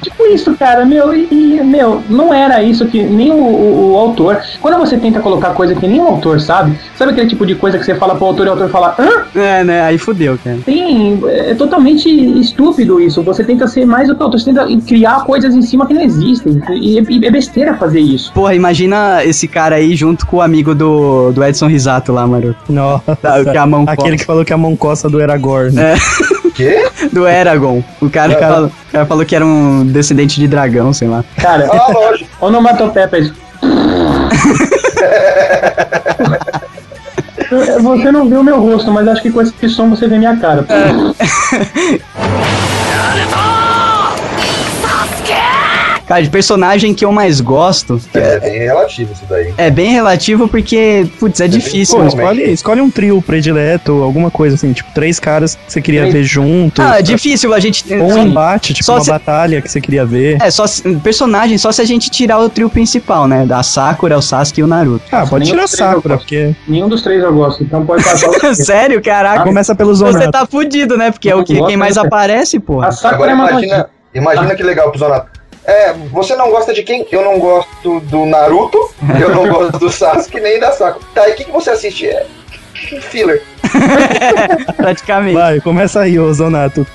Tipo isso, cara, meu, e, e, meu, não era isso que nem o, o- o autor. Quando você tenta colocar coisa que nem o autor sabe, sabe aquele tipo de coisa que você fala pro autor e o autor fala, hã? É, né? Aí fudeu, cara. Tem, é totalmente estúpido isso. Você tenta ser mais do que o autor, você tenta criar coisas em cima que não existem. E, e é besteira fazer isso. Porra, imagina esse cara aí junto com o amigo do, do Edson Risato lá, maroto. Nossa. Tá, que a mão Aquele que falou que a mão coça do Aragorn. É. [laughs] Quê? Do Eragon. O cara, falou, o cara falou que era um descendente de dragão, sei lá. Cara, onomatopeia pra isso. Você não viu o meu rosto, mas acho que com esse som você vê minha cara. [laughs] [laughs] Cara, de personagem que eu mais gosto É bem relativo isso daí. é bem relativo porque, putz, é difícil. Pô, né? escolhe, escolhe um trio predileto, alguma coisa assim, tipo, três caras que você queria Três. ver juntos. Ah, é difícil a gente. Ou um só- embate, tipo só uma se- batalha que você queria ver. É, só se- personagem, só se a gente tirar o trio principal, né? Da Sakura, o Sasuke e o Naruto. Ah, pode nenhum tirar eu Sakura, porque Nenhum dos três eu gosto, então pode passar o [laughs] Sério, caraca. começa pelo Você Zonato. tá fudido, né? Porque é o que, quem mais aparece, porra. A Sakura Agora é uma imagina, imagina que legal pro Zonato. É, você não gosta de quem? Eu não gosto do Naruto, eu não gosto do Sasuke nem da Sakura. Tá, e o que, que você assiste? É, filler. [laughs] Praticamente. Vai, começa aí, ô Zonato.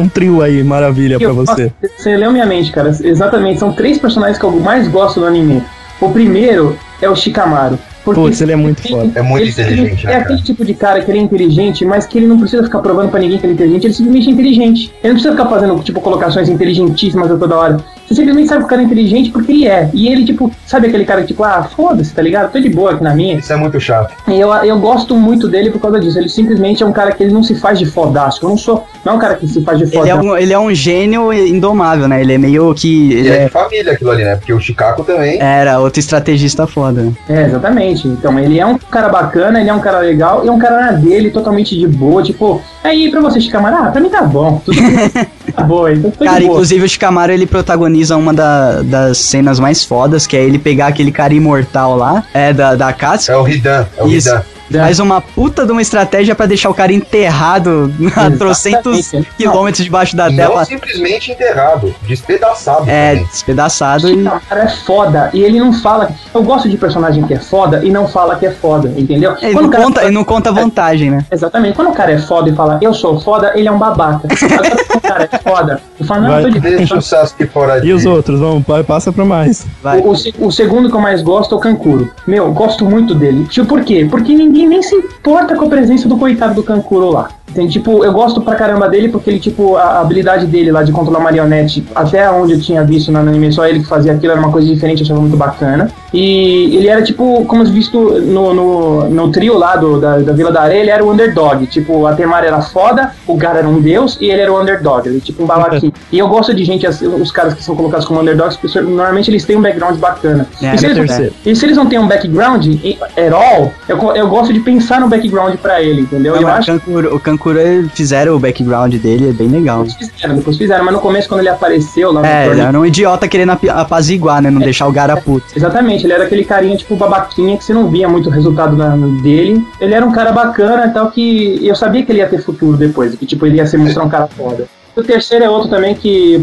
Um trio aí, maravilha pra Eu- você. Você leu minha mente, cara. Exatamente, são três personagens que eu mais gosto do anime. O primeiro é o Shikamaru. Porque Putz, ele é muito ele- foda. É muito ele- inteligente, ele- né, É aquele tipo de cara que ele é inteligente, mas que ele não precisa ficar provando pra ninguém que ele é inteligente, ele simplesmente é inteligente. Ele não precisa ficar fazendo, tipo, colocações inteligentíssimas a toda hora. Você simplesmente sabe que o cara é inteligente porque ele é. E ele, tipo, sabe aquele cara que, tipo, ah, foda-se, tá ligado? Tô de boa aqui na minha. Isso é muito chato. E eu, eu gosto muito dele por causa disso. Ele simplesmente é um cara que ele não se faz de fodástico. Eu não sou. Não é um cara que se faz de Ele é, fodástico. um, ele é um gênio indomável, né? Ele é meio que. E Ele é é, de família aquilo ali, né? Porque o Chicago também. era outro estrategista foda. É, exatamente. Então, ele é um cara bacana, ele é um cara legal, e é um cara na dele, totalmente de boa. Tipo, aí pra você, Chicamará, ah, pra mim tá bom. Tudo bem. [laughs] tá bom, então tô Cara, boa. inclusive o Shikamaru ele protagoniza uma da- das cenas mais fodas, que é ele pegar aquele cara imortal lá, é da, da Katsuki. É o Ridan, é o Isso. Ridan. Faz uma puta de uma estratégia pra deixar o cara enterrado a trocentos quilômetros debaixo da terra. não simplesmente enterrado, despedaçado. É, também. despedaçado e. Shikamaru é foda, e ele não fala. Eu gosto de personagem que é foda e não fala que é foda, entendeu? Ele Quando não, o cara conta, fala- ele não conta vantagem, né? Exatamente. Quando o cara é foda e fala, eu sou foda, ele é um babaca. Agora, quando o cara é foda e fala, não, Vai. eu tô de Deixa o Sasuke fora E os outros? Vamos, pa- passa pra mais. Vai. O, o o segundo que eu mais gosto é o Kankuro. Meu, gosto muito dele. Tipo, por quê? Porque ninguém nem se importa com a presença do coitado do Kankuro lá. Tem, tipo, eu gosto pra caramba dele porque ele, tipo, a habilidade dele lá de controlar marionete, até onde eu tinha visto no anime, só ele que fazia aquilo, era uma coisa diferente, eu achava muito bacana. E ele era, tipo, como visto no, no, no trio lá do, da, da Vila da Areia, ele era o underdog. Tipo, a Temari era foda, o Gara era um deus e ele era o underdog. Ele, tipo, um babaquinho. [laughs] e eu gosto de gente, os caras que são colocados como underdogs, porque normalmente eles têm um background bacana. É, e, se é eles, e se eles não têm um background at all, eu, eu gosto de pensar no background pra ele, entendeu? Não, eu mas acho o Kankuro, o Kankuro fizeram o background dele, é bem legal. eles fizeram, depois fizeram, mas no começo, quando ele apareceu lá no É, ele era um idiota querendo apaziguar, né? Não deixar o cara puto. Exatamente, ele era aquele carinha, tipo, babaquinha, que você não via muito resultado na- dele. Ele era um cara bacana e tal, que eu sabia que ele ia ter futuro depois, que, tipo, ele ia se mostrar um cara foda. O terceiro é outro também que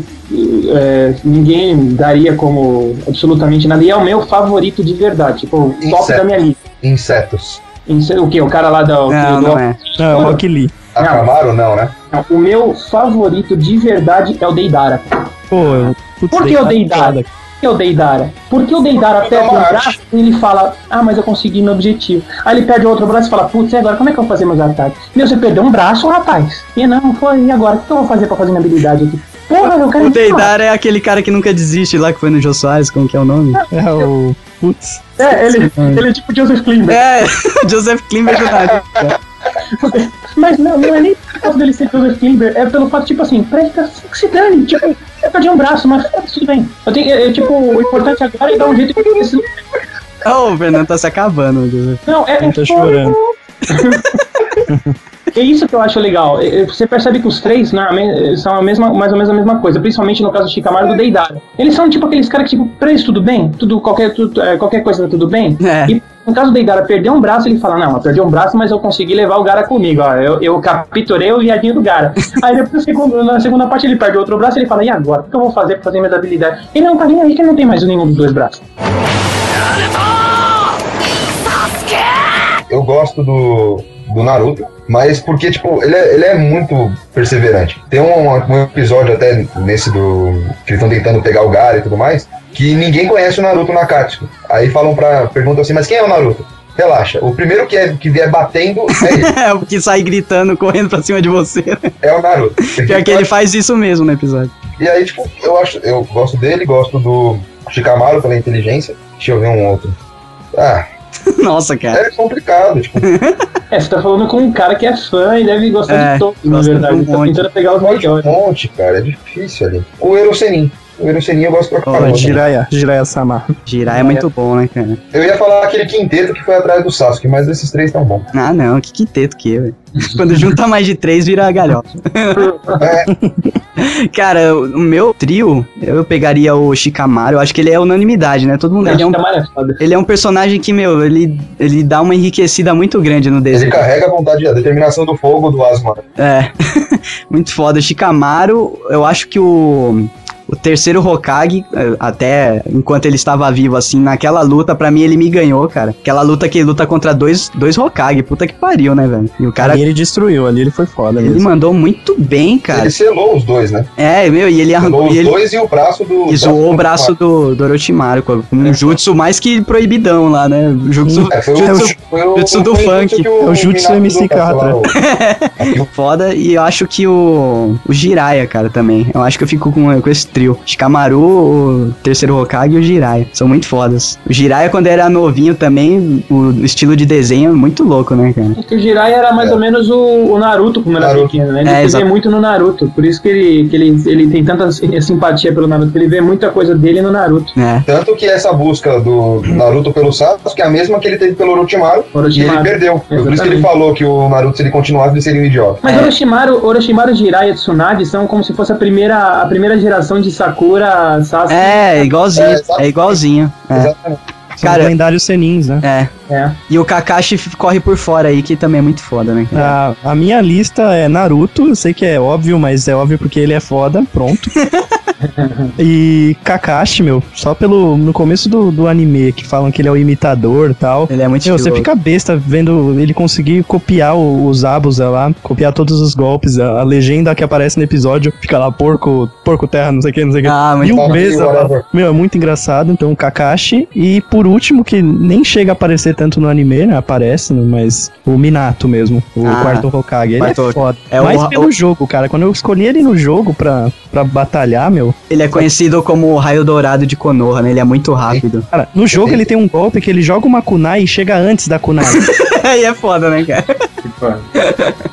é, ninguém daria como absolutamente nada, e é o meu favorito de verdade, tipo, o top da minha lista. Insetos. Isso- O que? O cara lá da. Não, do- não é. Não, é o Rock Lee. Akamaru não, né? Não, O meu favorito de verdade é o Deidara. Pô, eu- putz, Por que o Deidara? Por que o Deidara? Porque o Deidara é um braço e ele fala, ah, mas eu consegui meu objetivo. Aí ele perde o outro braço e fala, putz, e agora como é que eu vou fazer meus ataques? Meu, você perdeu um braço, rapaz. E não, foi, e agora? O que eu vou fazer pra fazer minha habilidade aqui? Porra, eu quero O Deidar é aquele cara que nunca desiste lá, que foi no Jô Soares, como que é o nome? É o. Putz. É, ele, ele é tipo Joseph Klimber. É, [laughs] Joseph Klimber do nada. [laughs] Mas não, não é nem por causa dele ser Joseph Klimber, é pelo fato, tipo assim, presta que se dane, tipo, eu perdi um braço, mas foda-se, tudo bem. Eu tenho, eu, tipo, o importante agora é dar um jeito de esse Oh, o Fernando tá se acabando. Não, é. Ele tá chorando. [laughs] É isso que eu acho legal. É, é, Você percebe que os três normalmente são a mesma, mais ou menos a mesma coisa, principalmente no caso do Shikamaru e do Deidara. Eles são tipo aqueles caras que, tipo, pra eles tudo bem? Tudo, qualquer, tudo, é, qualquer coisa tá tudo bem? É. E no caso do Deidara perder um braço, ele fala: Não, eu perdi um braço, mas eu consegui levar o Gara comigo. Ó, eu, eu capturei o viadinho do Gara. [laughs] Aí depois, na segunda- na segunda parte, ele perde outro braço e ele fala: E agora? O que eu vou fazer pra fazer minhas habilidades? Ele não tá nem aí que ele não tem mais nenhum dos dois braços. Eu gosto do, do Naruto, mas porque, tipo, ele é, ele é muito perseverante. Tem um, um episódio até nesse do. que eles estão tentando pegar o Gara e tudo mais, que ninguém conhece o Naruto na Katsuki. Aí falam pra. perguntam assim, mas quem é o Naruto? Relaxa, o primeiro que, é, que vier batendo é ele, [laughs] É o que sai gritando, correndo pra cima de você. né? é o Naruto. [laughs] Pior que ele faz isso mesmo no episódio. E aí, tipo, eu acho, eu gosto dele, gosto do Shikamaru pela inteligência. Deixa eu ver um outro. Ah, [laughs] Nossa, cara. é complicado, tipo, [laughs] É, você tá falando com um cara que é fã e deve gostar É, de todos, na verdade. de um tá monte. tentando pegar os pode um melhores. monte, cara, é difícil ali. O Erosenin. O Erosenin eu gosto pra caramba. né? Jiraya, Jiraya Sama. Girar é muito bom, né, cara? Eu ia falar aquele quinteto que foi atrás do Sasuke, mas esses três tão bons. Ah, não, que quinteto que é, velho. [laughs] Quando junta mais de três, vira galhofa. É, [laughs] Cara, o meu trio, eu pegaria o Shikamaru. Eu acho que ele é unanimidade, né? Todo mundo. Ele é um, é foda. ele é um personagem que, meu, ele, ele dá uma enriquecida muito grande no ele desenho. carrega a vontade, a determinação do fogo do Asuma. É, [laughs] muito foda. O Shikamaru, eu acho que o, o o terceiro Hokage, eh, até enquanto ele estava vivo, assim, naquela luta, pra mim ele me ganhou, cara. Aquela luta que ele luta contra dois, dois Hokage, puta que pariu, né, velho? E o cara, Ali ele destruiu, ali ele foi foda ele mesmo. mandou muito bem, cara. Ele selou os dois, né? É, meu, e ele Selou arrancou. os ele, dois e o braço do. e zoou o braço do, do Orochimaru com um jutsu mais que proibidão lá, né? O jutsu, É, foi o, jutsu foi o, jutsu do foi o funk. que É o jutsu MC Catra. selar o- [laughs] foda. E eu acho que o, o Jiraiya, cara, também. Eu acho que eu fico com, com esse trio. Shikamaru, o terceiro Hokage e o Jiraiya. São muito fodas. O Jiraiya, quando era novinho também, o estilo de desenho é muito louco, né, cara? É que o Jiraiya era mais ou menos o, o Naruto quando era Naruto. pequeno, né? Ele É, vê muito no Naruto. Por isso que ele, que ele, ele tem tanta simpatia pelo Naruto, que ele vê muita coisa dele no Naruto. É. Tanto que essa busca do Naruto pelo Sasuke é a mesma que ele teve pelo Orochimaru, Orochimaru. e ele perdeu. Foi por isso que ele Exatamente. falou que o Naruto, se ele continuasse, ele seria um idiota. Mas Orochimaru, Orochimaru, Jiraiya e Tsunade são como se fosse a primeira, a primeira geração de Sakura, Sasuke. É, igualzinho. É, É, igualzinho. É. Exatamente. São Cara- os lendários senins, né? É. É. E o Kakashi corre por fora aí, que também é muito foda, né? A, a minha lista é Naruto, eu sei que é óbvio, mas é óbvio porque ele é foda, pronto. [laughs] e Kakashi, meu, só pelo no começo do, do anime que falam que ele é o imitador e tal. Ele é muito Meu, você fica besta vendo ele conseguir copiar o- os Abusa lá, copiar todos os golpes, a, a legenda que aparece no episódio fica lá, porco, porco terra, não sei o que, não sei o que. Ah, muito Mil vezes, meu, é muito engraçado. Então, Kakashi. E por último, que nem chega a aparecer tanto no anime, né? Aparece, mas o Minato mesmo, o Ah, quarto Hokage. Ele quarto- é foda. é o- Mais o- pelo jogo, cara. Quando eu escolhi ele no jogo pra, pra batalhar, meu. Ele é conhecido como o Raio Dourado de Konoha, né? Ele é muito rápido. Cara, no jogo ele tem um golpe que ele joga uma kunai e chega antes da kunai. [laughs] Aí é foda, né, cara?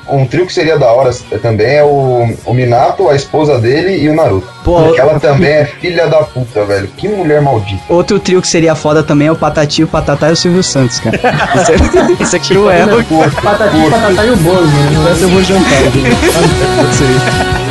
Um trio que seria da hora também é o, o Minato, a esposa dele e o Naruto. Pô, Porque ela também é filha da puta, velho. Que mulher maldita. outro trio que seria foda também é o Patati, o Patatá e o Silvio Santos, cara. [laughs] Isso é, isso é [laughs] cruel. Patati, patatá e o Bozo, né? Eu vou jantar, gente. Não sei.